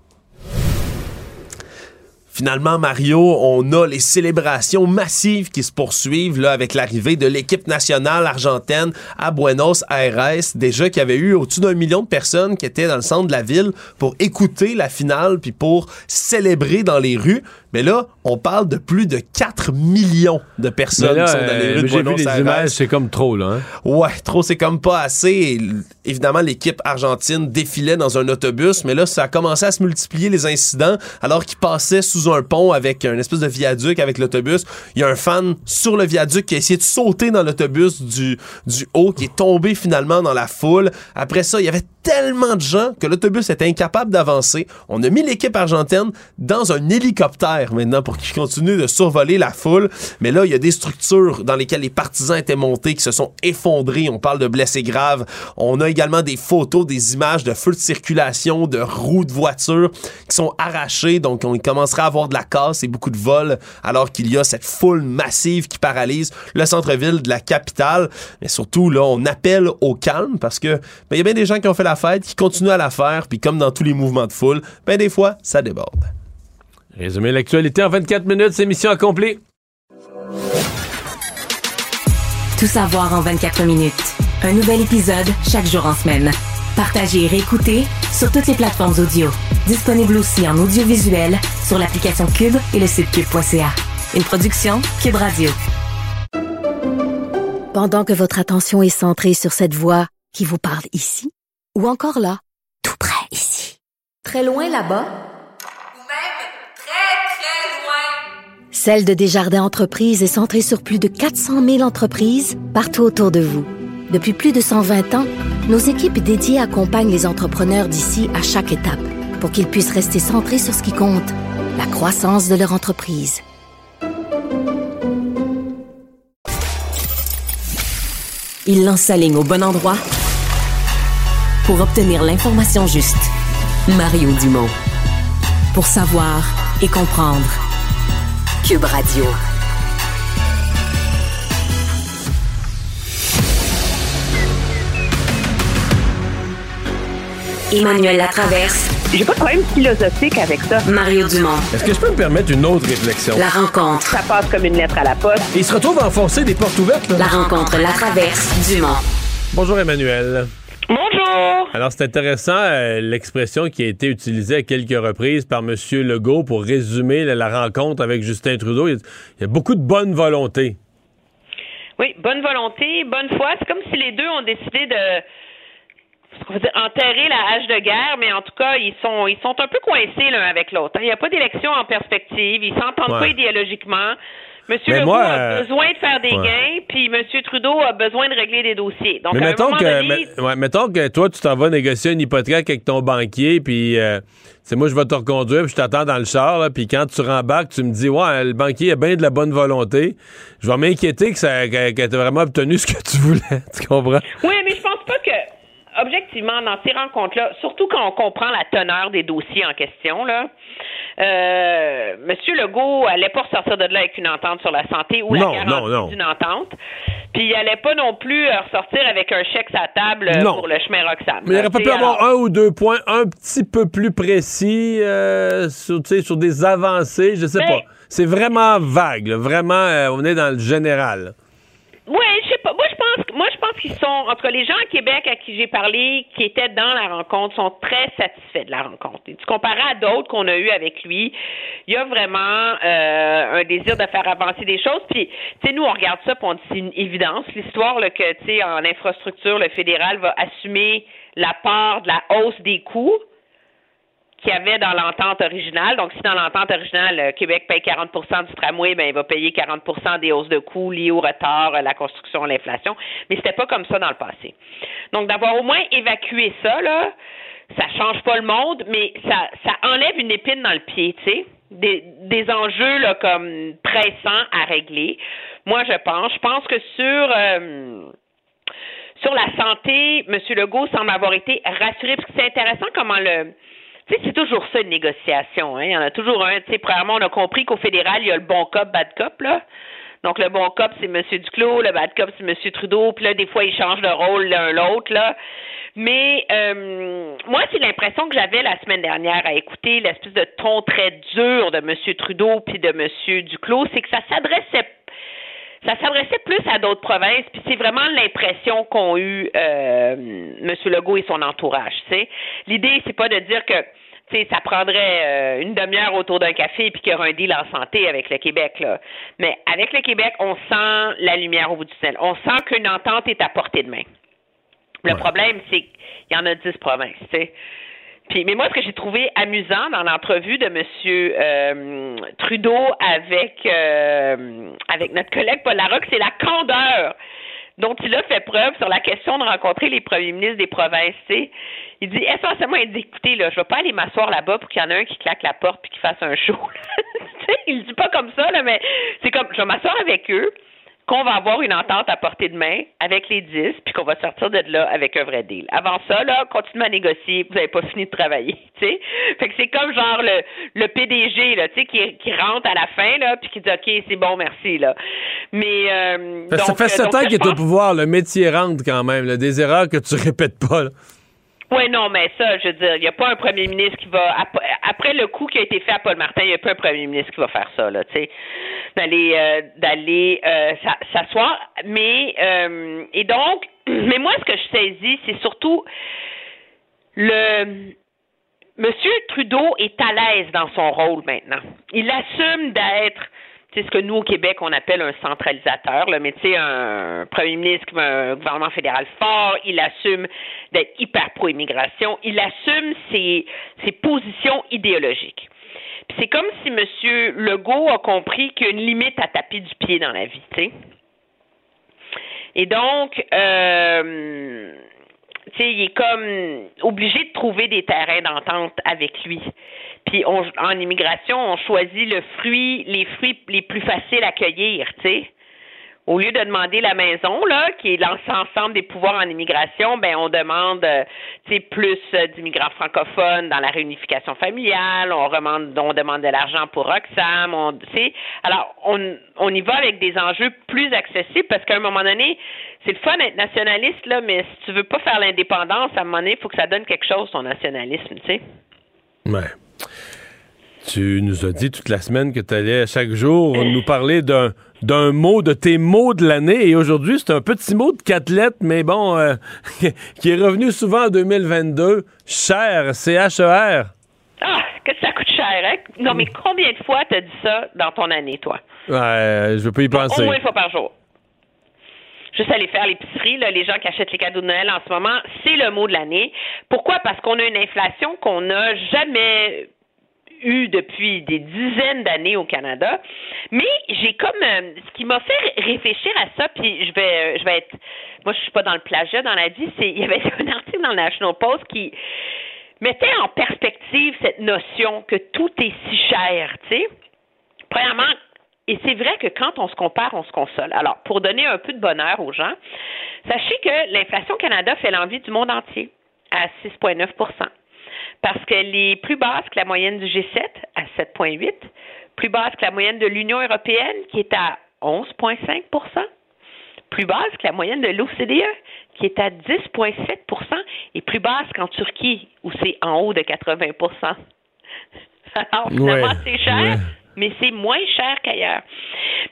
Finalement, Mario, on a les célébrations massives qui se poursuivent là, avec l'arrivée de l'équipe nationale argentine à Buenos Aires. Déjà qu'il y avait eu au-dessus d'un million de personnes qui étaient dans le centre de la ville pour écouter la finale puis pour célébrer dans les rues. Mais là, on parle de plus de 4 millions de personnes qui sont dans les euh, rues de Buenos vu les images, c'est comme trop, là. Hein? Ouais, trop, c'est comme pas assez. évidemment, l'équipe argentine défilait dans un autobus, mais là, ça a commencé à se multiplier les incidents alors qu'ils passaient sous un pont avec un espèce de viaduc avec l'autobus. Il y a un fan sur le viaduc qui a essayé de sauter dans l'autobus du, du haut, qui est tombé finalement dans la foule. Après ça, il y avait tellement de gens que l'autobus était incapable d'avancer. On a mis l'équipe argentine dans un hélicoptère maintenant pour qu'il continue de survoler la foule. Mais là, il y a des structures dans lesquelles les partisans étaient montés qui se sont effondrés. On parle de blessés graves. On a également des photos, des images de feux de circulation, de roues de voitures qui sont arrachées. Donc, on commencera à avoir de la casse et beaucoup de vols alors qu'il y a cette foule massive qui paralyse le centre-ville de la capitale. Mais surtout, là, on appelle au calme parce que ben, il y a bien des gens qui ont fait la fête, qui continuent à la faire, puis comme dans tous les mouvements de foule, ben des fois, ça déborde. Résumer l'actualité en 24 minutes, c'est mission accomplie. Tout savoir en 24 minutes. Un nouvel épisode chaque jour en semaine. Partagez et réécoutez sur toutes les plateformes audio. Disponible aussi en audiovisuel sur l'application Cube et le site cube.ca. Une production Cube Radio. Pendant que votre attention est centrée sur cette voix qui vous parle ici, ou encore là, tout près ici, très loin là-bas, ou même très, très loin, Celle de Desjardins Entreprises est centrée sur plus de 400 000 entreprises partout autour de vous. Depuis plus de 120 ans, nos équipes dédiées accompagnent les entrepreneurs d'ici à chaque étape pour qu'ils puissent rester centrés sur ce qui compte, la croissance de leur entreprise. Il lance sa ligne au bon endroit pour obtenir l'information juste. Mario Dumont. Pour savoir et comprendre. Cube Radio. Emmanuel Latraverse. J'ai pas de problème philosophique avec ça. Mario Dumont. Est-ce que je peux me permettre une autre réflexion? La rencontre. Ça passe comme une lettre à la poste. Et il se retrouve à enfoncer des portes ouvertes. Là. La rencontre, la traverse, Dumont. Bonjour Emmanuel. Bonjour. Alors c'est intéressant euh, l'expression qui a été utilisée à quelques reprises par M. Legault pour résumer la, la rencontre avec Justin Trudeau. Il y, a, il y a beaucoup de bonne volonté. Oui, bonne volonté, bonne foi. C'est comme si les deux ont décidé de enterrer la hache de guerre, mais en tout cas, ils sont ils sont un peu coincés l'un avec l'autre. Il n'y a pas d'élection en perspective, ils s'entendent Ouais. pas idéologiquement. Monsieur Mais Legault moi, a euh, besoin de faire des ouais. gains, puis Monsieur Trudeau a besoin de régler des dossiers. Donc, Mais à un mettons moment que, donné, ouais, mettons que toi, tu t'en vas négocier une hypothèque avec ton banquier, puis euh, c'est moi, je vais te reconduire, puis je t'attends dans le char, là, puis quand tu rembarques, tu me dis, ouais, le banquier a bien de la bonne volonté. Je vais m'inquiéter que ça que, vraiment obtenu ce que tu voulais. Tu comprends? Oui, mais je pense pas que, objectivement, dans ces rencontres-là, surtout quand on comprend la teneur des dossiers en question, là, euh, Monsieur Legault allait pas ressortir de là avec une entente sur la santé ou Non, la garantie non. d'une entente. Puis il allait pas non plus euh, ressortir avec un chèque à table euh, Non. pour le chemin Roxham. Mais il aurait pas pu avoir un ou deux points un petit peu plus précis euh, sur, des avancées, je sais Ben- pas. C'est vraiment vague, là. vraiment, euh, on est dans le général. Oui, je sais pas. Moi, je pense, qu'ils sont, en les gens à Québec à qui j'ai parlé, qui étaient dans la rencontre, sont très satisfaits de la rencontre. Et tu comparais à d'autres qu'on a eu avec lui, il y a vraiment euh, un désir de faire avancer des choses. Puis, tu sais, nous, on regarde ça, puis on dit c'est une évidence. L'histoire là, que, tu sais, en infrastructure, le fédéral va assumer la part de la hausse des coûts qu'il y avait dans l'entente originale. Donc, si dans l'entente originale, euh, Québec paye 40% du tramway, ben, il va payer 40% des hausses de coûts liées au retard, à la construction, l'inflation. Mais c'était pas comme ça dans le passé. Donc, d'avoir au moins évacué ça, là, ça change pas le monde, mais ça, ça enlève une épine dans le pied, tu sais. Des, des enjeux là, comme pressants à régler. Moi, je pense. Je pense que sur euh, sur la santé, M. Legault semble avoir été rassuré, parce que c'est intéressant comment le. Tu sais, c'est toujours ça une négociation. Hein? Il y en a toujours un. Tu sais, premièrement, on a compris qu'au fédéral, il y a le bon cop, bad cop, là. Donc, le bon cop, c'est M. Duclos, le bad cop, c'est M. Trudeau, puis là, des fois, ils changent de rôle l'un l'autre, là. Mais euh, moi, c'est l'impression que j'avais la semaine dernière à écouter l'espèce de ton très dur de M. Trudeau puis de M. Duclos, c'est que ça s'adressait ça s'adressait plus à d'autres provinces, puis c'est vraiment l'impression qu'ont eu euh, M. Legault et son entourage. tu sais. L'idée, c'est pas de dire que tu sais, ça prendrait euh, une demi-heure autour d'un café puis qu'il y aura un deal en santé avec le Québec. Là. Mais avec le Québec, on sent la lumière au bout du tunnel. On sent qu'une entente est à portée de main. Le problème, c'est qu'il y en a dix provinces. tu sais. Mais moi, ce que j'ai trouvé amusant dans l'entrevue de M. euh, Trudeau avec, euh, avec notre collègue Paul Larocque, c'est la candeur dont il a fait preuve sur la question de rencontrer les premiers ministres des provinces. Il dit essentiellement, il écoutez, là, je vais pas aller m'asseoir là-bas pour qu'il y en ait un qui claque la porte puis qui fasse un show. Il dit pas comme ça, là, mais c'est comme, je vais m'asseoir avec eux, qu'on va avoir une entente à portée de main avec les 10, puis qu'on va sortir de là avec un vrai deal. Avant ça, là, continuez à négocier, vous n'avez pas fini de travailler, tu sais. Fait que c'est comme genre le, le PDG, là, tu sais, qui, qui rentre à la fin, là, puis qui dit, OK, c'est bon, merci, là. Mais, euh, ça donc, fait euh, sept ans qu'il est au pouvoir, le métier rentre quand même, là, des erreurs que tu répètes pas. là. Oui, non, mais ça, je veux dire, il n'y a pas un premier ministre qui va. ap- Après le coup qui a été fait à Paul Martin, il n'y a pas un premier ministre qui va faire ça, là, tu sais. D'aller euh, d'aller euh, s'a- s'asseoir. Mais euh, et donc, mais moi, ce que je saisis, c'est surtout le Monsieur Trudeau est à l'aise dans son rôle maintenant. Il assume d'être c'est ce que nous, au Québec, on appelle un centralisateur, là, mais tu sais, un premier ministre un gouvernement fédéral fort, il assume d'être hyper pro-immigration, il assume ses, ses positions idéologiques. Puis c'est comme si M. Legault a compris qu'il y a une limite à taper du pied dans la vie, tu. Et donc, euh, sais, il est comme obligé de trouver des terrains d'entente avec lui. Puis on, en immigration, on choisit le fruit, les fruits les plus faciles à cueillir, tu sais. Au lieu de demander la maison, là, qui est l'ensemble des pouvoirs en immigration, ben on demande, euh, plus euh, d'immigrants francophones dans la réunification familiale. On demande, on demande de l'argent pour Roxham. On, alors on, on y va avec des enjeux plus accessibles parce qu'à un moment donné, c'est le fun d'être nationaliste là, mais si tu veux pas faire l'indépendance, à un moment donné, il faut que ça donne quelque chose ton nationalisme, tu sais. Tu nous as dit toute la semaine que tu allais chaque jour nous parler d'un d'un mot, de tes mots de l'année. Et aujourd'hui, c'est un petit mot de quatre lettres, mais bon, euh, qui est revenu souvent en 2022. Cher, C-H-E-R. Ah, que ça coûte cher, hein? Non, mais combien de fois t'as dit ça dans ton année, toi? Ouais, je veux pas y penser. Au moins une fois par jour. Juste aller faire l'épicerie, là, les gens qui achètent les cadeaux de Noël en ce moment, c'est le mot de l'année. Pourquoi? Parce qu'on a une inflation qu'on n'a jamais eu depuis des dizaines d'années au Canada. Mais j'ai comme euh, ce qui m'a fait réfléchir à ça, puis je vais je vais être moi je suis pas dans le plagiat dans la vie, c'est il y avait un article dans le National Post qui mettait en perspective cette notion que tout est si cher, tu sais. Premièrement, et c'est vrai que quand on se compare, on se console. Alors, pour donner un peu de bonheur aux gens, sachez que l'inflation Canada fait l'envie du monde entier à 6,9 parce qu'elle est plus basse que la moyenne du G7 à 7,8, plus basse que la moyenne de l'Union européenne qui est à 11,5% plus basse que la moyenne de l'OCDE qui est à 10,7% et plus basse qu'en Turquie où c'est en haut de 80% Alors, finalement, Ouais, c'est cher, ouais. Mais c'est moins cher qu'ailleurs.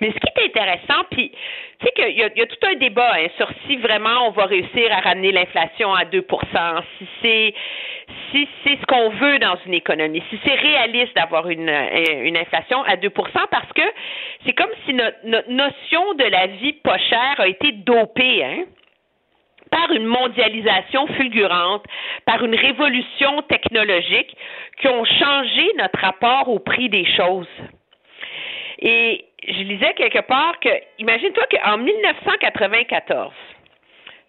Mais ce qui est intéressant, puis tu sais qu'il y, a- tout un débat hein, sur si vraiment on va réussir à ramener l'inflation à 2 si c'est si c'est ce qu'on veut dans une économie, si c'est réaliste d'avoir une, euh, une inflation à 2% parce que c'est comme si notre, notre notion de la vie pas chère a été dopée, hein? Par une mondialisation fulgurante, par une révolution technologique qui ont changé notre rapport au prix des choses. Et je lisais quelque part que, imagine-toi qu'en 1994,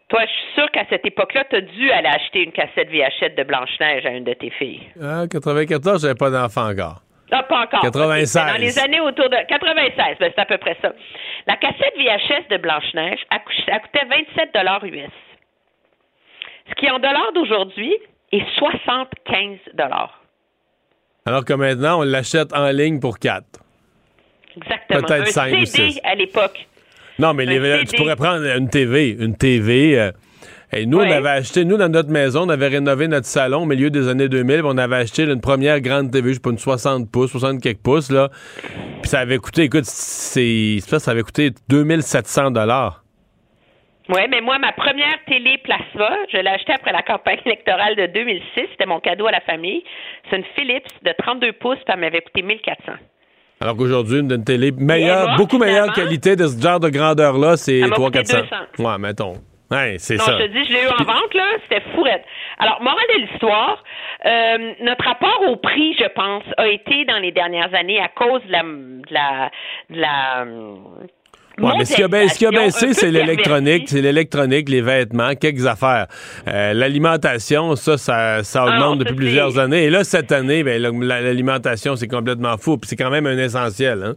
toi, je suis sûre qu'à cette époque-là, tu as dû aller acheter une cassette VHS de Blanche-Neige à une de tes filles. Ah, 94, j'avais pas d'enfant encore. Ah, pas encore. 96. Ok, mais Dans les années autour de 96, ben, c'est à peu près ça. La cassette VHS de Blanche-Neige, elle coûtait 27 US. Ce qui, en dollars d'aujourd'hui, est 75 Alors que maintenant, on l'achète en ligne pour 4. Exactement. Peut-être Un cinq ou CD six. à l'époque. Non, mais les- CD. tu pourrais prendre une TV. Une TV. euh, et nous, on avait acheté, nous, dans notre maison, on avait rénové notre salon au milieu des années 2000. puis On avait acheté là, une première grande TV, je sais pas, une 60 pouces, 60 quelques pouces, là. Puis ça avait coûté, écoute, c'est, ça, ça avait coûté 2700 dollars. Oui, mais moi, ma première télé plasma, je l'ai achetée après la campagne électorale de 2006. C'était mon cadeau à la famille. C'est une Philips de 32 pouces, puis elle m'avait coûté 1400. Alors qu'aujourd'hui, une, une télé meilleure, moi, beaucoup meilleure qualité de ce genre de grandeur-là, c'est Elle m'a 300-400. coûté 200. Ouais, mettons. Ouais, c'est ça. je te dis, je l'ai eu en vente, là. C'était fourette. Alors, morale de l'histoire, euh, notre rapport au prix, je pense, a été dans les dernières années à cause de la. De la, de la Ouais, mais ce qui a, ba- ce qui a baissé, c'est l'électronique, c'est l'électronique, les vêtements, quelques affaires. Euh, L'alimentation, ça, ça, ça Ah augmente depuis plusieurs années. Et là, cette année, ben, la- l'alimentation, c'est complètement fou. Puis c'est quand même un essentiel. Hein?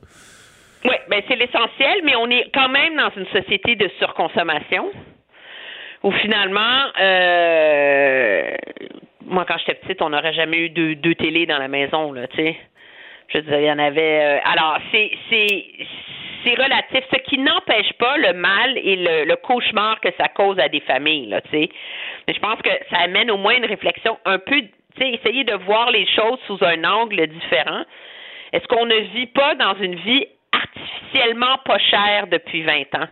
Oui, ben c'est l'essentiel, mais on est quand même dans une société de surconsommation où finalement, euh, moi quand j'étais petite, on n'aurait jamais eu deux, deux télés dans la maison, là, tu sais. Je veux dire, il y en avait. euh, alors, c'est c'est relatif, ce qui n'empêche pas le mal et le, le cauchemar que ça cause à des familles, là, tu sais. Mais je pense que ça amène au moins une réflexion un peu, tu sais, essayer de voir les choses sous un angle différent. Est-ce qu'on ne vit pas dans une vie artificiellement pas chère depuis 20 ans?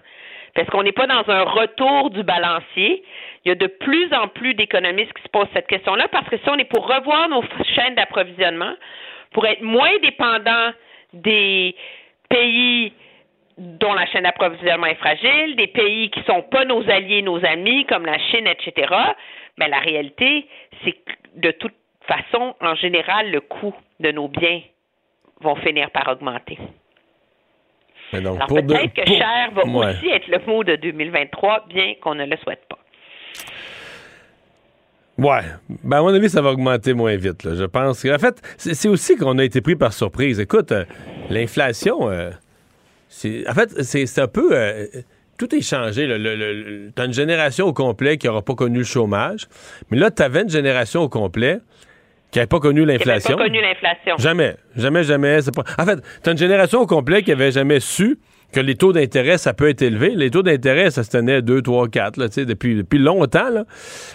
Parce qu'on n'est pas dans un retour du balancier. Il y a de plus en plus d'économistes qui se posent cette question-là parce que si on est pour revoir nos chaînes d'approvisionnement, pour être moins dépendant des pays dont la chaîne d'approvisionnement est fragile, des pays qui sont pas nos alliés, nos amis, comme la Chine, etc., mais la réalité, c'est que de toute façon, en général, le coût de nos biens vont finir par augmenter. Alors de- peut-être que pour- cher va Ouais. aussi être le mot de 2023, bien qu'on ne le souhaite pas. Ouais. Ben, à mon avis, ça va augmenter moins vite. Là. Je pense que, en fait, c'est aussi qu'on a été pris par surprise. Écoute, euh, l'inflation, euh, en fait, c'est un peu. euh, tout est changé. T'as une génération au complet qui n'aura pas connu le chômage. Mais là, t'avais une génération au complet qui n'avait pas connu n'avait l'inflation. Jamais. Jamais, jamais. Pas... En fait, t'as une génération au complet qui avait jamais su que les taux d'intérêt, ça peut être élevé. Les taux d'intérêt, ça se tenait à 2, 3, 4, là, depuis, depuis longtemps. Là.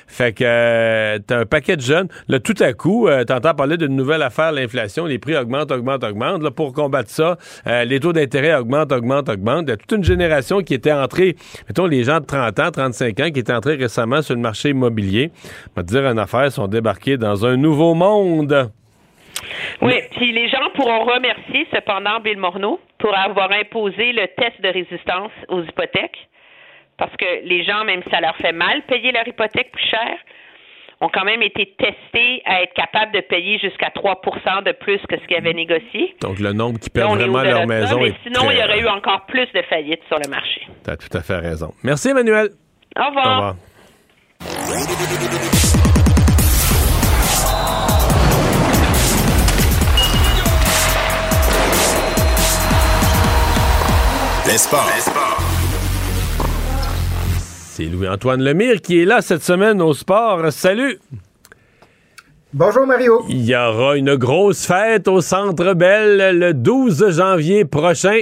Fait que euh, t'as un paquet de jeunes. Là, tout à coup, euh, t'entends parler d'une nouvelle affaire, l'inflation, les prix augmentent, augmentent, augmentent. Là, pour combattre ça, euh, les taux d'intérêt augmentent, augmentent, augmentent. Il y a toute une génération qui était entrée, mettons les gens de 30 ans, 35 ans, qui étaient entrés récemment sur le marché immobilier. On dire une affaire, sont débarqués dans un nouveau monde. Oui, puis les gens pourront remercier cependant Bill Morneau pour avoir imposé le test de résistance aux hypothèques. Parce que les gens, même si ça leur fait mal payer leur hypothèque plus cher, ont quand même été testés à être capables de payer jusqu'à 3% de plus que ce qu'ils avaient négocié. Donc, le nombre qui est vraiment leur de maison mais sinon, très il y aurait eu encore plus de faillites sur le marché. T'as tout à fait raison. Merci, Emmanuel. Au revoir. Au revoir. Les sports. C'est Louis-Antoine Lemire qui est là cette semaine au sport. Salut! Bonjour Mario. Il y aura une grosse fête au Centre Bell le 12 janvier prochain.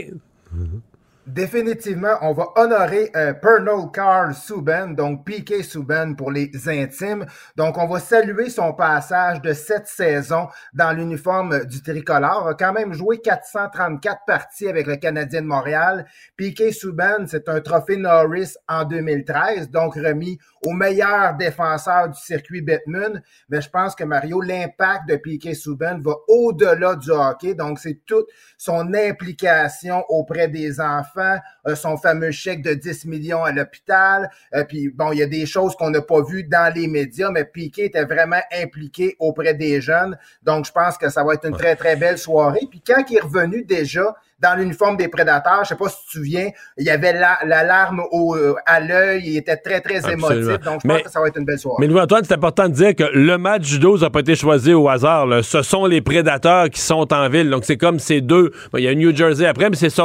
Définitivement, on va honorer euh, Pernod Carl Subban, donc Piquet Subban pour les intimes. Donc, on va saluer son passage de cette saison dans l'uniforme du tricolore. A quand même joué 434 parties avec le Canadien de Montréal. Piquet Subban, c'est un trophée Norris en 2013, donc remis au meilleur défenseur du circuit Batman. Mais je pense que Mario, l'impact de Piquet Subban va au-delà du hockey. Donc, c'est toute son implication auprès des enfants euh, son fameux chèque de 10 millions à l'hôpital. Euh, puis bon, il y a des choses qu'on n'a pas vues dans les médias, mais Piquet était vraiment impliqué auprès des jeunes. Donc, je pense que ça va être une très, très belle soirée. Puis quand il est revenu déjà, dans l'uniforme des prédateurs. Je sais pas si tu te souviens, il y avait l'alarme euh, à l'œil, il était très, très émotif. Donc, je pense que ça va être une belle soirée. Mais Louis-Antoine, c'est important de dire que le match du 12 n'a pas été choisi au hasard. Ce sont les prédateurs qui sont en ville. Donc, c'est comme ces deux. il y a New Jersey après, mais c'est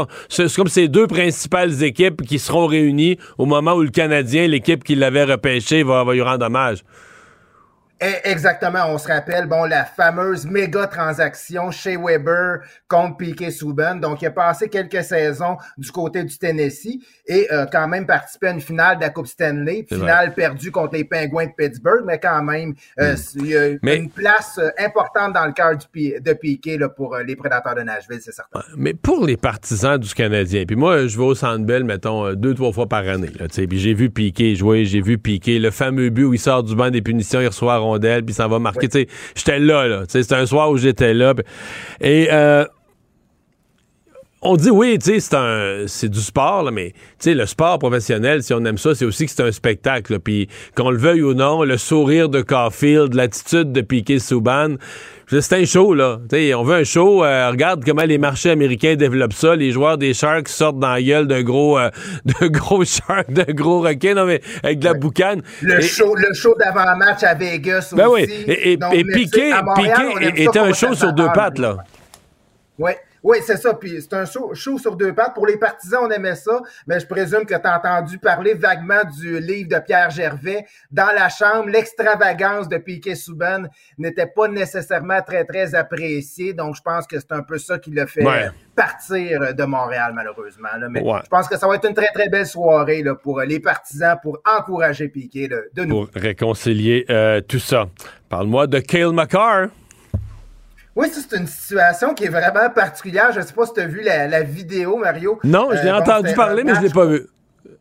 comme ces deux principales équipes qui seront réunies au moment où le Canadien, l'équipe qui l'avait repêché, va, va lui rendre hommage. Exactement, on se rappelle, bon, la fameuse méga transaction chez Weber contre Piquet Souben. Donc, il a passé quelques saisons du côté du Tennessee et euh, quand même participé à une finale de la Coupe Stanley, finale perdue contre les Penguins de Pittsburgh, mais quand même, euh, hmm. il y a une place euh, importante dans le cœur de Piquet là, pour les prédateurs de Nashville, c'est certain. Mais pour les partisans du Canadien, puis moi, je vais au Centre Bell, mettons, deux, trois fois par année, puis j'ai vu Piquet jouer, j'ai vu Piquet, le fameux but où il sort du banc des punitions, il reçoit rondelle, puis ça va marquer. J'étais là, là. C'était un soir où j'étais là. Et euh, on dit oui, tu sais, c'est du sport, mais tu le sport professionnel, si on aime ça, c'est aussi que c'est un spectacle. Puis qu'on le veuille ou non, le sourire de Caulfield, l'attitude de Piquet Souban, c'est un show, là. on veut un show. Euh, regarde comment les marchés américains développent ça. Les joueurs des Sharks sortent dans la gueule d'un gros, euh, de gros shark, d'un gros requin, non, mais avec de la boucane. Le show, le show d'avant-match à Vegas ben aussi. oui. Et, Piqué, était un show sur deux pattes, là. Oui. Oui, c'est ça. Puis c'est un show, sur deux pattes. Pour les partisans, on aimait ça, mais je présume que tu as entendu parler vaguement du livre de Pierre Gervais. Dans la chambre, l'extravagance de Piquet Souben n'était pas nécessairement très, très appréciée. Donc, je pense que c'est un peu ça qui l'a fait partir de Montréal, malheureusement. Mais je pense que ça va être une très, très belle soirée là, pour les partisans, pour encourager Piquet de nous. Pour réconcilier euh, tout ça. Parle-moi de Kale McCarr. Oui, c'est une situation qui est vraiment particulière. Je ne sais pas si tu as vu la, vidéo, Mario. Non, je l'ai euh, entendu parler, mais je ne l'ai pas vu.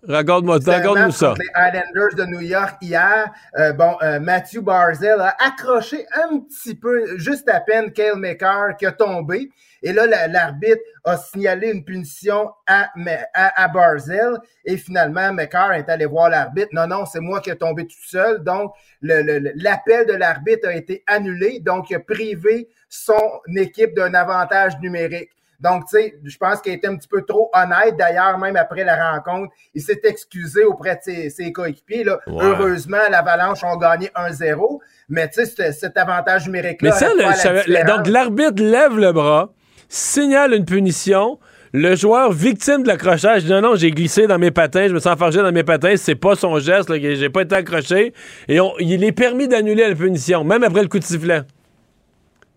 Raconte-moi raconte ça. Les Islanders de New York hier. Euh, bon, euh, Matthew Barzell a accroché un petit peu, juste à peine, Kale McCarr qui a tombé. Et là, l'arbitre a signalé une punition à, à, Barzell. Et finalement, McCarr est allé voir l'arbitre. Non, non, c'est moi qui ai tombé tout seul. Donc, l'appel de l'arbitre a été annulé. Donc, il a privé son équipe d'un avantage numérique. Donc, tu sais, je pense qu'il a été un petit peu trop honnête. D'ailleurs, même après la rencontre, il s'est excusé auprès de ses, coéquipiers. Là. Heureusement, l'Avalanche ont gagné 1-0. Mais tu sais, cet avantage numérique-là. Mais ça, donc l'arbitre lève le bras, signale une punition. Le joueur victime de l'accrochage dit non, non, j'ai glissé dans mes patins, je me sens enfargé dans mes patins, c'est pas son geste, j'ai pas été accroché. Et il est permis d'annuler la punition, même après le coup de sifflet.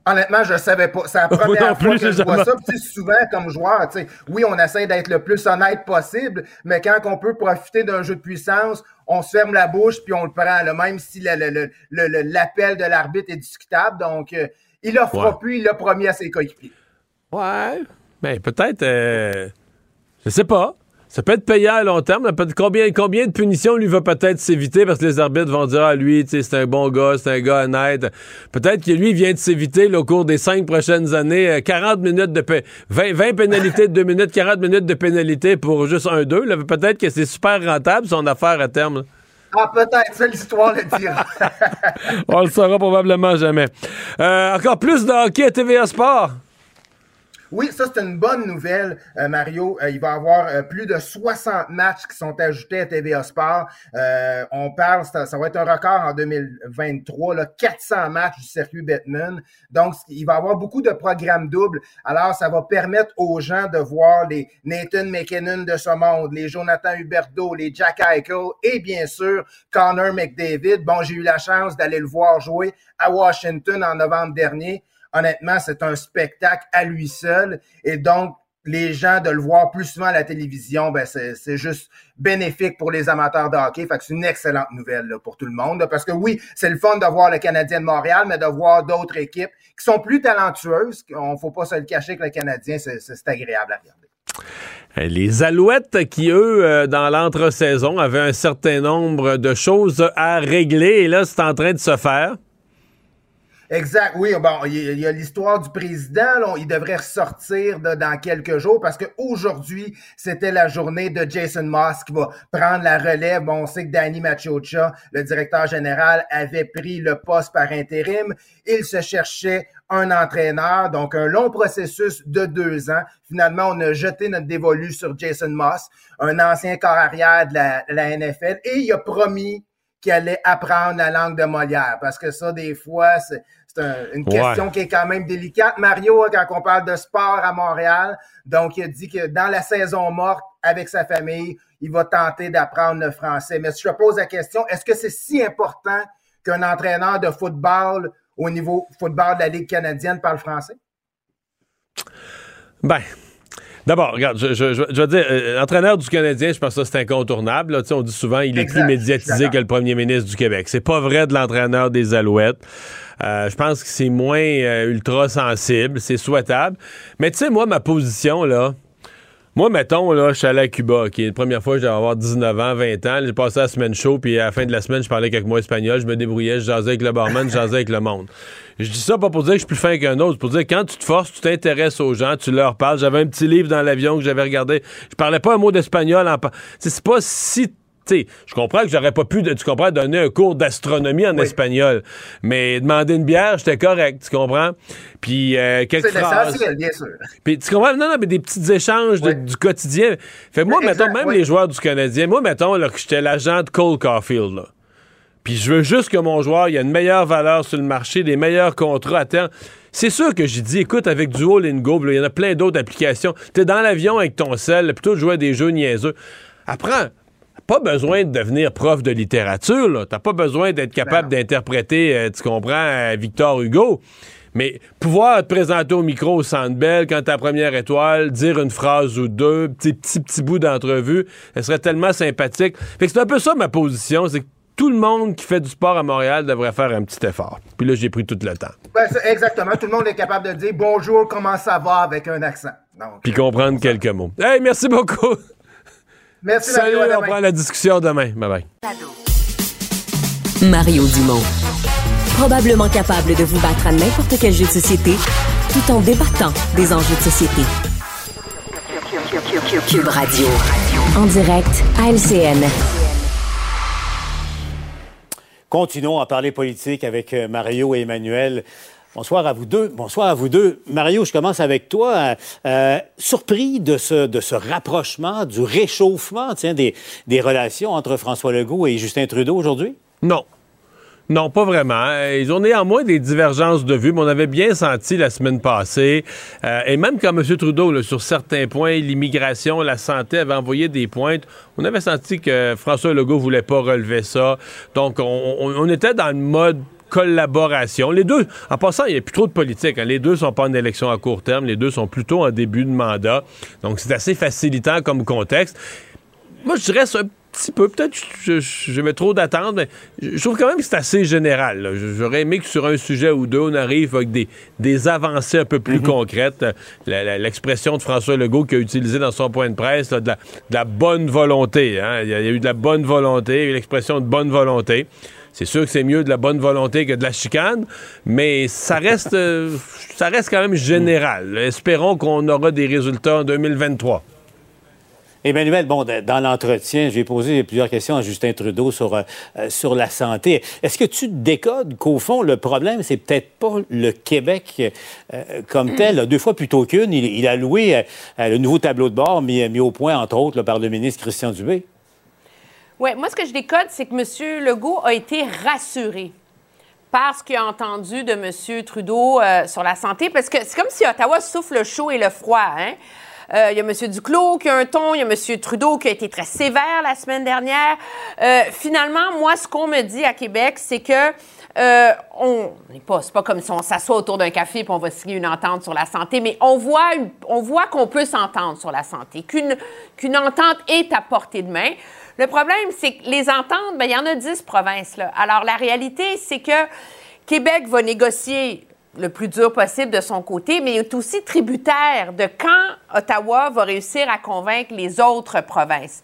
Honnêtement, je savais pas. C'est la première fois que je vois ça. souvent, comme joueur, oui, on essaie d'être le plus honnête possible, mais quand on peut profiter d'un jeu de puissance, on se ferme la bouche puis on le prend, là, même si l'appel de l'arbitre est discutable. Donc, euh, il a fera plus, il l'a promis à ses coéquipiers. Ouais. Mais peut-être, euh, je sais pas. Ça peut être payant à long terme. Combien, combien de punitions lui va peut-être s'éviter parce que les arbitres vont dire Ah, lui, c'est un bon gars, c'est un gars honnête. Peut-être que lui vient de s'éviter au cours des cinq prochaines années 40 euh, minutes de 20, 20 pénalités de 2 minutes, 40 minutes de pénalité pour juste un 2. Peut-être que c'est super rentable son affaire à terme. Ah, peut-être, ça l'histoire le dira. On le saura probablement jamais. Euh, encore plus de hockey à TVA Sport. Oui, ça c'est une bonne nouvelle, euh, Mario. Euh, il va y avoir euh, plus de 60 matchs qui sont ajoutés à TVA Sport. On parle, ça, ça va être un record en 2023, là, 400 matchs du circuit Batman. Donc, il va y avoir beaucoup de programmes doubles. Alors, ça va permettre aux gens de voir les Nathan McKinnon de ce monde, les Jonathan Huberto, les Jack Eichel et bien sûr Connor McDavid. Bon, j'ai eu la chance d'aller le voir jouer à Washington en novembre dernier honnêtement, c'est un spectacle à lui seul. Et donc, les gens de le voir plus souvent à la télévision, ben c'est juste bénéfique pour les amateurs de hockey. Fait que c'est une excellente nouvelle pour tout le monde. Parce que oui, c'est le fun de voir le Canadien de Montréal, mais de voir d'autres équipes qui sont plus talentueuses. On faut pas se le cacher que le Canadien, c'est agréable à regarder. Les Alouettes qui, eux, euh, dans l'entre-saison, avaient un certain nombre de choses à régler. Et là, c'est en train de se faire. Exact, oui. Bon, il y a l'histoire du président. Il devrait ressortir dans quelques jours parce qu'aujourd'hui, c'était la journée de Jason Moss qui va prendre la relève. Bon, on sait que Danny Machocha, le directeur général, avait pris le poste par intérim. Il se cherchait un entraîneur, donc un long processus de deux ans. Finalement, on a jeté notre dévolu sur Jason Moss, un ancien corps arrière de la, NFL, et il a promis qu'il allait apprendre la langue de Molière, parce que ça, des fois, c'est une question qui est quand même délicate, Mario, hein, quand on parle de sport à Montréal. Donc, il a dit que dans la saison morte, avec sa famille, il va tenter d'apprendre le français. Mais si je pose la question, est-ce que c'est si important qu'un entraîneur de football au niveau football de la Ligue canadienne parle français? Ben, D'abord, regarde, je, je, je, veux dire, euh, entraîneur du Canadien, je pense que c'est incontournable. Là. On dit souvent il est plus médiatisé que le premier ministre du Québec. C'est pas vrai de l'entraîneur des Alouettes. Euh, je pense que c'est moins euh, ultra sensible, c'est souhaitable. Mais tu sais, moi, ma position, là, moi, mettons, là, je suis allé à Cuba, qui est la première fois que j'avais avoir 19 ans, 20 ans. J'ai passé la semaine chaud, puis à la fin de la semaine, je parlais quelques mots espagnol, je me débrouillais, je jasais avec le barman, je jasais avec le monde. Je dis ça pas pour dire que je suis plus fin qu'un autre, pour dire que quand tu te forces, tu t'intéresses aux gens, tu leur parles. J'avais un petit livre dans l'avion que j'avais regardé. Je parlais pas un mot d'espagnol. En... C'est pas si sais, je comprends que j'aurais pas pu, tu comprends, donner un cours d'astronomie en espagnol, mais demander une bière, j'étais correct, tu comprends? Puis euh, quelques phrases. Bien sûr. Puis tu comprends? Non, non, mais des petits échanges du quotidien. Fait moi, mettons, même les joueurs du Canadien, moi, mettons, là, que j'étais l'agent de Cole Caulfield, là. Puis je veux juste que mon joueur, il a une meilleure valeur sur le marché, des meilleurs contrats à terme. C'est sûr que j'ai dit, écoute, avec Duolingo, il y en a plein d'autres applications. T'es dans l'avion avec ton sel, plutôt de jouer à des jeux niaiseux. Apprends pas besoin de devenir prof de littérature. T'as pas besoin d'être capable d'interpréter, euh, tu comprends, euh, Victor Hugo. Mais pouvoir te présenter au micro au Centre Bell quand ta première étoile, dire une phrase ou deux, petit petit petit bout d'entrevue, ce serait tellement sympathique. Fait que c'est un peu ça ma position, c'est que tout le monde qui fait du sport à Montréal devrait faire un petit effort. Puis là, j'ai pris tout le temps. Ben, exactement. Tout le monde est capable de dire bonjour, comment ça va avec un accent. Puis comprendre quelques mots. Hey, merci beaucoup. Merci, Salut, Mario. on prend la discussion demain. Bye bye. Mario Dumont. Probablement capable de vous battre à n'importe quel jeu de société tout en débattant des enjeux de société. Cube Radio. En direct à LCN. Continuons à parler politique avec euh, Mario et Emmanuel. Bonsoir à vous deux. Bonsoir à vous deux. Mario, je commence avec toi. Euh, surpris de ce, rapprochement, du réchauffement tiens, des, relations entre François Legault et Justin Trudeau aujourd'hui? Non. Non, pas vraiment. Ils ont néanmoins des divergences de vues, mais on avait bien senti la semaine passée, euh, et même quand M. Trudeau, sur certains points, l'immigration, la santé, avait envoyé des pointes, on avait senti que François Legault voulait pas relever ça. Donc, on, on- on était dans le mode collaboration. Les deux, en passant, il n'y a plus trop de politique. hein. Les deux sont pas en élection à court terme. Les deux sont plutôt en début de mandat. Donc, c'est assez facilitant comme contexte. Moi, je dirais un petit peu. Peut-être que je, je, je mets trop d'attentes, mais je trouve quand même que c'est assez général. J'aurais aimé que sur un sujet ou deux, on arrive avec des, des avancées un peu plus concrètes. La- la- L'expression de François Legault qu'il a utilisée dans son point de presse, là, de, la, de la bonne volonté. hein. Il, y a, il y a eu de la bonne volonté, il y a eu l'expression de bonne volonté. C'est sûr que c'est mieux de la bonne volonté que de la chicane, mais ça reste, euh, ça reste quand même général. Espérons qu'on aura des résultats en 2023. Emmanuel, bon, dans l'entretien, j'ai posé plusieurs questions à Justin Trudeau sur, euh, euh, sur la santé. Est-ce que tu décodes qu'au fond, le problème, c'est peut-être pas le Québec comme tel, deux fois plutôt qu'une? Il, a loué le nouveau tableau de bord mis, au point, entre autres, par le ministre Christian Dubé. Oui, moi, ce que je décode, c'est que M. Legault a été rassuré par ce qu'il a entendu de M. Trudeau euh, sur la santé, parce que c'est comme si Ottawa souffle le chaud et le froid. Hein? Euh, Il y a M. Duclos qui a un ton, il y a M. Trudeau qui a été très sévère la semaine dernière. Euh, finalement, moi, ce qu'on me dit à Québec, c'est que on n'est pas, c'est pas comme si on s'assoit autour d'un café et on va signer une entente sur la santé, mais on voit, on voit qu'on peut s'entendre sur la santé, qu'une qu'une entente est à portée de main. Le problème, c'est que les ententes, ben, il y en a 10 provinces. Là. Alors, la réalité, c'est que Québec va négocier le plus dur possible de son côté, mais il est aussi tributaire de quand Ottawa va réussir à convaincre les autres provinces.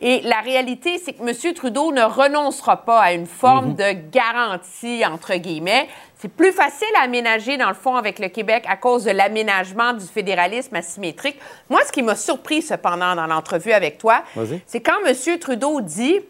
Et la réalité, c'est que M. Trudeau ne renoncera pas à une forme de garantie, entre guillemets. C'est plus facile à aménager, dans le fond, avec le Québec à cause de l'aménagement du fédéralisme asymétrique. Moi, ce qui m'a surpris, cependant, dans l'entrevue avec toi, c'est quand M. Trudeau dit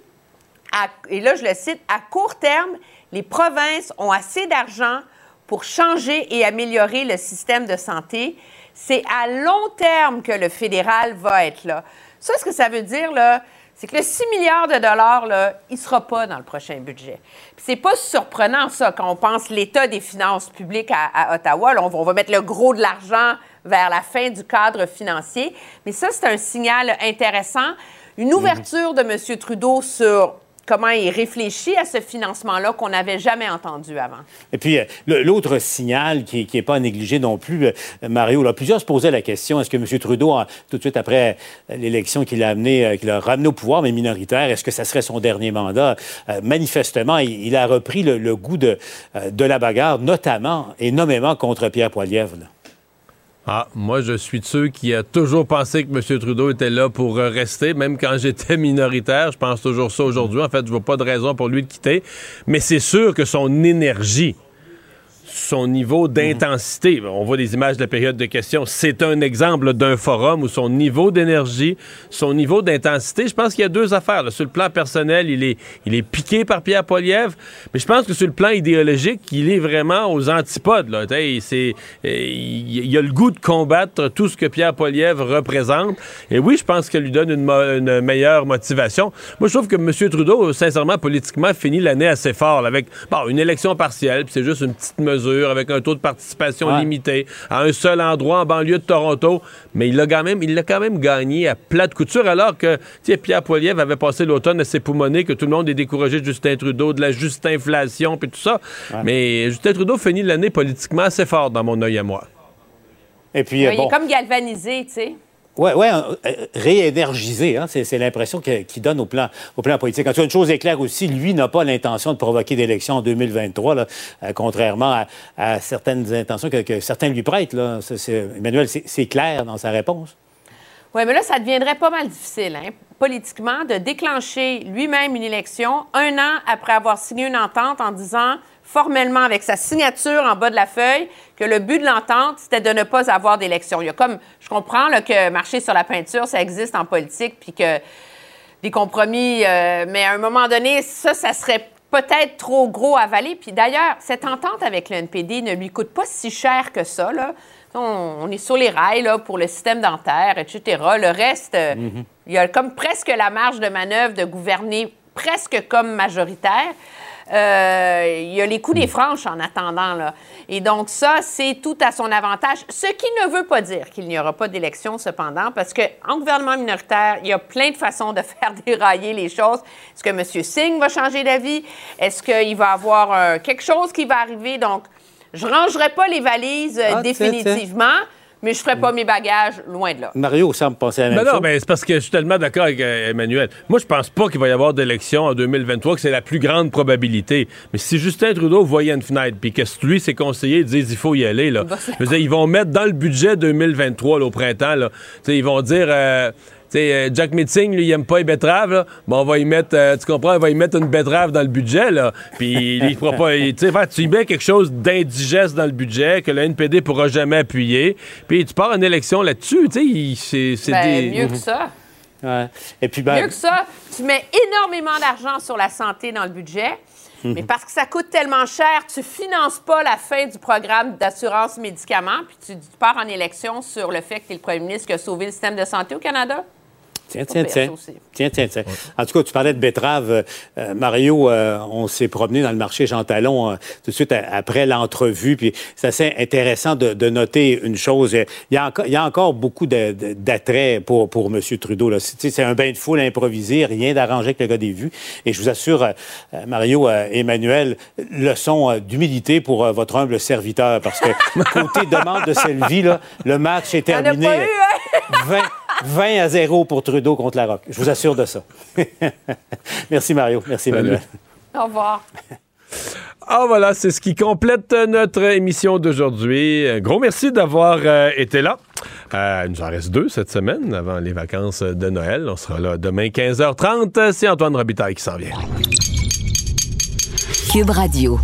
à- et là je le cite, à court terme, les provinces ont assez d'argent pour changer et améliorer le système de santé. C'est à long terme que le fédéral va être là. Ça, ce que ça veut dire, là, c'est que le 6 milliards de dollars, là, il ne sera pas dans le prochain budget. Puis c'est pas surprenant, ça, quand on pense l'état des finances publiques à, à Ottawa. Là, on, va, on va mettre le gros de l'argent vers la fin du cadre financier. Mais ça, c'est un signal intéressant. Une ouverture de M. Trudeau sur comment il réfléchit à ce financement-là qu'on n'avait jamais entendu avant. Et puis, euh, l'autre signal qui n'est pas à négliger non plus, euh, Mario, plusieurs se posaient la question, est-ce que M. Trudeau, tout de suite après euh, l'élection qu'il a amené, qu'il a ramené au pouvoir, mais minoritaire, est-ce que ça serait son dernier mandat? Manifestement, il, a repris le, goût de, de la bagarre, notamment et nommément contre Pierre Poilievre. Ah, moi, je suis de ceux qui a toujours pensé que M. Trudeau était là pour euh, rester, même quand j'étais minoritaire. Je pense toujours ça aujourd'hui. En fait, je vois pas de raison pour lui de quitter. Mais c'est sûr que son énergie, son niveau d'intensité, on voit des images de la période de questions, c'est un exemple d'un forum où son niveau d'énergie, son niveau d'intensité, je pense qu'il y a deux affaires. là. Sur le plan personnel, il est, il est piqué par Pierre Poilievre, mais je pense que sur le plan idéologique, il est vraiment aux antipodes. Là. Tu sais, c'est, il il a le goût de combattre tout ce que Pierre Poilievre représente. Et oui, je pense qu'elle lui donne une, mo- une meilleure motivation. Moi, je trouve que M. Trudeau, sincèrement, politiquement, finit l'année assez fort, là, avec bon, une élection partielle, puis c'est juste une petite mesure, avec un taux de participation Ouais. limité, à un seul endroit en banlieue de Toronto. Mais il l'a quand même, il l'a quand même gagné à plat de couture, alors que tu sais, Pierre Poilievre avait passé l'automne à s'époumoner, que tout le monde est découragé de Justin Trudeau, de la juste inflation, puis tout ça. Mais Justin Trudeau finit l'année politiquement assez fort dans mon œil à moi. Et puis, euh, il bon, est comme galvanisé, tu sais. Oui, ouais, euh, euh, réénergisé, hein, c'est, l'impression qu'il donne au plan, au plan politique. En tout cas, une chose est claire aussi, lui n'a pas l'intention de provoquer d'élections en 2023, là, euh, contrairement à, certaines intentions que, certains lui prêtent. Emmanuel, c'est clair dans sa réponse. Oui, mais là, ça deviendrait pas mal difficile, hein, politiquement, de déclencher lui-même une élection un an après avoir signé une entente en disant formellement, avec sa signature en bas de la feuille, que le but de l'entente, c'était de ne pas avoir d'élection. Il y a comme, je comprends là, que marcher sur la peinture, ça existe en politique, puis que des compromis, euh, mais à un moment donné, ça, ça serait peut-être trop gros à avaler. Puis d'ailleurs, cette entente avec le NPD ne lui coûte pas si cher que ça. Là. On, on est sur les rails là, pour le système dentaire, etc. Le reste, euh, il y a comme presque la marge de manœuvre de gouverner presque comme majoritaire. Euh, il y a les coups des franches en attendant. Là. Et donc, ça, c'est tout à son avantage. Ce qui ne veut pas dire qu'il n'y aura pas d'élection, cependant, parce qu'en gouvernement minoritaire, il y a plein de façons de faire dérailler les choses. Est-ce que M. Singh va changer d'avis? Est-ce qu'il va avoir euh, quelque chose qui va arriver? Donc, je ne rangerai pas les valises euh, Ah, définitivement, mais je ne ferai pas mes bagages loin de là. Mario semble penser à la même Mais non, chose. mais c'est parce que je suis tellement d'accord avec euh, Emmanuel. Moi, je pense pas qu'il va y avoir d'élection en 2023, que c'est la plus grande probabilité. Mais si Justin Trudeau voyait une fenêtre, puis que lui, ses conseillers disent il faut y aller, là, je veux dire, ils vont mettre dans le budget 2023, là, au printemps, là, ils vont dire. euh, sais, euh, Jack Meeting, lui, il aime pas les betteraves, là. Bon, on va y mettre, euh, tu comprends, on va y mettre une betterave dans le budget, là. Puis, il pourra pas, il- tu sais, fait, tu y mets quelque chose d'indigeste dans le budget que le NPD pourra jamais appuyer. Puis, tu pars en élection là-dessus, tu sais, c'est c'est Ben, des. mieux que ça. Ouais. Et puis, ben, Mieux que ça, tu mets énormément d'argent sur la santé dans le budget. Mhm. Mais parce que ça coûte tellement cher, tu finances pas la fin du programme d'assurance médicaments, puis tu, tu pars en élection sur le fait que tu es le premier ministre qui a sauvé le système de santé au Canada. Tiens, tiens, tiens. Tiens, tiens, tiens. En tout cas, tu parlais de betterave. Euh, euh, Mario, euh, on s'est promené dans le marché Jean Talon euh, tout de suite après l'entrevue. Puis c'est assez intéressant de, de noter une chose. Il y a encore, il y a encore beaucoup d'attrait pour, pour M. Trudeau. C'est un bain de foule improvisé, rien d'arrangé avec le gars des vues. Et je vous assure, Mario, euh, Emmanuel, leçon euh, d'humilité pour euh, votre humble serviteur. Parce que côté demande de Sylvie, là, le match est terminé. pas eu, hein? 20, 20 à 0 pour Trudeau contre la Roque. Je vous assure de ça. Merci Mario. Merci Emmanuel. Au revoir. Ah voilà, c'est ce qui complète notre émission d'aujourd'hui. Gros merci d'avoir euh, été là. Euh, il nous en reste deux cette semaine avant les vacances de Noël. On sera là demain 15h30. C'est Antoine Robitaille qui s'en vient. Cube Radio.